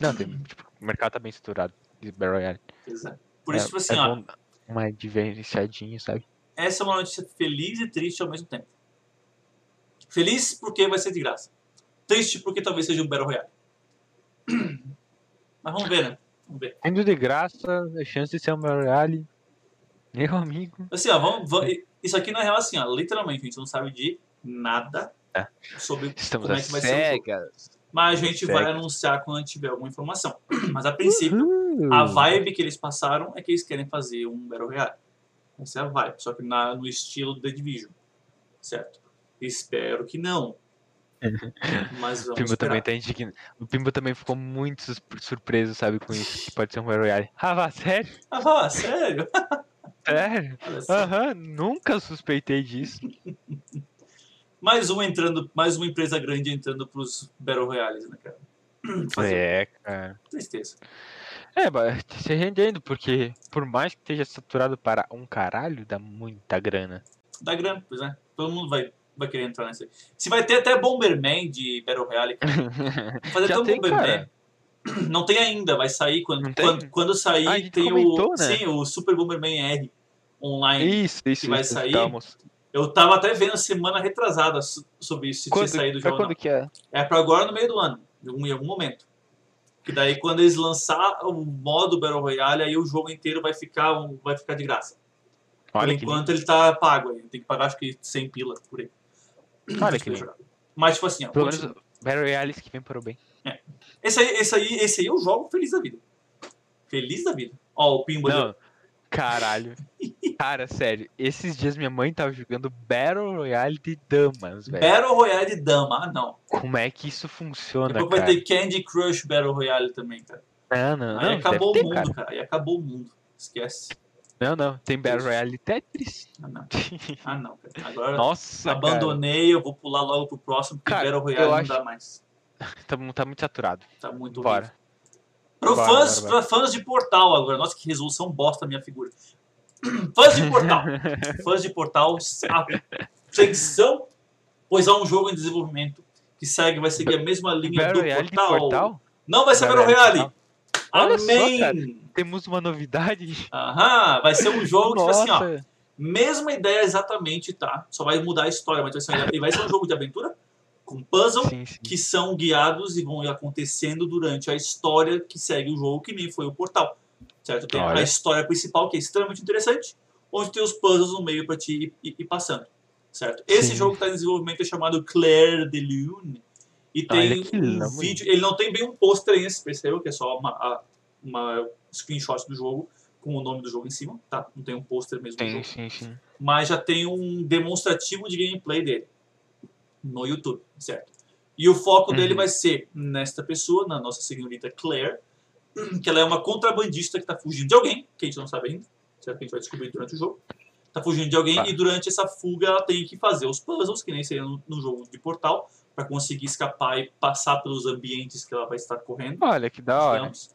Não, tem, tipo, o mercado tá bem saturado de Battle Royale. É. Por isso, é, tipo assim, é ó, uma diferenciadinha, sabe? essa é uma notícia feliz e triste ao mesmo tempo. Feliz porque vai ser de graça. Triste porque talvez seja um Battle Royale. [clears throat] Mas vamos ver, né? Vamos ver. Indo de graça, a chance de ser um Battle Royale. Meu amigo. Assim, ó, vamos, vamos- isso aqui na real, assim, ó, literalmente, a gente não sabe de nada É. sobre Estamos como é que vai ser o jogo. cegas. Mas a gente vai Cegas. anunciar quando tiver alguma informação. [clears throat] Mas a princípio, Uhul. a vibe que eles passaram é que eles querem fazer um Battle Royale. Essa é a vibe, só que na, no estilo The Division. Certo? Espero que não. Mas O Pimbo esperar. também tá indignado. O Pimbo também ficou muito surpreso, sabe, com isso. Que pode ser um Battle Royale. Ah, vá, sério? Ah, vá, sério? [laughs] Sério? Aham, nunca suspeitei disso. Mais um entrando, mais uma empresa grande entrando pros Battle Royales, né, cara? [clears throat] Fazer É, cara. tristeza. É, mas se rendendo, porque por mais que esteja saturado para um caralho, dá muita grana. Dá grana, pois é. Todo mundo vai, vai querer entrar nessa. Se vai ter até Bomberman de Battle Royale, cara. [laughs] Fazer Já tão tem, Bomberman. cara. [clears throat] Não tem ainda, vai sair quando, quando, quando sair Ah, tem comentou, o né? sim, o Super Bomberman R online. Isso, isso, vai isso. sair? Estamos... Eu tava até vendo semana retrasada so- sobre isso, se Quando, tinha saído já pra ou não. quando que é? É pra agora no meio do ano, em algum, momento. Que daí quando eles lançar o modo Battle Royale, aí o jogo inteiro vai ficar, um- vai ficar de graça. Por Olha que enquanto ele tá pago aí, tem que pagar acho que 100 pila por aí. Olha que poder lindo. Mas tipo assim, ó, Pelo menos Battle Royales que vem para o bem. esse, aí, esse, aí, esse aí eu jogo feliz da vida. Feliz da vida. Ó, o Pimbo ali. Não, caralho. [laughs] Cara, sério, esses dias minha mãe tava jogando Battle Royale de damas, velho. Battle Royale de Dama, ah não. Como é que isso funciona, Depois vai cara? ter Candy Crush Battle Royale também, cara. Não, não, Aí não. acabou o ter, mundo, cara. cara. Aí acabou o mundo. Esquece. Não, não. Tem Battle Royale Tetris. Ah não. Ah não, cara. Agora Nossa, abandonei, eu vou pular logo pro próximo, porque Cara, Battle Royale não acho- dá mais. cara. [laughs] Tá, tá muito saturado. Tá muito Bora. horrível. Pro Bora, fãs, bora, bora. fãs de Portal agora. Nossa, que resolução bosta a minha figura. [clears throat] fãs de Portal. [laughs] fãs de Portal, atenção, pois há um jogo em desenvolvimento que segue, vai seguir a mesma linha Battle do Royale Portal. Portal? Não vai ser Battle Royale Royale. Só, Amém. cara. Temos uma novidade. Aham, vai ser um jogo, tipo assim, ó. Mesma ideia exatamente, tá? Só vai mudar a história, mas vai ser, e vai ser um jogo de aventura com puzzle Sim, sim. que são guiados e vão acontecendo durante a história que segue o jogo, que nem foi o Portal. Certo? Tem a Olha. história principal, que é extremamente interessante, onde tem os puzzles no meio pra te ir, ir- passando. Certo? Esse Sim. jogo que está em desenvolvimento é chamado Claire de Lune. E tem um vídeo. Ele não tem bem um pôster aí, você percebeu? Que é só uma, a- uma screenshot do jogo com o nome do jogo em cima, tá? Não tem um pôster mesmo do Sim, jogo sim, sim. mas já tem um demonstrativo de gameplay dele no YouTube, certo? E o foco dele Uhum. vai ser nesta pessoa, na nossa senhorita Claire, que ela é uma contrabandista que está fugindo de alguém, que a gente não sabe ainda, certo? Que a gente vai descobrir durante o jogo. Está fugindo de alguém Tá. e durante essa fuga ela tem que fazer os puzzles, que nem seria no, no jogo de portal, para conseguir escapar e passar pelos ambientes que ela vai estar correndo. Olha que da hora. digamos.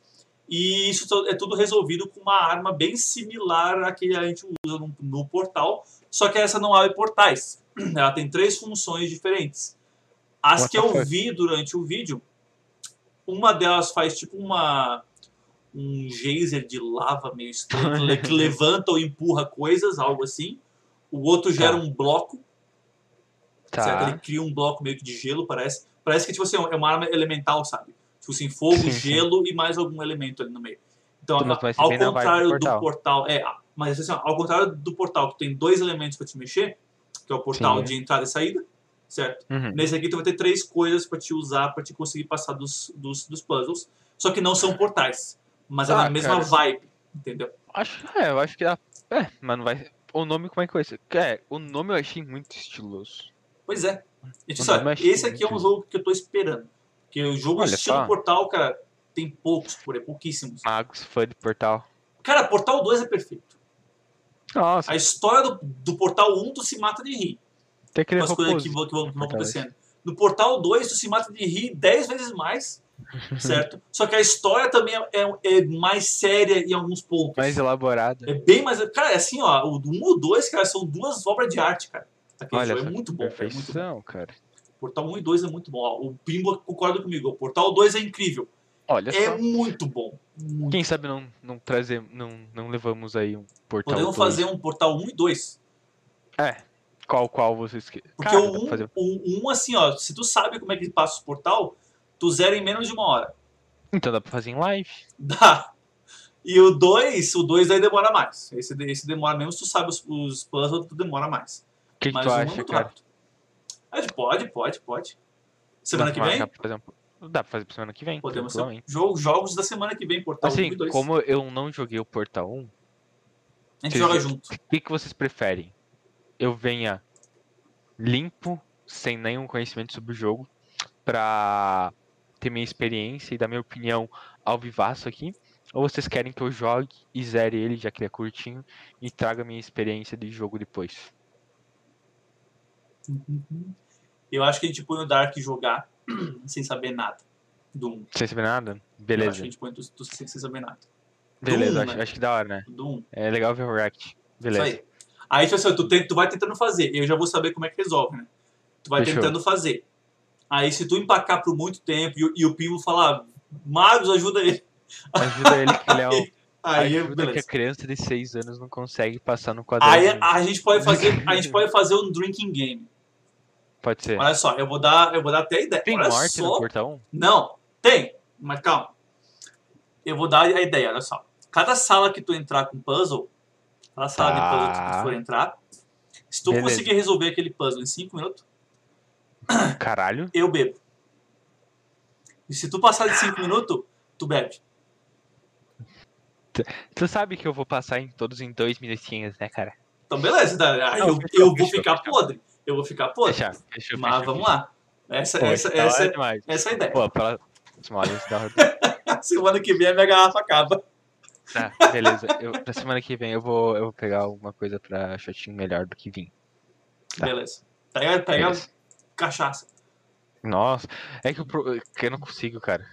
E isso é tudo resolvido com uma arma bem similar à que a gente usa no, no portal, só que essa não abre portais. [clears throat] Ela tem três funções diferentes. As What que eu vi durante o vídeo, uma delas faz tipo uma um geyser de lava meio estranho que le- que [laughs] levanta ou empurra coisas, algo assim. O outro gera Tá. um bloco certo? Ele Tá. cria um bloco meio que de gelo, parece. Parece que tipo assim, é uma arma elemental, sabe? Tipo assim, fogo, Sim, sim. gelo e mais algum elemento ali no meio. Então, ao contrário do portal. portal, é, mas assim, ao contrário do portal que tem dois elementos para te mexer, que é o portal Sim. de entrada e saída, certo? Uhum. Nesse aqui tu vai ter três coisas para te usar para te conseguir passar dos, dos, dos puzzles, só que não são portais, mas é Ah, na mesma cara. vibe, entendeu? Acho, é, eu acho que dá. É, mas não vai. O nome, como é que vai ser? É, o nome eu achei muito estiloso. Pois é. E, tipo, achei esse aqui é um jogo que eu tô esperando. Porque o jogo Olha estilo só. portal, cara, tem poucos por aí, pouquíssimos. Magos, fã de portal. Cara, Portal 2 é perfeito. Nossa, A história do, do Portal 1 tu se mata de rir. tem Com as coisas que vão, que vão, que vão acontecendo. No Portal 2 tu se mata de rir 10 vezes mais, [laughs] certo? Só que a história também é, é- é mais séria em alguns pontos. Mais elaborada. É bem mais. Cara, é assim, ó, o 1 e o 2, cara, são duas obras de arte, cara. Aquele Olha jogo é que muito bom, é muito bom. perfeição, cara. Portal 1 e 2 é muito bom. Ó, o Pimbo concorda comigo. O Portal 2 é incrível. Olha É só. muito bom. Muito. Quem sabe não, não trazer, não, não levamos aí um portal. Podemos dois. fazer um Portal 1 e 2. É. Qual, qual vocês querem? Porque Cara, o dá pra 1, fazer- o 1, assim, ó, se tu sabe como é que passa o portal, tu zera em menos de uma hora. Então dá pra fazer em live. Dá. E o 2, o 2 aí demora mais. Esse, esse demora mesmo, se tu sabe os, os puzzles, tu demora mais. O que, que tu o 1 é acha, cara? rápido. Pode, pode, pode. Semana que vem, fazer um- Dá pra fazer pra semana que vem, podemos ser jogo, jogos da semana que vem, Portal 1 Assim, e 2. como eu não joguei o Portal 1, A gente joga junto. o que, que vocês preferem? Eu venha limpo, sem nenhum conhecimento sobre o jogo, pra ter minha experiência e dar minha opinião ao vivaço aqui? Ou vocês querem que eu jogue e zere ele, já que ele é curtinho, e traga minha experiência de jogo depois? Eu acho que a gente põe o Dark jogar [clears throat] sem saber nada do 1. Sem saber nada? Eu acho que Beleza. a gente põe tu sem sem saber nada. Beleza, acho, né? acho que da hora, né? Do 1. É legal ver o react. Isso Beleza. aí. Aí, tipo assim, tu, tem- tu vai tentando fazer. Eu já vou saber como é que resolve, né? Tu vai Fechou. tentando fazer. Aí, se tu empacar por muito tempo e, o- e o Pimo falar, Magos, ajuda ele. [laughs] Ajuda ele que ele é um. Aí, ajuda que a beleza. criança de 6 anos não consegue passar no Aí quadradinho. a gente pode fazer, a gente pode fazer um drinking game. Pode ser. Olha só, eu vou dar, eu vou dar até a ideia. Tem olha morte no só. portal 1? Não, tem, mas calma. Eu vou dar a ideia, olha só. Cada sala que tu entrar com puzzle, cada sala de puzzle que Tá. tu for entrar, se tu Beleza. conseguir resolver aquele puzzle em 5 minutos, [coughs] Caralho. eu bebo. E se tu passar de 5 minutos, tu bebe. Tu sabe que eu vou passar em todos em dois minutinhos, né, cara? Então beleza, tá? eu, eu vou ficar podre. Eu vou ficar. Fechar, fechou, mas fechou, vamos lá. Essa, Pô, essa, da hora essa, demais. essa é a ideia. Pô, hora. [laughs] Semana que vem a minha garrafa acaba. Tá, beleza. Eu, pra semana que vem eu vou, eu vou pegar alguma coisa pra shotinho melhor do que vinho. Tá. Beleza. Pega, pega Beleza. cachaça. Nossa, é que eu, que eu não consigo, cara.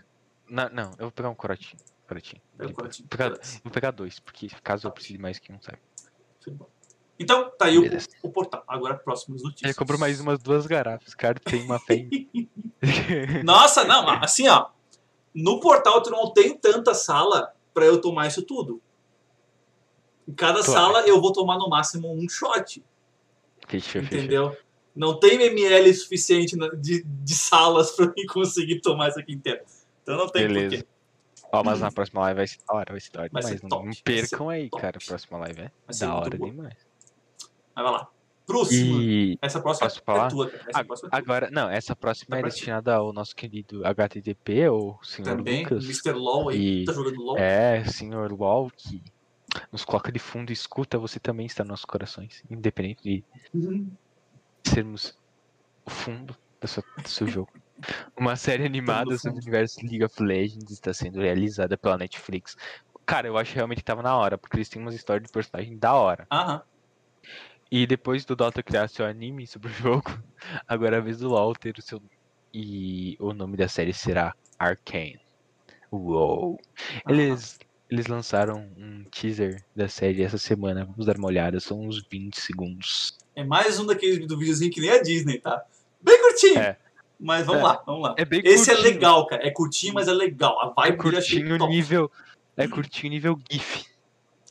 Não, não, eu vou pegar um corotinho. corotinho. Pega boa. corotinho. Vou pegar, vou pegar dois, porque caso eu precise mais que um, sabe? Tudo bom. Então, tá aí o, o portal. Agora, próximas notícias. Ele comprou mais umas duas garrafas. Cara, tem uma fé. [laughs] Nossa, não, mas assim, ó. No portal tu não tem tanta sala pra eu tomar isso tudo. Em cada sala eu vou tomar no máximo um shot. Fechou, fechou. Entendeu? Não tem ml suficiente de, de salas pra mim [laughs] conseguir tomar isso aqui inteiro. Então não tem Beleza. porquê. Ó, mas na próxima live vai ser da hora, vai ser da hora Vai demais. Não- top, não percam aí, top. cara. A próxima live é Vai ser da hora demais. Mas vai lá. Próxima. E Essa próxima Posso falar? é tua, cara. Essa a- próxima é agora, não, essa próxima é destinada ao nosso querido HTTP, ou senhor Também, Lucas. Mr. LOL aí. E- Tá jogando LOL? É, senhor LOL, que nos coloca de fundo e escuta, você também está nos nossos corações. Independente de Uhum. sermos o fundo do seu, do seu jogo. [laughs] Uma série animada sobre o universo League of Legends está sendo realizada pela Netflix. Cara, eu acho realmente que tava na hora, porque eles têm umas histórias de personagem da hora. Aham. E depois do Dota criar seu anime sobre o [laughs] jogo, agora é a vez do LoL ter o seu e o nome da série será Arcane. Uou! Eles, eles lançaram um teaser da série essa semana. Vamos dar uma olhada, são uns 20 segundos. É mais um daqueles do videozinho que nem a Disney, tá? Bem curtinho. É. Mas vamos É. lá, vamos lá. É Esse é curtinho. legal, cara. É curtinho, mas é legal. A É vibe achei curtinho nível. É curtinho nível GIF.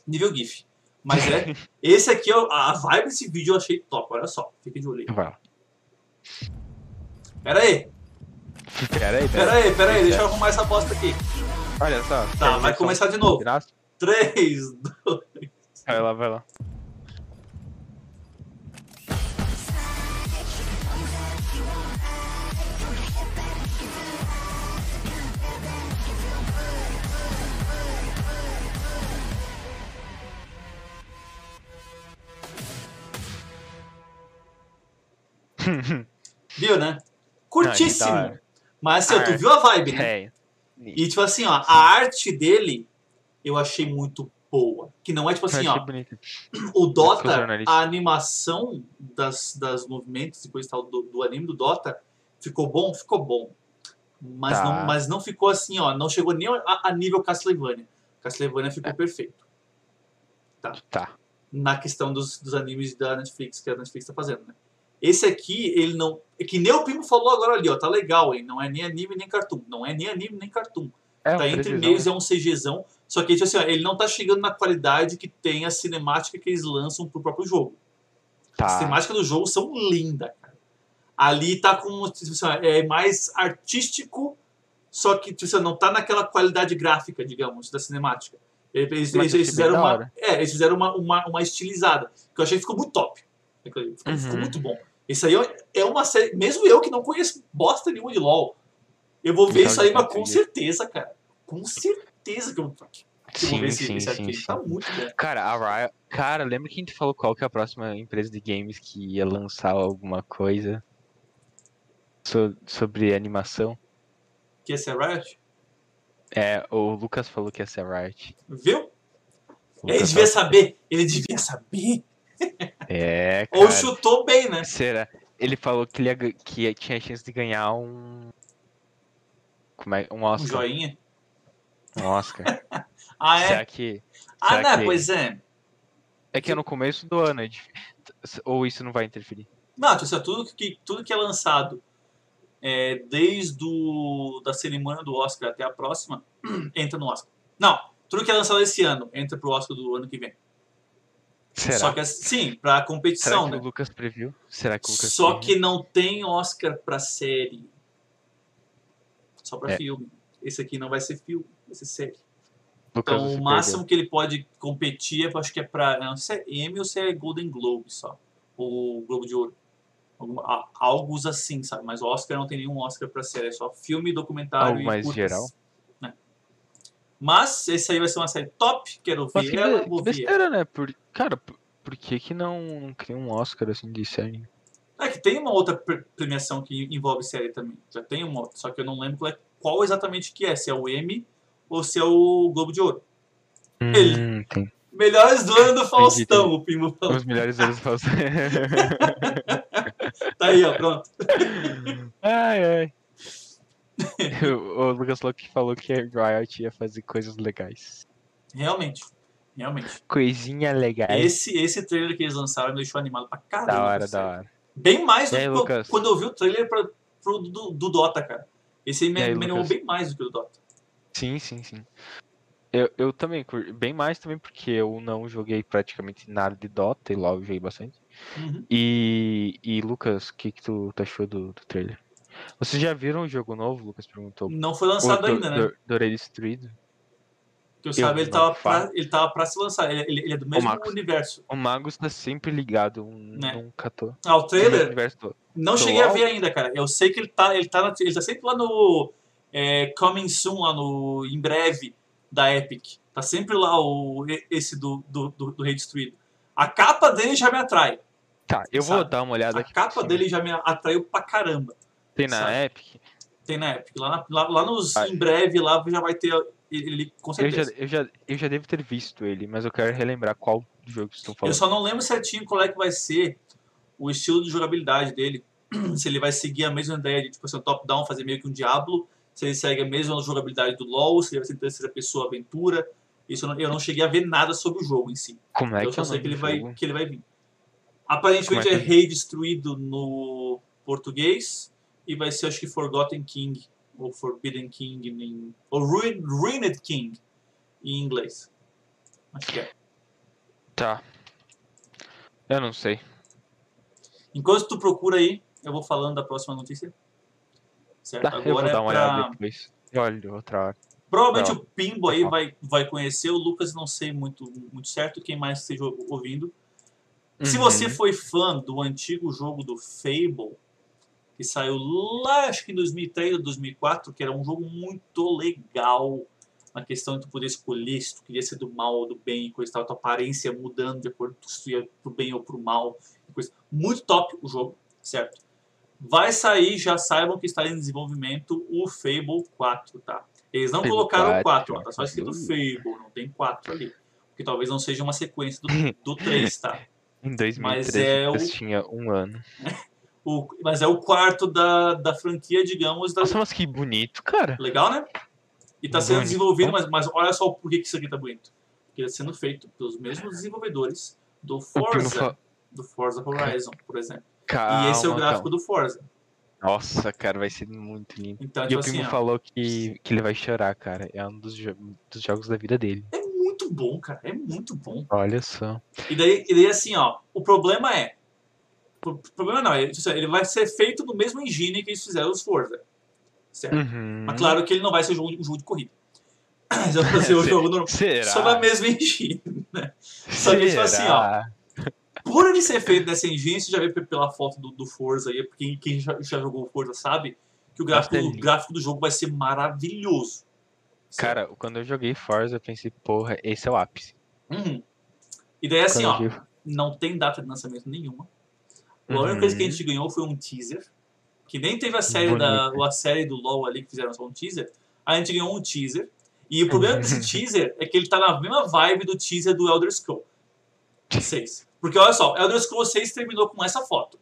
Nível GIF. Mas é. [laughs] esse aqui, a vibe desse vídeo eu achei top. Olha só. Fica de olho aí. Vai. Pera aí. Pera aí, Pera aí, pera aí. Deixa eu arrumar essa bosta aqui. Olha só. Tá, vai começar de novo. Graça. 3, 2. Vai lá, vai lá. Viu, né? Curtíssimo. Mas assim, tu viu a vibe, né? É. E tipo assim, ó, a arte dele eu achei muito boa. Que não é tipo assim, ó, bonito. [clears throat] o Dota, a animação das, das movimentos e coisa tal do, do anime do Dota ficou bom? Ficou bom. Mas, Tá. não, mas não ficou assim, ó, não chegou nem a, a nível Castlevania. Castlevania ficou É. perfeito. Tá. Na questão dos, dos animes da Netflix, que a Netflix tá fazendo, né? Esse aqui, ele não. É que nem o Primo falou agora ali, ó. Tá legal, hein? Não é nem anime nem cartoon. Não é nem anime nem cartoon. É, tá entre meios, né? é um CGzão. Só que tipo assim, ó, ele não tá chegando na qualidade que tem a cinemática que eles lançam pro próprio jogo. As Tá. temáticas do jogo são lindas, cara. Ali tá com. tipo assim, ó, é mais artístico, só que tipo assim, não tá naquela qualidade gráfica, digamos, da cinemática. Eles, eles- eles fizeram uma. É, eles fizeram uma, uma, uma estilizada. Que eu achei que ficou muito top. Ficou, ficou Uhum. muito bom. Isso aí é- uma série. Mesmo eu que não conheço bosta nenhuma de LOL, eu vou ver Não, isso aí, mas com certeza, cara. Com certeza que eu, que eu vou ver Sim, esse, sim, esse sim, arcade. sim. Tá muito bom. Cara, a Riot. Cara, lembra que a gente falou qual que é a próxima empresa de games que ia lançar alguma coisa so- sobre animação? Que esse é Riot? É, o Lucas falou que ia ser a Riot. Viu? Ele devia saber. Ele devia saber. É, [laughs] cara. Ou chutou bem, né? Será? Ele falou que, ele ia que tinha chance de ganhar um. Como é? Um Um Oscar. joinha. Um Oscar. [laughs] Ah, é? Será que. Ah, será não, que- pois é. É que é no começo do ano, é dif- ou isso não vai interferir? Não, tipo, tudo que, tudo que é lançado é, desde o, da cerimônia do Oscar até a próxima, [clears throat] entra no Oscar. Não, tudo que é lançado esse ano entra pro Oscar do ano que vem. Será? Só que, sim, pra Será competição, que né? o Lucas previu? Será que o Lucas Só previu? que não tem Oscar pra série. Só pra É. filme. Esse aqui não vai ser filme, vai ser série. Lucas, Então, o máximo que ele pode competir, é, acho que é pra. Não sei se é Emmy ou se é Golden Globe só. Ou Globo de Ouro. Alguma, a- algo assim, sabe? Mas Oscar não tem nenhum Oscar pra série, é só filme, documentário Algo e mais curtas, geral? Mas esse aí vai ser uma série top, quero Mas ver que, ela, que besteira, né? Por, cara, por, por que que não, não cria um Oscar assim de série? É que tem uma outra pre- premiação que envolve série também. Já tem uma outra, só que eu não lembro qual, é- qual exatamente que é, se é o Emmy ou se é o Globo de Ouro. Ele- Hum, tem. Melhores do ano do Faustão, o Pimo falou. Os melhores anos falsos. [laughs] Tá aí, ó, pronto. ai, ai. [laughs] o, Lucas Locke falou que a Riot ia fazer coisas legais. Realmente. Realmente. Coisinha legal. Esse, esse trailer que eles lançaram me deixou animado pra caramba. Da hora, da hora. Bem mais do aí, que Lucas? quando eu vi o trailer pra, pro, do, do Dota, cara. Esse aí me, aí, me animou bem mais do que o do Dota. Sim, sim, sim. Eu, eu também, bem mais também porque eu não joguei praticamente nada de Dota e LoL joguei bastante. Uhum. E, e Lucas, o que, que tu, tu achou do, do trailer? Vocês já viram o jogo novo? Lucas perguntou. Não foi O lançado do, ainda, né? do, do Rei Destruído. Que eu saiba, ele não tava, pra, ele tava pra se lançar. Ele, ele- ele é do mesmo Max. universo. O Magus tá sempre ligado, um, Né? nunca tô. Ah, o trailer, não cheguei a ver ainda, cara. Eu sei que ele tá, ele tá, na- ele tá sempre lá no é, Coming Soon, lá no Em Breve, da Epic. Tá sempre lá o, esse do, do, do, do Rei Destruído. A capa dele já me atrai. Tá, eu vou Sabe? dar uma olhada A aqui. capa por cima. dele já me atraiu pra caramba. Tem na sabe? Epic. Tem na Epic. Lá, na- lá, lá nos Ah. em breve, lá já vai ter ele, com Eu já, certeza. eu, já, eu já devo ter visto ele, mas eu quero relembrar qual jogo vocês estão Eu falando. só não lembro certinho qual é que vai ser o estilo de jogabilidade dele. [clears throat] se ele vai seguir a mesma ideia de tipo assim, um top-down, fazer meio que um Diablo, se ele segue a mesma jogabilidade do LoL, se ele vai ser em terceira pessoa aventura. Isso eu não, eu não cheguei a ver nada sobre o jogo em si. Como é eu que só é sei que ele, vai, que ele vai vir. Aparentemente Como é, é que- Rei Destruído no português e vai ser acho que Forgotten King ou Forbidden King em, ou Ruin, Ruined King em inglês. Acho que é. Tá. Eu não sei. Enquanto tu procura aí, eu vou falando da próxima notícia. Certo? Tá, eu vou Agora dar é uma pra... olhada depois. Olha, outra hora. Provavelmente Tá. o Pimbo aí Tá. vai, vai conhecer, o Lucas não sei muito, muito certo, quem mais esteja ouvindo. Se Uhum. você foi fã do antigo jogo do Fable, que saiu lá, acho que em 2003 ou 2004, que era um jogo muito legal na questão de tu poder escolher se tu queria ser do mal ou do bem, coisa e tal, tua aparência mudando de acordo com se tu ia pro bem ou pro mal. Coisa. Muito top o jogo, certo? Vai sair, já saibam que está em desenvolvimento o Fable 4, tá? Eles não Fable colocaram o 4, 4, ó, tá só escrito. Fable, não tem 4 ali. Porque talvez não seja uma sequência do, [laughs] do 3, tá? Em 2013 é o- tinha um ano. [laughs] O, mas é o quarto da, da franquia, digamos, da, Nossa, mas que bonito, cara. legal, né? E tá sendo Bonito. desenvolvido, mas, mas olha só por que que isso aqui tá bonito. Porque está sendo feito pelos mesmos desenvolvedores do Forza, do Forza Horizon, por exemplo. Calma, e esse é o gráfico calma. do Forza. Nossa, cara, vai ser muito lindo. Então, E tipo o assim, Primo ó, falou que, que ele vai chorar, cara. É um dos, jo- dos jogos da vida dele. é muito bom, cara, é muito bom. Olha só. E daí, e daí assim, ó, o problema é, o problema não, ele, ele vai ser feito no mesmo engine que eles fizeram os Forza, certo? Uhum. Mas claro que ele não vai ser um jogo, um jogo de corrida. [laughs] Já vai ser um [laughs] jogo normal. Será? Só na mesma engine, né? Só que, tipo assim, ó, por ele ser feito nessa engine, você já vê pe- pela foto do, do Forza aí, porque quem já, já jogou o Forza sabe que o gráfico, é o gráfico do jogo vai ser maravilhoso. Cara, quando eu joguei Forza, eu pensei, porra, esse é o ápice. Uhum. E daí assim, Quando ó, eu não tem data de lançamento nenhuma. A única coisa que a Uhum. gente ganhou foi um teaser, que nem teve a série, da, a série do LoL ali que fizeram só um teaser. A gente ganhou um teaser. E o problema desse [laughs] teaser é que ele tá na mesma vibe do teaser do Elder Scrolls 6. Porque olha só, Elder Scrolls 6 terminou com essa foto.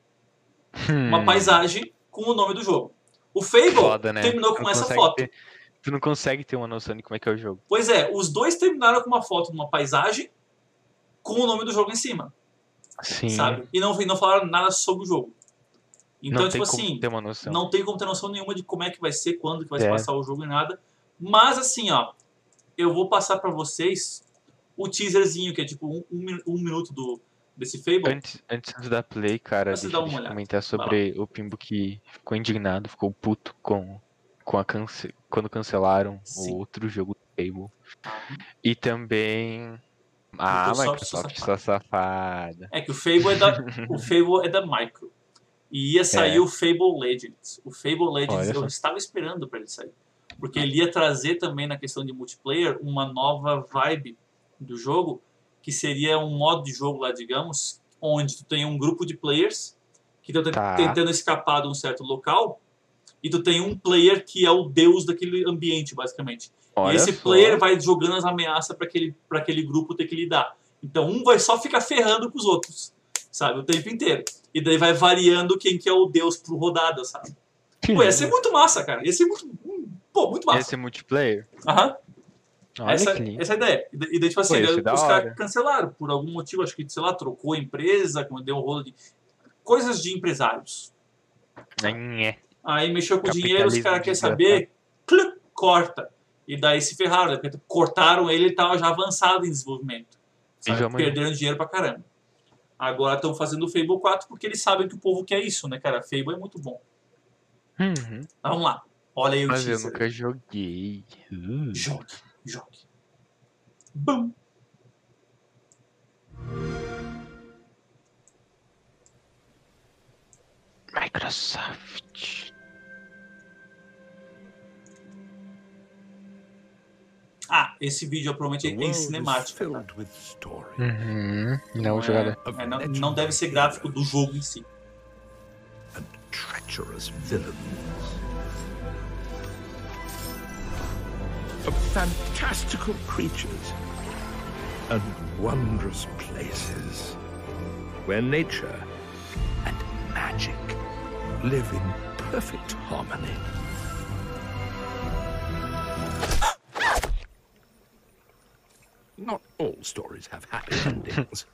Uma Hum, paisagem com o nome do jogo. O Fable Foda, né? terminou com essa foto. ter- tu não consegue ter uma noção de como é que é o jogo. Pois é, os dois terminaram com uma foto numa paisagem com o nome do jogo em cima, Sim. sabe? E não, não falaram nada sobre o jogo. Então, não tipo assim, não tem como ter noção nenhuma de como é que vai ser, quando que vai se É. passar o jogo e nada. Mas assim, ó, eu vou passar pra vocês o teaserzinho, que é tipo um, um, um minuto do, desse Fable. Antes, antes dar play, cara, deixa, dá uma deixa comentar sobre o Pimbo que ficou indignado, ficou puto com, com a cance quando cancelaram Sim. o outro jogo do Fable. E também. Ah, Microsoft Microsoft, safada. sua safada. É que o Fable é da, o Fable é da Micro. E ia sair É. o Fable Legends. O Fable Legends Olha eu só. estava esperando para ele sair. Porque ele ia trazer também na questão de multiplayer uma nova vibe do jogo, que seria um modo de jogo lá, digamos, onde tu tem um grupo de players que estão Tá. tentando escapar de um certo local e tu tem um player que é o deus daquele ambiente, basicamente. Olha e esse só. player vai jogando as ameaças para aquele, pra aquele grupo ter que lidar. Então um vai só ficar ferrando com os outros, sabe? O tempo inteiro. E daí vai variando quem que é o deus pro rodada, sabe? Pô, ia ser muito massa, cara. Ia ser muito. hum, Pô, muito massa. Esse é multiplayer? Aham. Olha Essa, essa é a ideia. E daí, tipo assim, Pô, ia ser os caras cancelaram por algum motivo, acho que, sei lá, trocou a empresa, deu um rolo de. Coisas de empresários. Nhé. Aí mexeu com o dinheiro, os caras querem saber, clic, corta. E daí se ferraram, né? porque cortaram ele, ele estava já avançado em desenvolvimento. E Sabe? Perderam dinheiro pra caramba. Agora estão fazendo o Fable 4 porque eles sabem que o povo quer isso, né, cara? Fable é muito bom. Uhum. Vamos lá. Olha aí o Mas eu teaser. nunca joguei. Uh. Jogue, jogue. Bum. Microsoft. Ah, esse vídeo provavelmente é em cinemática. tá? Uhum. Não, é- jogada. é, não, não deve ser gráfico do jogo em si. and treacherous villains. Of fantastical creatures and wondrous places where nature and magic live in perfect harmony. Not all stories have happy endings.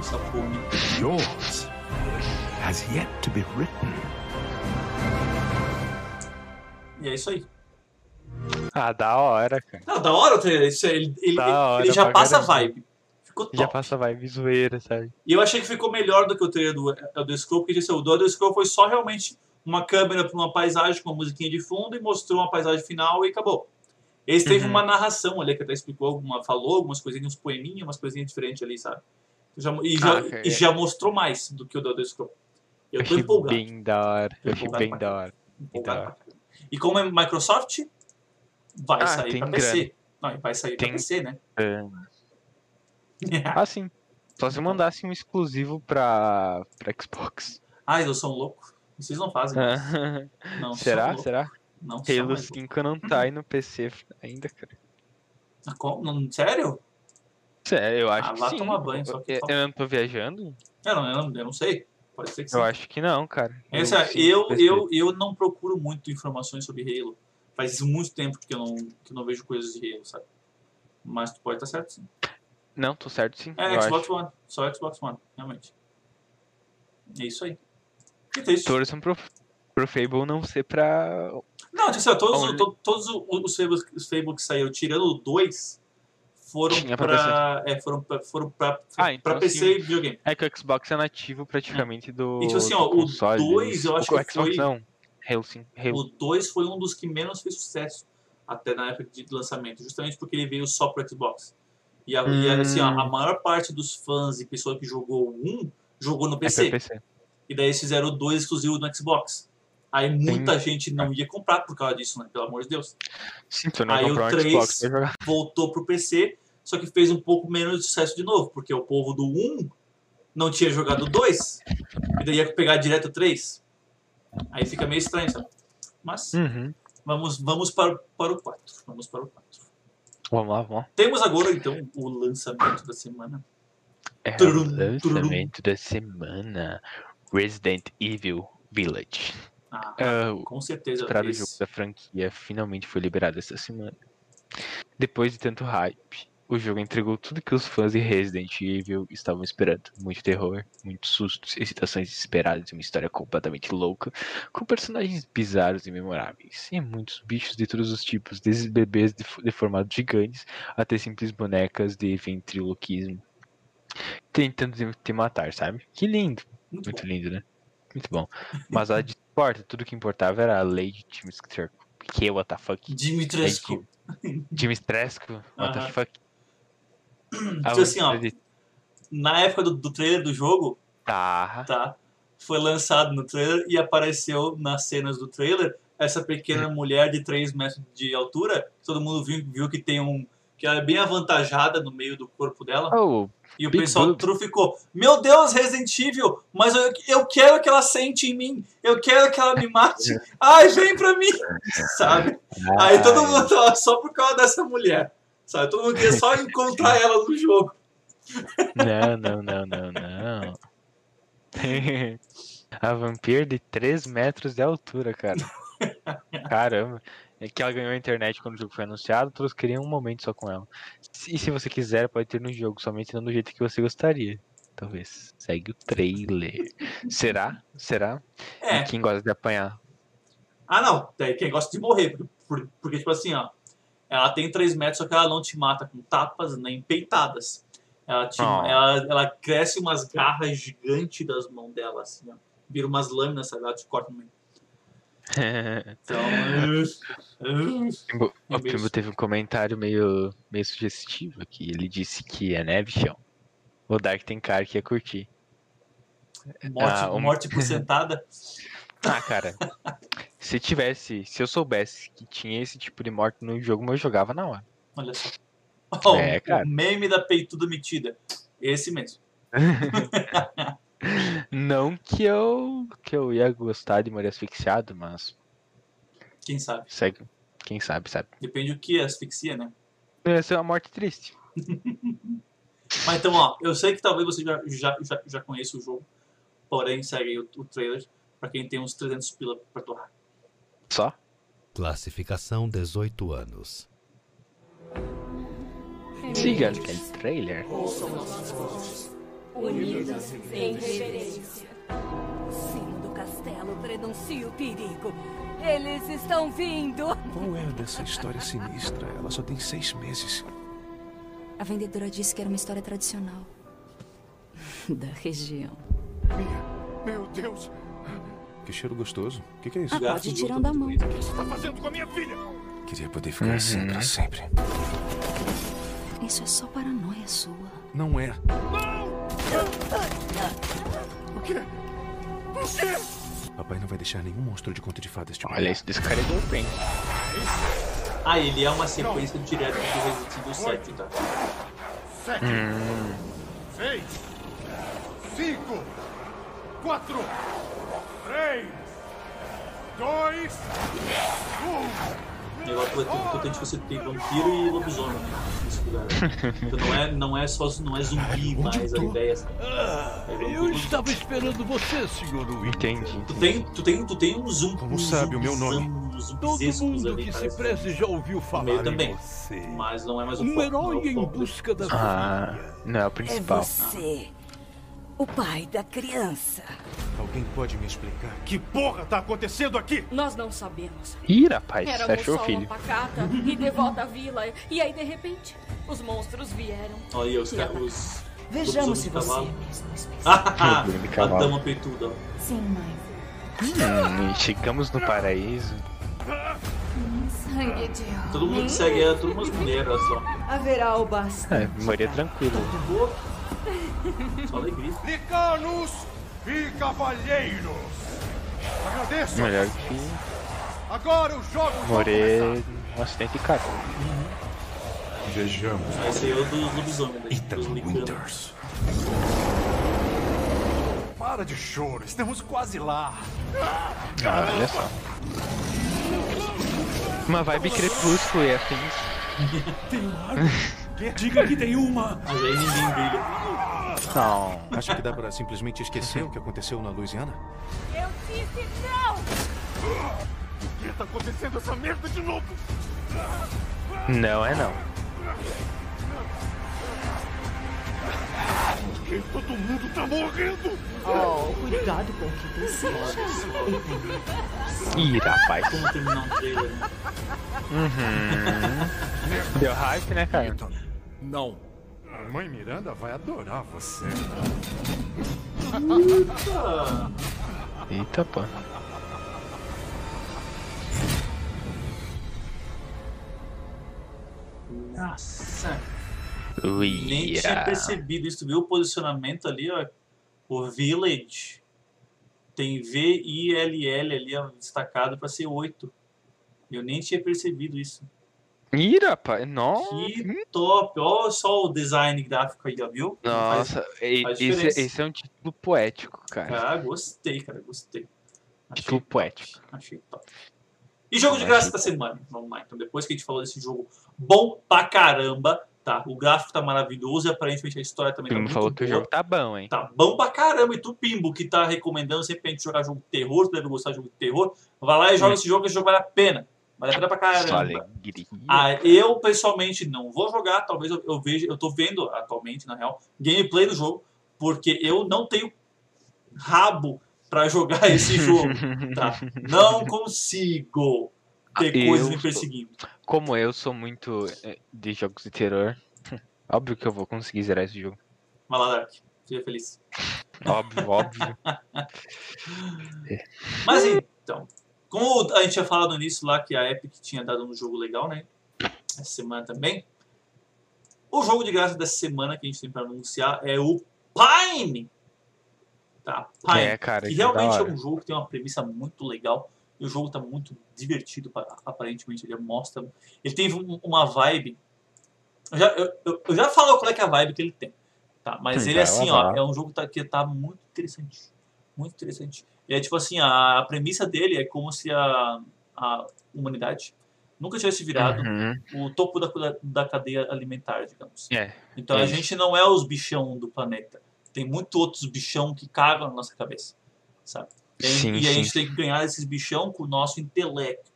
Essa porra. Yours has yet to be written. E é isso aí. Ah, da hora, cara. Não, da hora o trailer. Isso, é- ele, ele, Da ele hora já passa a vibe. Ficou top. Já passa vibe zoeira, sabe? E eu achei que ficou melhor do que o trailer do Elder Scrolls, porque assim, o do Elder Scrolls foi só realmente uma câmera para uma paisagem com uma musiquinha de fundo e mostrou uma paisagem final e acabou. Esse teve Uhum. uma narração ali que até explicou, alguma, falou algumas coisinhas, uns poeminhas, umas coisinhas diferentes ali, sabe? Já, e, já, Ah, cara, e já mostrou mais do que o do Elder Scrolls. Eu tô empolgado. bem da hora. Eu Empolgado bem da hora. empolgado. E como é Microsoft, vai Ah, sair pra PC. Não, vai sair Tem- pra PC, né? É. Ah, sim. Só se [laughs] mandasse um exclusivo pra, pra Xbox. Ai, eu sou um louco. Vocês não fazem. [laughs] Não, Será? são loucos. Será? Não, Halo mais 5 não tá aí no PC ainda, cara. Ah, como? Não, sério? Sério, eu acho Ah, que vá sim. tomar banho, só que eu, eu não tô viajando? Eu não, eu não, eu não sei. Pode ser que sim. Eu acho que não, cara. Essa, Halo 5 eu, PC. eu, eu não procuro muito informações sobre Halo. Faz muito tempo que eu não, que eu não vejo coisas de Halo, sabe? Mas tu pode estar certo, sim. Não, tô certo sim. É, eu Xbox acho. One. Só Xbox One, realmente. É isso aí. Que triste. Torçam pro, pro Fable não ser pra. Não, tipo, assim, todos, Onde- to- todos os, Fables, os Fables que saíram, tirando o 2, foram Tinha pra pra, é, foram pra, foram pra, Ah, pra então PC sim. e videogame. É que o Xbox é nativo praticamente do. E, tipo assim, do ó, o console. dois eu acho o que Xbox foi- não. Halo sim. Halo. O 2 foi um dos que menos fez sucesso até na época de lançamento, justamente porque ele veio só pro Xbox. E, a, e, assim, ó, a Hum. maior parte dos fãs e pessoa que jogou o 1 jogou no É PC. pra PC. E daí eles fizeram o 2 exclusivo no Xbox. Aí muita gente não ia comprar por causa disso, né? Pelo amor de Deus. Sim, tu não Aí o comprou um três- Xbox pra jogar. Voltou pro PC, só que fez um pouco menos de sucesso de novo, porque o povo do 1 não tinha jogado o 2, e daí ia pegar direto o 3. Aí fica meio estranho, sabe? Mas Uhum. vamos, vamos para, para o 4. Vamos para o 4. Vamos lá, vamos lá. Temos agora, então, o lançamento da semana. É o Turum, lançamento da semana. Resident Evil Village. Ah, o com certeza. esperado esse- jogo da franquia finalmente foi liberado essa semana. Depois de tanto hype, o jogo entregou tudo que os fãs de Resident Evil estavam esperando. Muito terror, muitos sustos, excitações desesperadas e uma história completamente louca, com personagens bizarros e memoráveis. E muitos bichos de todos os tipos, desde bebês def- deformados gigantes até simples bonecas de ventriloquismo. Tentando te- matar, sabe? Que lindo! Muito Muito lindo, né? Muito bom. Mas a de [laughs] importa, tudo que importava era a Lady Dimitrescu. Que what the fuck? Dimitrescu. Dimitrescu? What the fuck? Tipo assim, ó. de- Na época do, do trailer do jogo, Tá. tá? Foi lançado no trailer e apareceu nas cenas do trailer essa pequena Hum. mulher de 3 metros de altura. Todo mundo viu, viu que tem um. Que ela é bem avantajada no meio do corpo dela. Oh, E o pessoal boobs. truficou. Meu Deus, Resident Evil, mas eu, eu quero que ela sente em mim. Eu quero que ela me mate. Ai, vem pra mim. Sabe? Aí todo mundo tava só por causa dessa mulher. Sabe? Todo mundo queria só [laughs] encontrar ela no jogo. Não, não, não, não, não. [laughs] A vampira de 3 metros de altura, cara. Caramba. É que ela ganhou a internet quando o jogo foi anunciado, todos queriam um momento só com ela. E se você quiser, pode ter no jogo, somente não do jeito que você gostaria. Talvez. Segue o trailer. Será? Será? É. E quem gosta de apanhar? Ah, não. Quem gosta de morrer. Porque, por- porque, tipo assim, ó. Ela tem 3 metros, só que ela não te mata com tapas nem peitadas. Ela, te, Oh. ela, ela cresce umas garras gigantes das mãos dela, assim, ó. Vira umas lâminas, sabe? Ela te corta no meio. Então. [laughs] O isso. teve um comentário meio, meio sugestivo aqui. Ele disse que é neve, chão. O Dark tem cara que ia curtir. morte, Ah, um- morte por sentada. [laughs] Ah, cara. se tivesse, se eu soubesse que tinha esse tipo de morte no jogo, eu jogava na hora. Olha só. Ó, É, [laughs] o cara. meme da peituda metida. Esse mesmo. Não que eu que eu ia gostar de morrer asfixiado, mas Quem sabe? segue. Quem sabe, sabe. Depende do que é asfixia, né? Essa é uma morte triste. [laughs] Mas então, ó, eu sei que talvez você já, já, já, já conheça o jogo. Porém, segue o, o trailer pra quem tem uns 300 pila pra torrar. Só? Classificação 18 anos. Siga aquele trailer. Unidas em reverência. O sino do castelo prenuncia o perigo. Eles estão vindo. Qual é dessa história sinistra? Ela só tem seis meses. A vendedora disse que era uma história tradicional. Da região. Meu Deus! Que cheiro gostoso. O que, que é isso? Ah, pode ir tirando a mão. O que você está fazendo com a minha filha? Queria poder ficar assim pra sempre. Isso é só paranoia sua. Não é. O quê? O quê? Papai não vai deixar nenhum monstro de conto de fadas te Olha, isso desse cara é dope, hein? Ah, ele é uma sequência não. direta do Resident Evil 7, tá? 7, hum. 6, 5, 4, 3, 2, 1. E agora tu vai ter potente você tem vampiro e lobisomem né. Então não é, não é só não é zumbi, Onde mas a ideia ah, é. É eu estava esperando você, senhor Will. Entendi. Tu tem, tu tem, tu tem um zumbi. Como um sabe o meu nome? Todo mundo ali, que parece, se preze já ouviu falar também, você. Mas não é mais o Um herói é em né? busca da ah. Não, é o principal. É você. Ah. O pai da criança. Alguém pode me explicar? Que porra tá acontecendo aqui? Nós não sabemos. Ih, rapaz, você Éramos achou o filho. uma pacata e devota vila. E aí, de repente, os monstros vieram. Olha aí, os caras. Os... Vejamos se você é [laughs] mesmo especial. a dama peituda. Sim, mãe. Hum, chegamos no paraíso. Sangue de ó. Todo mundo que segue ela, todas umas mulheres, olha só. Haverá o bastante. É, moria tranquilo. Só alegria. Licanos e cavalheiros. Agradeço. Melhor que Agora os jogos vão morrer num acidente de carro. Vejamos. Esse é o dos lobisomens, daí, Ethan. Winters. Para de choro, estamos quase lá. Ah, olha só. Uma vibe crepúsculo e assim. [laughs] Diga que tem uma. Mas aí ninguém brilha. Não. Acha que dá pra simplesmente esquecer o que aconteceu na Louisiana? Eu disse não! Por que tá acontecendo essa merda de novo? Não é não. Por que todo mundo tá morrendo? Oh, cuidado com o que deseja. Ih, rapaz. Como terminar um trailer, né? Uhum. Deu hype, né, cara? Não. A mãe Miranda vai adorar você. Ah, Eita, pô. Nossa. Nem tinha percebido isso. Tu viu o posicionamento ali, ó? O Village tem V-I-L-L ali, ó, destacado pra ser 8. Eu nem tinha percebido isso. Ih, rapaz. Nossa. Que top! Olha só o design gráfico aí, viu? Nossa, faz esse, diferença. esse é um título poético, cara. Ah, gostei, cara, gostei. Título poético. Achei top. E jogo de graça da semana. Vamos lá. Então, depois que a gente falou desse jogo bom pra caramba, tá? O gráfico tá maravilhoso e aparentemente a história também tá me muito falou que o boa. jogo tá bom, hein? Tá bom pra caramba. E tu, Pimbo, que tá recomendando sempre pra gente jogar jogo de terror, tu deve gostar de jogo de terror, vai lá e joga Hum. esse jogo, esse jogo vale a pena. Vale a pena pra caramba. Ah, eu, pessoalmente, não vou jogar. Talvez eu, eu veja, eu tô vendo atualmente, na real, gameplay do jogo, porque eu não tenho rabo pra jogar [laughs] esse jogo, tá? Não consigo ter Ah, coisas me sou- perseguindo. Como eu sou muito eh, de jogos de terror, [laughs] óbvio que eu vou conseguir zerar esse jogo. Vai lá, Dark. Seja feliz. Óbvio, óbvio. [laughs] Mas então, como a gente tinha falado no início lá que a Epic tinha dado um jogo legal, né? Essa semana também. O jogo de graça dessa semana que a gente tem pra anunciar é o Pine. Tá, Pine. É, cara, que que realmente é um jogo que tem uma premissa muito legal. E o jogo tá muito divertido, pa- aparentemente. Ele mostra. Ele tem um- uma vibe. Eu já, eu, eu- eu já falo qual é que é a vibe que ele tem. Tá? Mas Hum, ele é assim, ó. É um jogo que tá, que tá muito interessante. Muito interessante. E é tipo assim, a, a premissa dele é como se a, a humanidade nunca tivesse virado Uhum. o topo da, da, cadeia alimentar, digamos. É, Então a isso. gente não é os bichão do planeta. Tem muito outros bichão que cagam na nossa cabeça, sabe? E, Sim, e a gente tem que ganhar esses bichão com o nosso intelecto.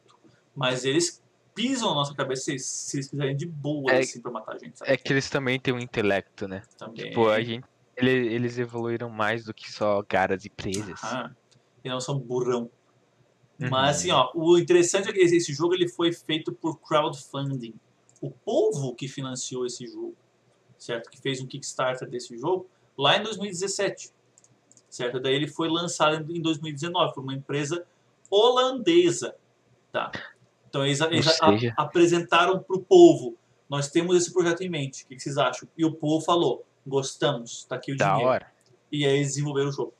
Mas eles pisam na nossa cabeça se, se eles quiserem de boa, É- assim, pra matar a gente, sabe? É que eles também têm um intelecto, né? Também. Tipo, a gente. Ele- eles evoluíram mais do que só garas e presas. Ah, e não são burrão. Uhum. Mas assim, ó, o interessante é que esse jogo ele foi feito por crowdfunding. O povo que financiou esse jogo, certo? Que fez um Kickstarter desse jogo lá em 2017, certo? Daí ele foi lançado em 2019 por uma empresa holandesa, tá? Então eles, eles a- apresentaram para o povo, nós temos esse projeto em mente, o que, que vocês acham? E o povo falou, gostamos, tá aqui o Da dinheiro hora. e aí eles desenvolveram o jogo.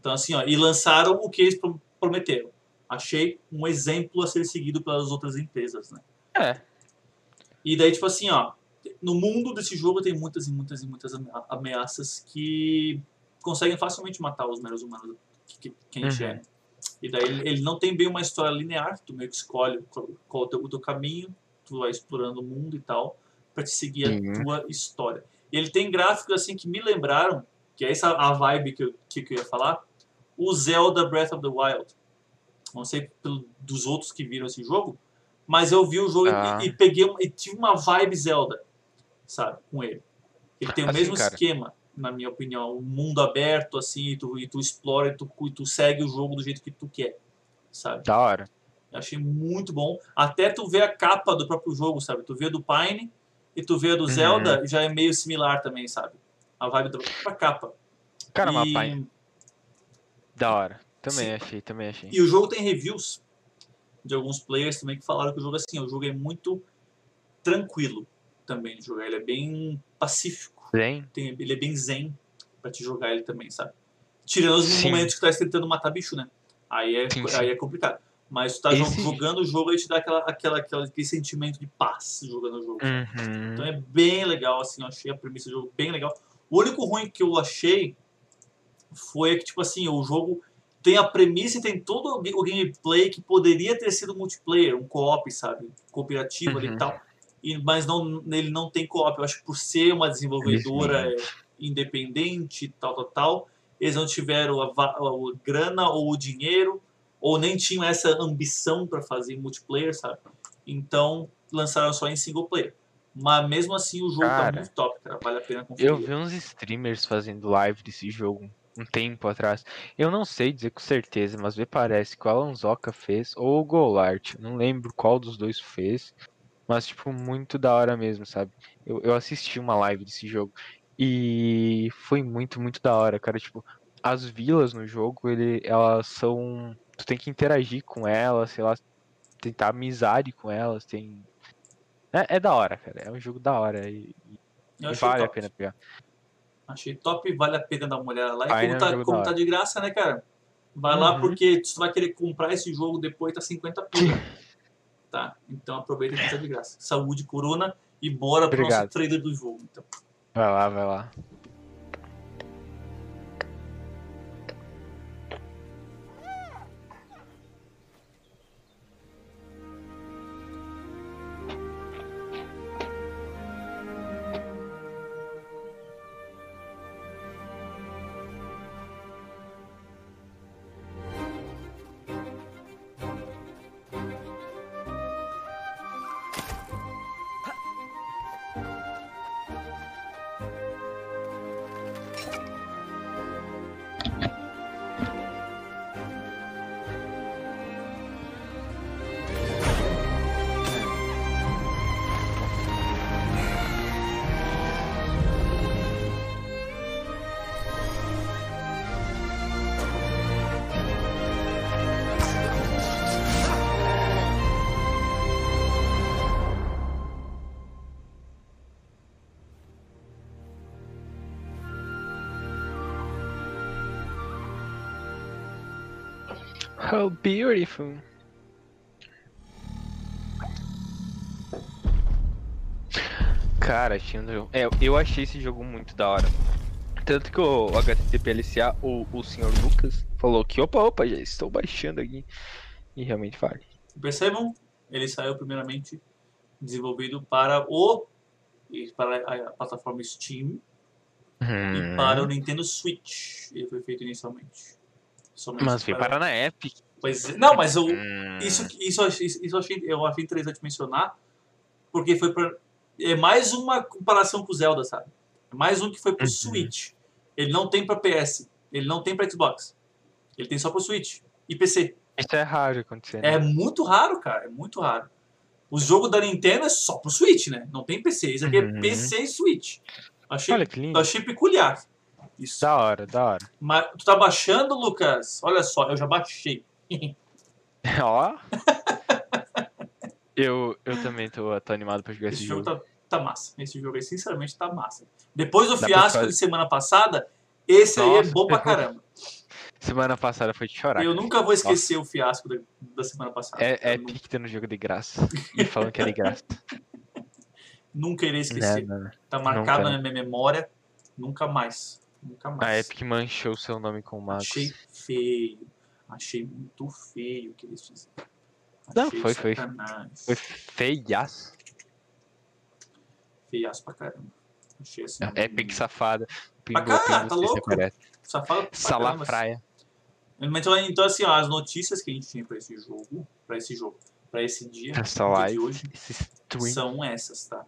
Então, assim, ó, e lançaram o que eles pro- prometeram. Achei um exemplo a ser seguido pelas outras empresas, né? É. E daí, tipo assim, ó, no mundo desse jogo tem muitas e muitas e muitas amea- ameaças que conseguem facilmente matar os meros humanos que, que, que a gente Uhum. é. E daí ele, não tem bem uma história linear, tu meio que escolhe qual, qual o teu, o teu caminho, tu vai explorando o mundo e tal, pra te seguir Uhum. a tua história. E ele tem gráficos assim que me lembraram, que é essa a vibe que eu, que, que eu ia falar, o Zelda Breath of the Wild. Não sei pelo, dos outros que viram esse jogo, mas eu vi o jogo e- Ah. e, peguei um- e tive uma vibe Zelda, sabe, com ele. Ele tem o Assim, mesmo cara. esquema, na minha opinião, um mundo aberto assim, e tu, e tu explora e tu, e tu segue o jogo do jeito que tu quer, sabe? Da hora. Eu achei muito bom. Até tu ver a capa do próprio jogo, sabe? Tu vê do Pine e tu vê a do Uhum. Zelda, já é meio similar também, sabe? A vibe da capa. Cara, e, uma pai. Da hora. Também Sim. achei, também achei. e o jogo tem reviews de alguns players também que falaram que o jogo assim, o jogo é muito tranquilo também de jogar. Ele é bem pacífico. Bem, Tem, ele é bem zen pra te jogar ele também, sabe? Tirando os Sim. momentos que tu tá tentando matar bicho, né? Aí é, Sim, sim. aí é complicado. Mas tu tá Esse- jogando o jogo e te dá aquela, aquela, aquela, aquele sentimento de paz jogando o jogo. Uhum. Então é bem legal, assim, eu achei a premissa do jogo bem legal. O único ruim que eu achei foi que, tipo assim, o jogo tem a premissa e tem todo o ga- o gameplay que poderia ter sido multiplayer, um co-op, sabe? Cooperativo ali Uhum. e tal. E, mas não, ele não tem co-op. Eu acho que por ser uma desenvolvedora é, independente, tal, tal, tal, eles não tiveram a, va- a grana ou o dinheiro, ou nem tinham essa ambição para fazer multiplayer, sabe? Então lançaram só em single player. Mas mesmo assim o jogo tá Cara, muito top, cara. Vale a pena conferir. Eu vi uns streamers fazendo live desse jogo um tempo atrás. Eu não sei dizer com certeza, mas me parece que o Alan Zoka fez ou o Golart. Não lembro qual dos dois fez. Mas, tipo, muito da hora mesmo, sabe? Eu, eu assisti uma live desse jogo e foi muito, muito da hora, cara. Tipo, as vilas no jogo, ele, elas são. Tu tem que interagir com elas, sei lá, tentar amizade com elas. Tem. É, é da hora, cara. É um jogo da hora. E, e vale a top. pena pegar. Achei top, vale a pena dar uma olhada lá. E como, né, tá, como tá de graça, né, cara? Vai lá Uhum. porque se tu vai querer comprar esse jogo depois, tá 50 pila. [laughs] tá? Então aproveita que tá de graça. Saúde, Corona e bora pro Obrigado. nosso trailer do jogo. Então. Vai lá, vai lá. How beautiful. Cara, jogo- é, eu achei esse jogo muito da hora. Tanto que o HTTPLCA, o, o senhor Lucas, falou que opa, opa, já estou baixando aqui. E realmente vale. Percebam, ele saiu primeiramente desenvolvido para o e para a plataforma Steam, Hum, e para o Nintendo Switch. Ele foi feito inicialmente. Mas veio parar na Epic. Pois é. Não, mas eu, Hum, isso, isso, eu achei- isso eu achei, eu achei interessante mencionar, porque foi pra, é mais uma comparação com o Zelda, sabe? É mais um que foi pro Uhum. Switch. Ele não tem pra PS, ele não tem pra Xbox. Ele tem só pro Switch e PC. Isso é raro acontecer. né? É muito raro, cara, é muito raro. O jogo da Nintendo é só pro Switch, né? Não tem PC. Isso aqui Uhum. é PC e Switch. Achei, Olha que lindo. eu achei peculiar. Isso. Da hora, da hora. Mas tu tá baixando, Lucas? Olha só, eu já baixei. [laughs] Ó. [laughs] eu, eu também tô, tô animado pra jogar esse, Esse jogo jogo. tá, tá massa. Esse jogo aí, sinceramente, tá massa. Depois do Dá fiasco de semana passada, esse aí é Nossa, bom pra caramba. [laughs] Semana passada foi de chorar. Eu cara. nunca vou esquecer o fiasco da, da semana passada. É, é nu- Epic dando jogo de graça. E falando que é de graça. Nunca irei esquecer. Não, não, não. Tá marcado nunca. na minha memória. Nunca mais. Nunca mais. A Epic manchou seu nome com o Max. Achei feio. Achei muito feio o que eles fizeram. Não, Achei foi- foi-. Foi feiaço. Feiaço pra caramba. Achei assim. Epic safada. Pra Pingo, cá, pingo, tá louco? Safado pra caramba. Salafraia. Então, então, assim, ó, as notícias que a gente tinha pra esse jogo, pra esse jogo, pra esse dia, Essa dia live. de hoje, são essas, tá?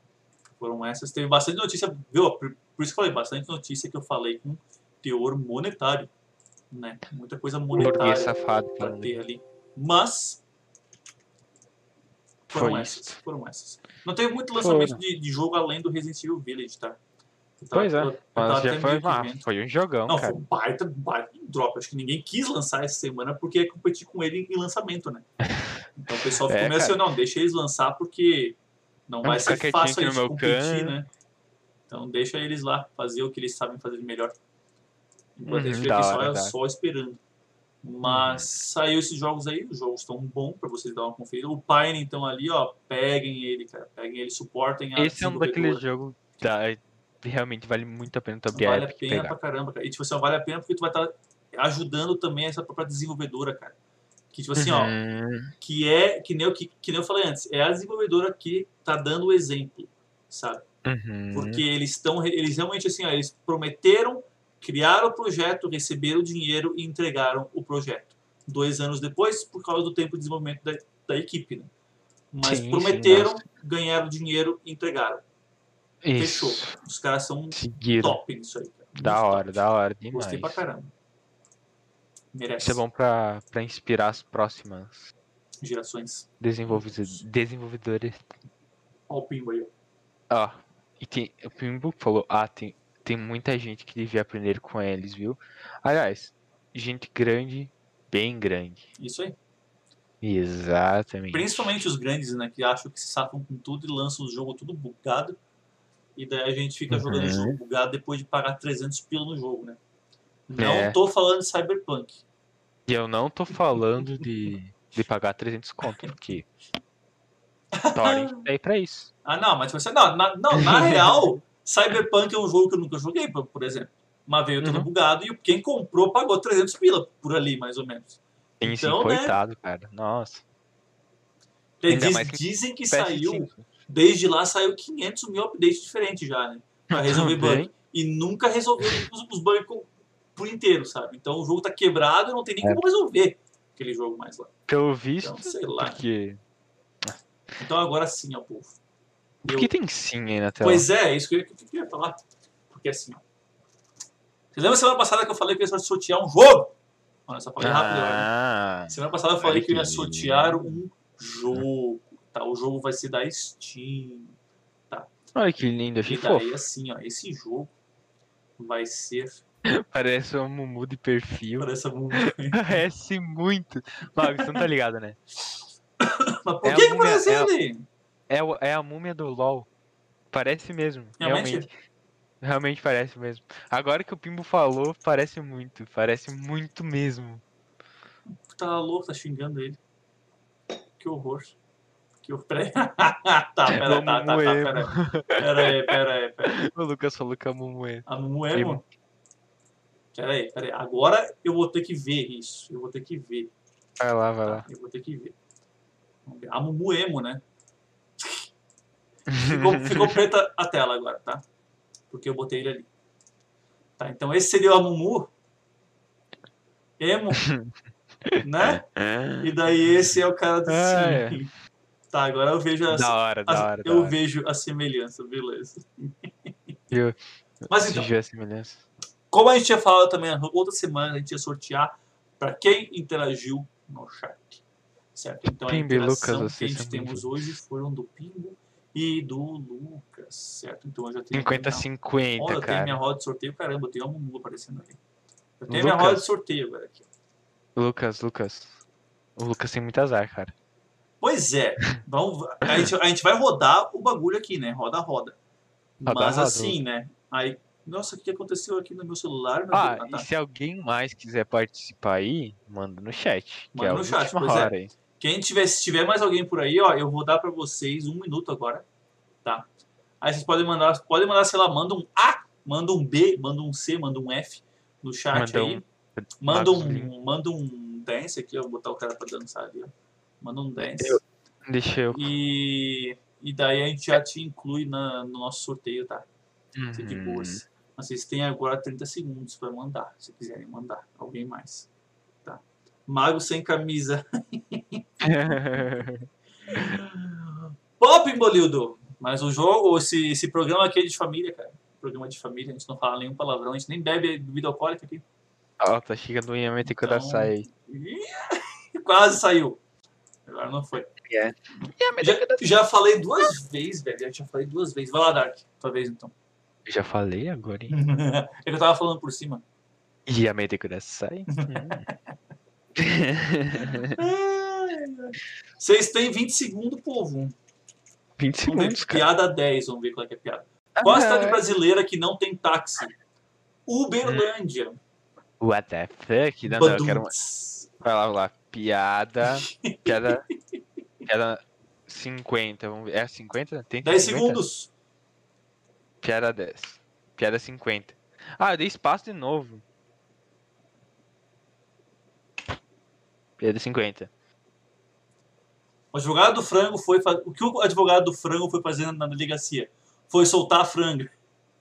Foram essas. Teve bastante notícia, viu? Por, por isso que eu falei, bastante notícia que eu falei com teor monetário, né? Muita coisa monetária safado pra ter ali. Mas foram Foi essas, isso. foram essas. Não teve muito lançamento Foram. de, de jogo além do Resident Evil Village, tá? Tava- Pois é. Mas já foi, ah, foi um jogão, Não, cara. foi um baita, baita drop. Acho que ninguém quis lançar essa semana porque ia competir com ele em lançamento, né? [laughs] Então o pessoal ficou É, meio assim, não, deixa eles lançar porque não vai ser fácil gente no competir, né? Então deixa eles lá fazer o que eles sabem fazer de melhor. Enquanto Uhum, aqui só, hora, só esperando. Mas saiu esses jogos aí, os jogos estão bons pra vocês dar uma conferida. O Pine, então, ali, ó, peguem ele, cara. Peguem ele, suportem a Esse é um daqueles jogos que realmente vale muito a pena tu abrir Vale a pena pegar. pra caramba, cara. E tipo assim, ó, vale a pena porque tu vai estar ajudando também essa própria desenvolvedora, cara. Que tipo assim, ó, Uhum. que é, que nem, eu, que, que nem eu falei antes, é a desenvolvedora que tá dando o exemplo, sabe? Uhum. Porque eles estão, eles realmente assim, ó, eles prometeram, criaram o projeto, receberam o dinheiro e entregaram o projeto. Dois anos depois, por causa do tempo de desenvolvimento da, da equipe, né? Mas Sim, sim, prometeram, nossa. ganharam dinheiro e entregaram. Isso. Fechou. Os caras são Seguiram. top nisso aí, cara. Da Muito hora, top. da hora demais. Gostei pra caramba. Merece. Isso é bom pra, pra inspirar as próximas Gerações. desenvolvedores. desenvolvedores. Ó o Pimbo aí, ó. E tem, o Pimbo falou, ah, tem, tem muita gente que devia aprender com eles, viu? Aliás, gente grande, bem grande. Isso aí. Exatamente. Principalmente os grandes, né? Que acham que se safam com tudo e lançam o jogo tudo bugado. E daí a gente fica jogando o Uhum. jogo bugado depois de pagar 300 pila no jogo, né? Não É. tô falando de Cyberpunk. E eu não tô falando de, de pagar 300 conto, porque Torrent [laughs] aí pra isso. Ah, não, mas você. Não, na, não, na real, Cyberpunk é um jogo que eu nunca joguei, por, por exemplo. Mas veio todo Uhum. bugado e quem comprou pagou 300 pila por ali, mais ou menos. Tem Então, sim, né? coitado, cara. Nossa. Diz- que dizem que PS5. saiu, desde lá saiu 500 mil updates diferentes já, né? Pra resolver [laughs] bug. E nunca resolveu os, os bugs por inteiro, sabe? Então o jogo tá quebrado e não tem nem É. como resolver aquele jogo mais lá. Pelo visto, Então, sei lá. porque. Então agora sim, ó, povo. Por Eu- que tem sim aí na tela? Pois é, é isso que eu, que eu queria falar. Porque assim, ó. Você lembra semana passada que eu falei que eu ia sortear um jogo? Olha, só falei rápido, olha. Ah, Semana passada eu falei que eu ia sortear um jogo. Tá? O jogo vai ser da Steam. olha que lindo, E achei daí, fofo. assim, ó, esse jogo vai ser. [laughs] Parece um Mumu de perfil. Parece um. [laughs] Parece muito. Mago, você não tá ligado, né? [coughs] Mas por É que a que múmia- parece é a- ele? É, o- é a múmia do LOL. Parece mesmo. Realmente? Realmente. Realmente parece mesmo. Agora que o Pimbo falou, parece muito. Parece muito mesmo. Tá louco, tá xingando ele. Que horror. Que horror. [laughs] Peraí. tá, pera, tá, tá, tá, Mumu pera aí. Pera aí, pera aí, pera aí. O Lucas falou que a Mumu é. A Mumu Emo? Pera aí, pera aí. Agora eu vou ter que ver isso. Eu vou ter que ver. Vai lá, vai lá. eu vou ter que ver. Vamos ver. A Mumu Emo, né? Ficou, ficou preta a tela agora, tá? Porque eu botei ele ali. Tá, então esse seria o Amumu. Emo. [laughs] né? E daí esse é o cara do Ah, é. sim. Tá, agora eu vejo a, Da hora, da hora. da eu hora. vejo a semelhança, beleza. Eu- Mas então, a semelhança. Como a gente tinha falado também na outra semana, a gente ia sortear para quem interagiu no chat. Certo? Então a interação Lucas, que a gente temos muito hoje foram do Pimbo e do Lucas, certo? Então eu já tenho aqui minha- 50-50, Olha, eu tenho minha cara. roda de sorteio, caramba, eu tenho uma aparecendo ali. Eu tenho minha Lucas. roda de sorteio agora aqui. Lucas, Lucas. O Lucas tem muito azar, cara. Pois é, vamos, a, gente, a gente vai rodar o bagulho aqui, né? Roda, roda. Roda, Mas roda. assim, né? Aí, nossa, o que aconteceu aqui no meu celular? Meu Ah, Deus? e se alguém mais quiser participar aí, manda no chat. Que Manda é no chat, pois é. hora aí. Quem tiver, se tiver mais alguém por aí, ó, eu vou dar pra vocês um minuto agora, tá? Aí vocês podem mandar, podem mandar, sei lá, manda um A, manda um B, manda um C, manda um F no chat Manda aí. um Manda um, manda um dance aqui, ó, vou botar o cara pra dançar ali, ó. Manda um dance. Eu- Deixa eu. E, e daí a gente já te inclui na, no nosso sorteio, tá? Fique de Uhum. boas. Mas Vocês têm agora 30 segundos pra mandar, se quiserem mandar. Alguém mais. Tá. Mago sem camisa. [laughs] Pop, Bolildo! Mas o jogo, esse, esse programa aqui é de família, cara. Programa de família, a gente não fala nenhum palavrão, a gente nem bebe bebida alcoólica aqui. Ó, tá chegando o Yamete Então- aí. Ih, [laughs] Quase saiu. Agora não foi. É. Já, já falei duas vezes, velho. Já falei duas vezes. Vai lá, Dark. Tua vez, então. Eu já falei agora, hein? É que eu tava falando por cima. Yamete Kudasai. [laughs] Vocês têm 20 segundos, povo. 20 Vamos ver. segundos, cara. Piada 10, vamos ver qual é que é a piada. Qual a cidade brasileira que não tem táxi? Uberlândia. What the fuck? Não, não, eu quero. Badunts. Vai lá, vai lá. Piada. Piada. [laughs] Piada 50. Vamos ver. É 50? Tem 10 50? segundos. Piada 10. Piada 50. Ah, eu dei espaço de novo. Piada 50. O advogado do frango foi. fa- O que o advogado do frango foi fazendo na delegacia? Foi soltar a franga.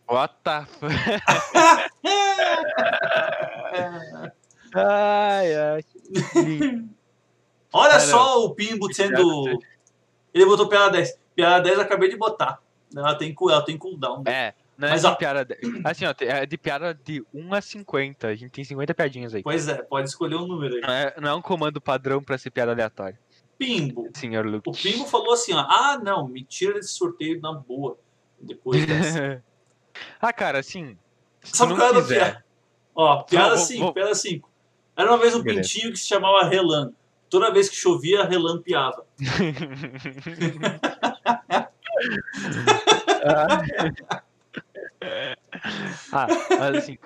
What the fuck? [laughs] ai, ai. Olha Cara, só o Pimbo sendo. Ele botou piada 10. Piada 10 eu acabei de botar. Ela tem, ela tem cooldown. É, não é Mas, de ó. piada. Assim, ó, é de piada de 1 a 50. A gente tem 50 piadinhas aí. Pois é, pode escolher um número aí. Não é, não é um comando padrão pra ser piada aleatória. Pimbo. Senhor Luke. O Pimbo falou assim: ó, ah, não, me tira desse sorteio na boa. Depois [laughs] dessa. ah, cara, assim. Sabe qual era a quiser. piada? Ó, piada Vou- 5, vou- piada 5. Era uma vez um Beleza. pintinho que se chamava Relan. Toda vez que chovia, relampeava. [laughs] [laughs] ah, mas assim,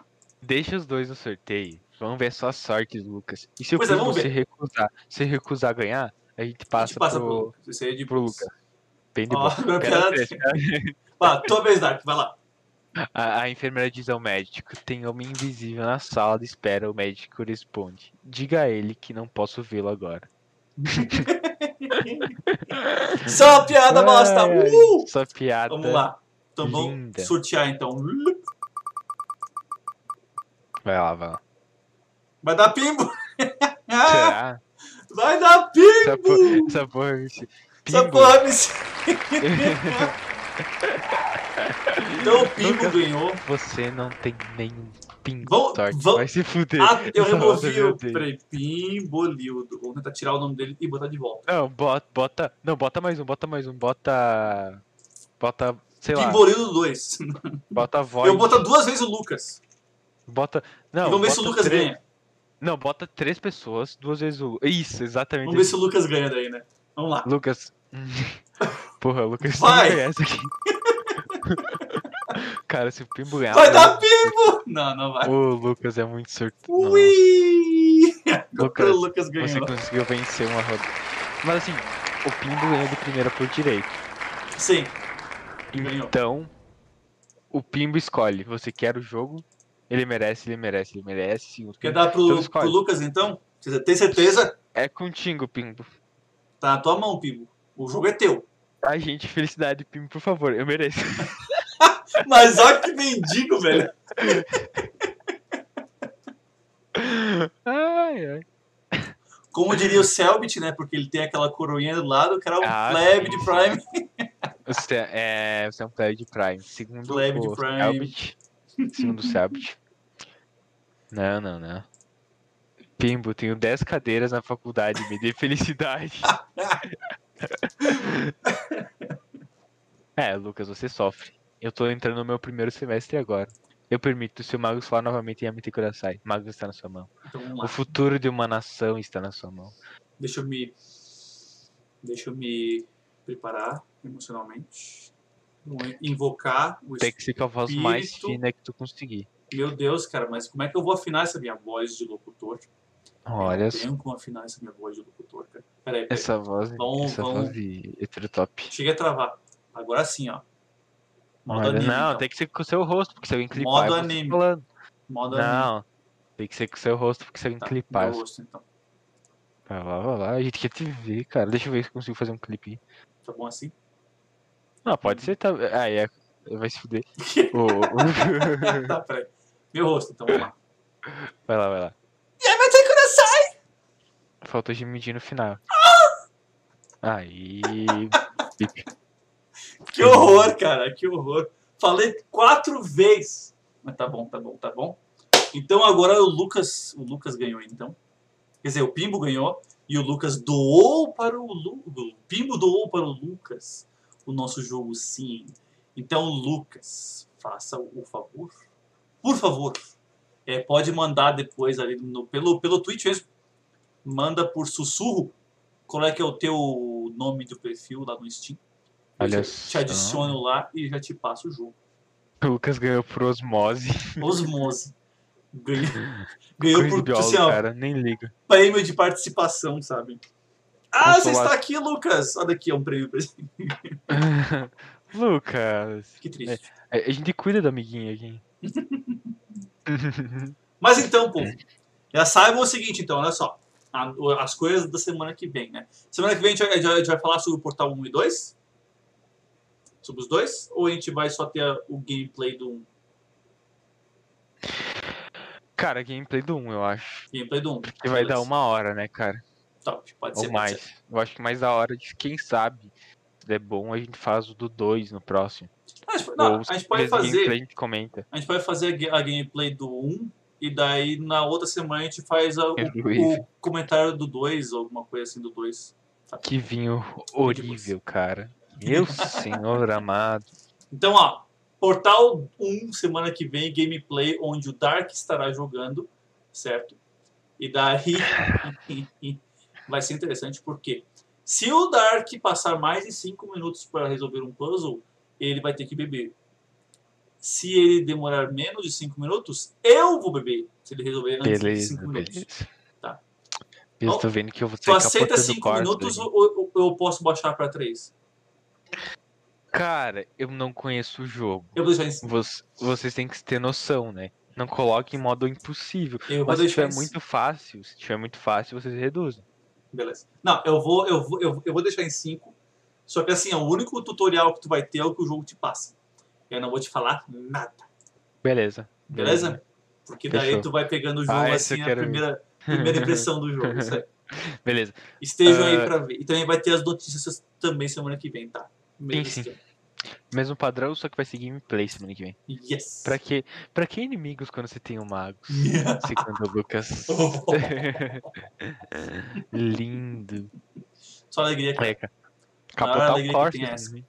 deixa os dois no sorteio. Vamos ver só a sorte do Lucas. E se o Pois é, Pimbo vamos se recusar, se recusar a ganhar, a gente A passa, gente passa pro, pro Lucas. Isso aí é de pro. Lucas. Bem de Ó, boa. Piada Vá, tua vez, Dark, vai lá. A, a enfermeira diz ao médico: tem homem invisível na sala de espera. O médico responde: diga a ele que não posso vê-lo agora. [laughs] Só piada bosta! Ai, Uh! Só piada. Vamos lá. Então linda. vamos sortear então. Vai lá, vai lá. Vai dar pimbo! Será? [laughs] vai dar Essa pimbo! porra, essa porra, esse Essa Pimbo. porra me... [laughs] Então o Pimbo Lucas, ganhou. Você não tem nenhum sorte. vamos- Vai se fuder. Ah, eu [laughs] removi o. Peraí, Pimbolildo. Vamos tentar tirar o nome dele e botar de volta. Não, bota, bota. Não, bota mais um, bota mais um. Bota. Bota. Sei lá. Pimbolildo 2. [laughs] Bota voz. [laughs] Eu boto duas vezes o Lucas. Bota. Não, e vamos ver se o Lucas três- ganha. Não, bota três pessoas, duas vezes o. Isso, exatamente. Vamos ver se o Lucas ganha daí, né? Vamos lá. Lucas. Porra, Lucas Vai! não conhece aqui. Cara, se o Pimbo ganhar. Vai dar Pimbo! Não, não vai. O Lucas é muito sortudo. Ui! Lucas, o Lucas Você ganhou. conseguiu vencer uma roda. Mas assim, o Pimbo ganhou de primeira por direito. Sim. Ganhou. Então, o Pimbo escolhe. Você quer o jogo? Ele merece, ele merece, ele merece. O Quer dar pro, Então pro. Lucas então? Você tem certeza? É contigo, Pimbo. Tá na tua mão, Pimbo. O jogo é teu. A gente, felicidade, Pimbo, por favor. Eu mereço. [laughs] Mas olha que mendigo, velho. Ai, ai. Como diria o Selbit, né? Porque ele tem aquela coroinha do lado, o cara é um Ah, plebe de. Prime. Você é, você é um plebe de Prime. Segundo Plebe de o Prime. Selbit. Segundo o Selbit. Não, não, não. Pimbo, tenho 10 cadeiras na faculdade, me dê felicidade. [laughs] é, Lucas, você sofre. Eu tô entrando no meu primeiro semestre agora. Eu permito, se o Magus falar novamente Yamete Kurasai, Magus está na sua mão. Então O futuro de uma nação está na sua mão. Deixa eu me. Deixa eu me preparar emocionalmente. Invocar o Tem que ser com a voz mais fina que tu conseguir. Meu Deus, cara, mas como é que eu vou afinar essa minha voz de locutor? Olha eu só. tenho como afinar essa minha voz de locutor, cara. Peraí, peraí. Essa voz, Vamos- essa vamos- voz de heterotop. Cheguei a travar. Agora sim, ó. Modo anime. não, então. tem que ser com o seu rosto, porque se alguém clipar. Modo anime. Falando. Modo anime. Não, tem que ser com o seu rosto, porque se alguém Tá, clipar. meu você- rosto, então. Vai lá, vai lá, a gente quer te ver, cara. Deixa eu ver se eu consigo fazer um clipe. Tá bom assim? Não, pode ser, tá. Ah, é. Vai se fuder. [laughs] Ô, tá, peraí. Meu rosto, então vamos lá. vai lá, vai lá. Yamete Kurasai! Faltou gemidinho no final. Aí. [laughs] Que horror, cara, que horror. Falei quatro vezes. Mas tá bom, tá bom, tá bom. Então agora o Lucas, o Lucas ganhou então. Quer dizer, o Pimbo ganhou e o Lucas doou para o Lu, o Pimbo doou para o Lucas o nosso jogo sim. Então Lucas, faça o favor. Por favor. É, pode mandar depois ali no, pelo pelo Twitch mesmo. Manda por sussurro. Qual é que é o teu nome do perfil lá no Steam? Olha te, te adiciono lá e já te passo o jogo. O [laughs] Lucas ganhou por osmose. Osmose. [laughs] Ganhou, ganhou Coisa por biólogo, assim, ó, cara, nem liga. prêmio de participação, sabe? Ah, você Consolado. está aqui, Lucas! Olha aqui, é um prêmio pra você. [laughs] Lucas. Que triste. É, A gente cuida do amiguinho aqui. Mas então, pô, já saibam o seguinte, então, olha só. As coisas da semana que vem, né? Semana que vem a gente vai, a gente vai falar sobre o Portal 1 e 2? Sobre os dois? Ou a gente vai só ter o gameplay do 1? Cara, gameplay do 1, eu acho. Gameplay do 1. Que vai dar uma hora, né, cara? Top, pode ser. Ou pode ser. mais. Eu acho que mais da hora de quem sabe. Se é bom, a gente faz o do 2 no próximo. A gente, não, Ou a gente pode fazer. gameplay, a gente comenta. A gente vai fazer a ga- a gameplay do 1 e daí na outra semana a gente faz a- o, o comentário do 2 ou alguma coisa assim do 2. Que vinho horrível, cara. Meu senhor amado. Então, ó, Portal 1 semana que vem, gameplay onde o Dark estará jogando, certo? E daí [laughs] vai ser interessante porque se o Dark passar mais de 5 minutos para resolver um puzzle, ele vai ter que beber. Se ele demorar menos de 5 minutos, eu vou beber. Se ele resolver antes de Beleza, 5 minutos. Tá. Eu Então, tô vendo que eu vou Tu ficar aceita capotando 5 cortes minutos aí. ou, ou eu posso baixar para 3? Cara, eu não conheço o jogo. Eu vou deixar em Voc- Vocês têm que ter noção, né? Não coloque em modo impossível. Eu Mas se tiver muito fácil, se tiver muito fácil, vocês reduzem. Beleza. Não, eu vou, eu vou, eu, eu vou deixar em 5. Só que assim, ó, o único tutorial que tu vai ter é o que o jogo te passa. Eu não vou te falar nada. Beleza. Beleza? Porque daí Fechou. tu vai pegando o jogo Ah, assim, a primeira, primeira impressão do jogo. [laughs] Beleza. Estejam aí Ah. pra ver. E também vai ter as notícias também semana que vem, tá? Mesmo sim. esquema. Mesmo padrão, só que vai ser gameplay semana que vem. Yes. Pra que, pra que inimigos quando você tem um mago? [laughs] Segundo o Lucas. [laughs] Lindo. Só alegria, cara. É, cara. Capotar o Corsa. também.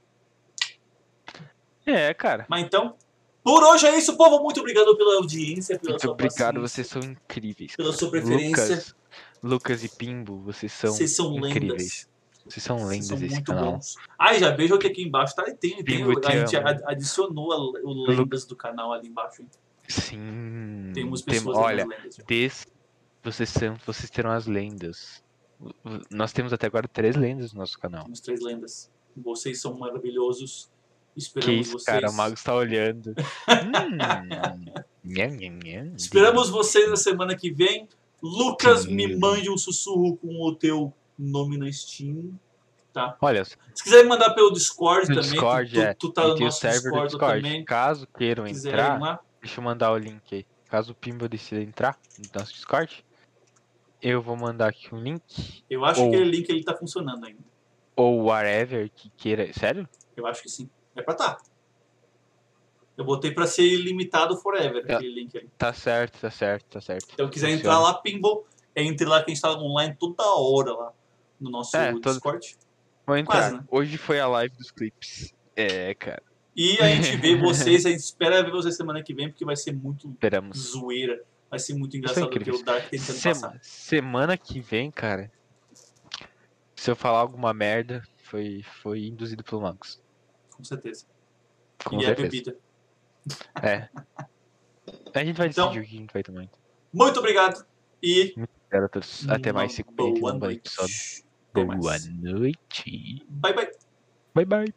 É, cara. Mas então, por hoje é isso, povo. Muito obrigado pela audiência, pela Muito obrigado, vocês são incríveis. pela cara. sua preferência. Lucas, Lucas e Pimbo, vocês são, Vocês são lendas. Vocês são Vocês lendas são desse muito canal. bons. Ah, já vejo que aqui embaixo tá, tem, tem, a gente amo. adicionou o lendas do canal ali embaixo. hein? Sim. Temos tem- pessoas ali olha, lendas. des, vocês, são, vocês terão as lendas. Nós temos até agora três lendas no nosso canal. Temos três lendas. Vocês são maravilhosos. Que Esperamos isso, vocês. cara, o Mago está olhando. [laughs] hum. Nham, nham, nham. Esperamos vocês na semana que vem. Lucas, Sim. me mande um sussurro com o teu nome na Steam. Tá? Olha, Se quiser mandar pelo Discord também, Discord, tu, é. tu tá no nosso Discord, do Discord. também. Caso queiram entrar, deixa eu mandar o link aí. Caso o Pimbo decida entrar no nosso Discord, Eu vou mandar aqui um link. Eu acho Ou- que aquele link ele tá funcionando ainda. Ou whatever que queira. Sério? Eu acho que sim. É pra tá. Eu botei pra ser ilimitado forever, É. aquele link ali. Tá certo, tá certo, tá certo. Então, quiser Funciona. entrar lá, pinball, entre lá que a gente tá online toda hora lá no nosso É, todo- Discord. Vou entrar. Quase, né? Hoje foi a live dos clipes. É, cara. E a gente vê [laughs] vocês, a gente espera ver vocês semana que vem, porque vai ser muito Esperamos. zoeira. Vai ser muito São engraçado incríveis. o Dark tá tentando Sema- passar. semana que vem, cara. Se eu falar alguma merda, foi, foi induzido pelo Magus. Com certeza. Com e é certeza. bebida. [laughs] É. A gente vai Então- decidir o que a gente vai tomar. então. Muito obrigado e Obrigado a todos. Até mais. um noite. episódio. Boa noite. Bye, bye. Bye, bye.